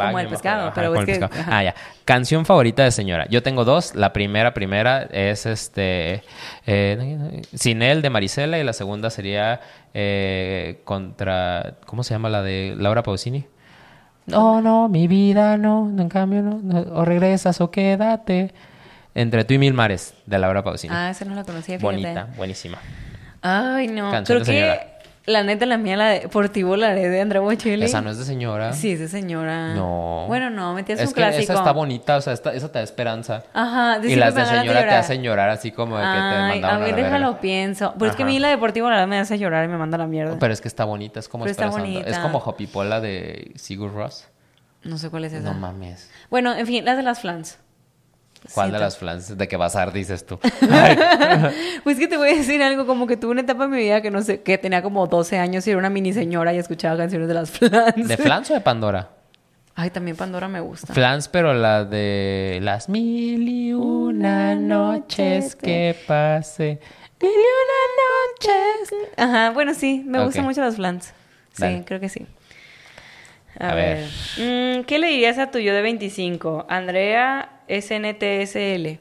Va, Como el bajo, pescado, ajá, pero como es que- pescado. ajá. Ah, ya. Canción favorita de señora. Yo tengo dos. La primera, primera es este. Eh, Sin él de Marisela y la segunda sería eh, contra. ¿Cómo se llama la de Laura Pausini? No, no, mi vida no, en cambio no, no, o regresas o quédate. Entre tú y mil mares, de Laura Pausini. Ah, esa no la conocía, fíjate. Bonita, buenísima. Ay, no. Canción Creo de que la neta, la mía, la de Por ti volaré de Andrea Bocelli. Esa no es de señora. Sí, es de señora. No. Bueno, no, metías es un que clásico. esa está bonita, o sea, esta- esa te da esperanza. Ajá, y las de señora te hacen llorar así como de que te Ay, mandaron a ver, la verga. déjalo pienso. Pero es que a mí la deportiva la verdad me hace llorar y me manda a la mierda. Pero es que está bonita, es como Pero está esperanzando. Es bonita. como Hopipola de Sigur Ross. No sé cuál es esa. No mames. Bueno, en fin, las de las flans. ¿Cuál Siento. de las flans de que bazar dices tú? Pues que te voy a decir algo, como que tuve una etapa en mi vida que no sé, que tenía como 12 años y era una mini señora y escuchaba canciones de las flans. ¿De flans o de Pandora? Ay, también Pandora me gusta. Flans, pero la de las mil y una noches que pase. Mil y una noches. Ajá, bueno, sí, me gustan Ok. mucho los flans. Sí, Dale. creo que sí. A, A ver. ver. Mm, ¿Qué le dirías a tu yo de 25? Andrea SNTSL.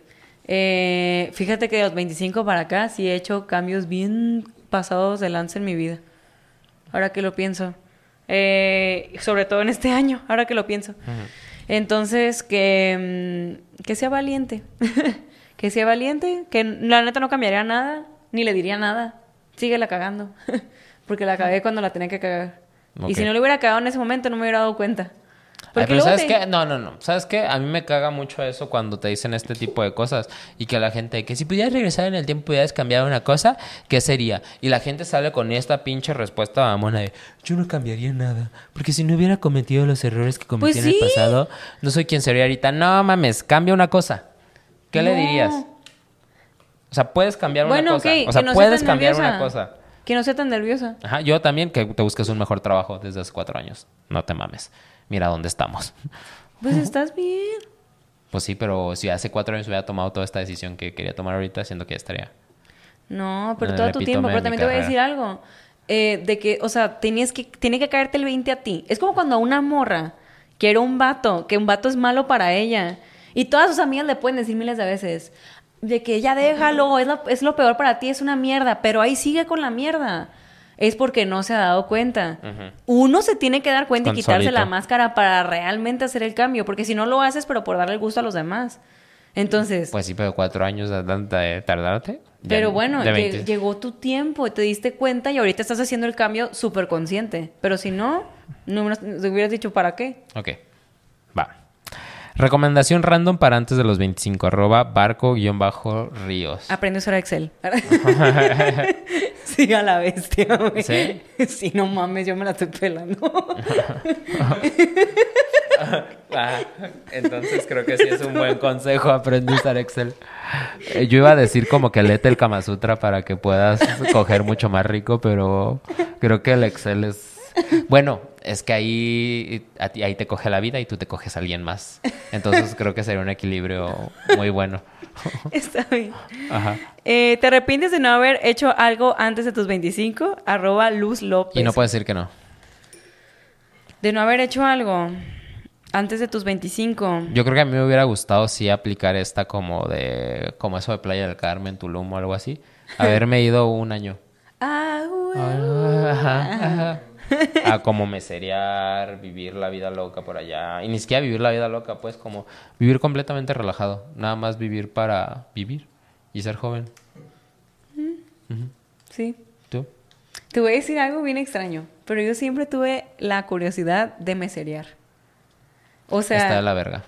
Eh, fíjate que de los 25 para acá sí he hecho cambios bien pasados de lanza en mi vida. Ahora que lo pienso. Eh, sobre todo en este año, ahora que lo pienso. Entonces, que, mm, que sea valiente. que sea valiente, que la neta no cambiaría nada, ni le diría nada. Síguela cagando. Porque la cagué cuando la tenía que cagar. Y si no le hubiera cagado en ese momento, no me hubiera dado cuenta. Ay, pero ¿sabes te- qué? No, no, no. ¿Sabes qué? A mí me caga mucho eso cuando te dicen este tipo de cosas. Y que la gente, que si pudieras regresar en el tiempo, pudieras cambiar una cosa, ¿qué sería? Y la gente sale con esta pinche respuesta mamona de, yo no cambiaría nada. Porque si no hubiera cometido los errores que cometí Pues en el pasado, no soy quien sería ahorita. No mames, cambia una cosa. ¿Qué le dirías? O sea, puedes cambiar Bueno, una cosa. o sea, puedes cambiar nerviosa. una cosa. Que no sea tan nerviosa. Ajá, yo también que te busques un mejor trabajo desde hace cuatro años. No te mames. Mira dónde estamos. Pues estás bien. Pues sí, pero si hace cuatro años hubiera tomado toda esta decisión que quería tomar ahorita, siento que ya estaría. No, pero todo el tu tiempo. Pero también te voy a decir algo. Eh, de que, o sea, tenías que, tiene que caerte el 20 a ti. Es como cuando una morra quiere un vato, que un vato es malo para ella. Y todas sus amigas le pueden decir miles de veces. De que ya déjalo, es lo, es lo peor para ti, es una mierda. Pero ahí sigue con la mierda. Es porque no se ha dado cuenta. Uno se tiene que dar cuenta y quitarse la máscara para realmente hacer el cambio. Porque si no lo haces, pero por darle el gusto a los demás. Entonces, Pues sí, pero cuatro años de, tardarte. pero bueno, de lle- 20. llegó tu tiempo te diste cuenta y ahorita estás haciendo el cambio súper consciente. Pero si no, no te hubieras dicho para qué. Ok. Recomendación random para antes de los 25, arroba barco-ríos. Aprende a usar Excel. sí, a la bestia, güey. ¿Sí? Sí, no mames, yo me la estoy pelando. Ah, entonces creo que sí es un buen consejo aprende a usar Excel. Eh, Yo iba a decir como que léete el Kama Sutra para que puedas coger mucho más rico, pero creo que el Excel es... Bueno, es que ahí, a ti- ahí te coge la vida y tú te coges a alguien más. Entonces creo que sería un equilibrio muy bueno. Está bien. Ajá. Eh, ¿Te arrepientes de no haber hecho algo antes de tus 25? Arroba Luz López. Y no puedes decir que no. De no haber hecho algo antes de tus 25. Yo creo que a mí me hubiera gustado sí aplicar esta como de... Como eso de Playa del Carmen, Tulum o algo así. Haberme ido un año. Ah, güey. Ajá, ajá. A como meserear, vivir la vida loca por allá. Y ni siquiera vivir la vida loca, pues como vivir completamente relajado. Nada más vivir para vivir y ser joven. Sí. ¿Tú? Te voy a decir algo bien extraño, pero yo siempre tuve la curiosidad de meserear. O sea, Está de la verga.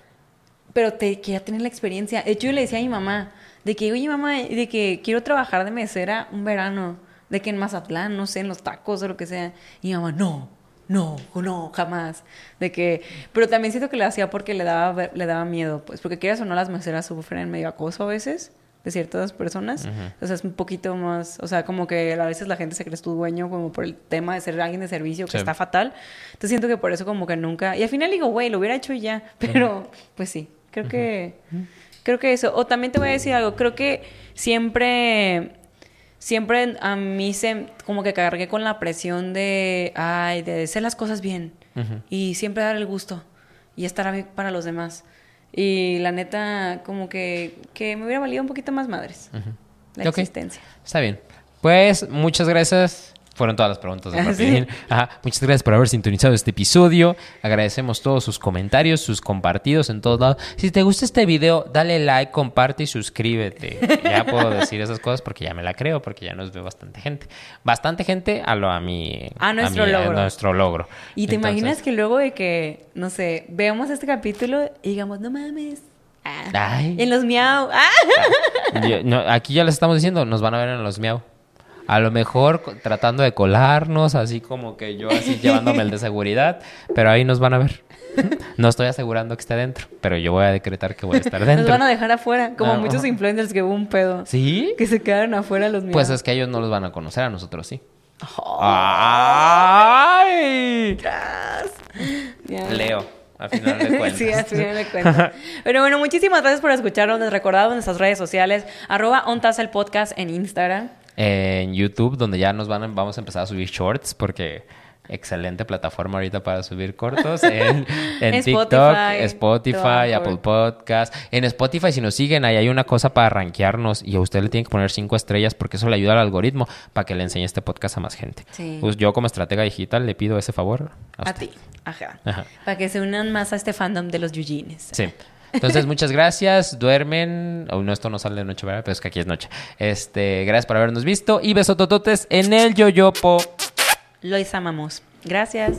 pero te quería tener la experiencia. De hecho, yo le decía a mi mamá, de que, oye, mamá, de que quiero trabajar de mesera un verano, de que en Mazatlán, no sé, en los tacos o lo que sea. Y mi mamá, no, no, no, jamás. De que, pero también siento que le hacía porque le daba, le daba miedo, pues, porque quieras o no, las meseras sufren medio acoso a veces de ciertas personas. O sea, es un poquito más, o sea, como que a veces la gente se cree tu dueño como por el tema de ser alguien de servicio que Sí. está fatal. Entonces siento que por eso como que nunca, y al final digo, güey, lo hubiera hecho y ya, pero pues sí, creo que, creo que eso. O también te voy a decir algo, creo que siempre, siempre a mí se, como que cargué con la presión de, ay, de hacer las cosas bien y siempre dar el gusto y estar ahí para los demás. Y la neta, como que, que me hubiera valido un poquito más madres. La existencia. Está bien. Pues muchas gracias. Fueron todas las preguntas de Ah, Martín. Ajá. Muchas gracias por haber sintonizado este episodio. Agradecemos todos sus comentarios, sus compartidos en todos lados. Si te gusta este video, dale like, comparte y suscríbete. Ya puedo decir esas cosas porque ya me la creo, porque ya nos ve bastante gente. Bastante gente a lo a mi A nuestro mi- logro. nuestro logro. Y te Entonces, imaginas que luego de que, no sé, veamos este capítulo y digamos, no mames. Ah, Ay. En los miau. Ah. no, aquí ya les estamos diciendo, nos van a ver en los miau. A lo mejor tratando de colarnos, así como que yo así llevándome el de seguridad, pero ahí nos van a ver. No estoy asegurando que esté dentro, pero yo voy a decretar que voy a estar Nos dentro. van a dejar afuera, como Ah, muchos influencers que hubo un pedo. ¿Sí? Que se quedaron afuera los miau. Pues es que ellos no los van a conocer, a nosotros sí. Oh. ¡Ay! Ya. Leo. al final de cuentas. Sí, al final de cuentas. Pero bueno, muchísimas gracias por escucharnos. Les recordamos nuestras redes sociales, arroba ontas el podcast en Instagram. En YouTube, donde ya nos van a- vamos a empezar a subir shorts, porque excelente plataforma ahorita para subir cortos. En, en Spotify, TikTok, Spotify. Apple Podcast. En Spotify, si nos siguen, ahí hay una cosa para rankearnos y a usted le tiene que poner cinco estrellas porque eso le ayuda al algoritmo para que le enseñe este podcast a más gente. Sí. Pues yo como estratega digital le pido ese favor a, ti. Ajá. Ajá. Para que se unan más a este fandom de los Yujines. Sí. Entonces, muchas gracias. Duermen. Oh, no, esto no sale de noche, ¿verdad? Pero es que aquí es noche. Este, gracias por habernos visto. Y besotototes en el yoyopo. Los amamos. Gracias.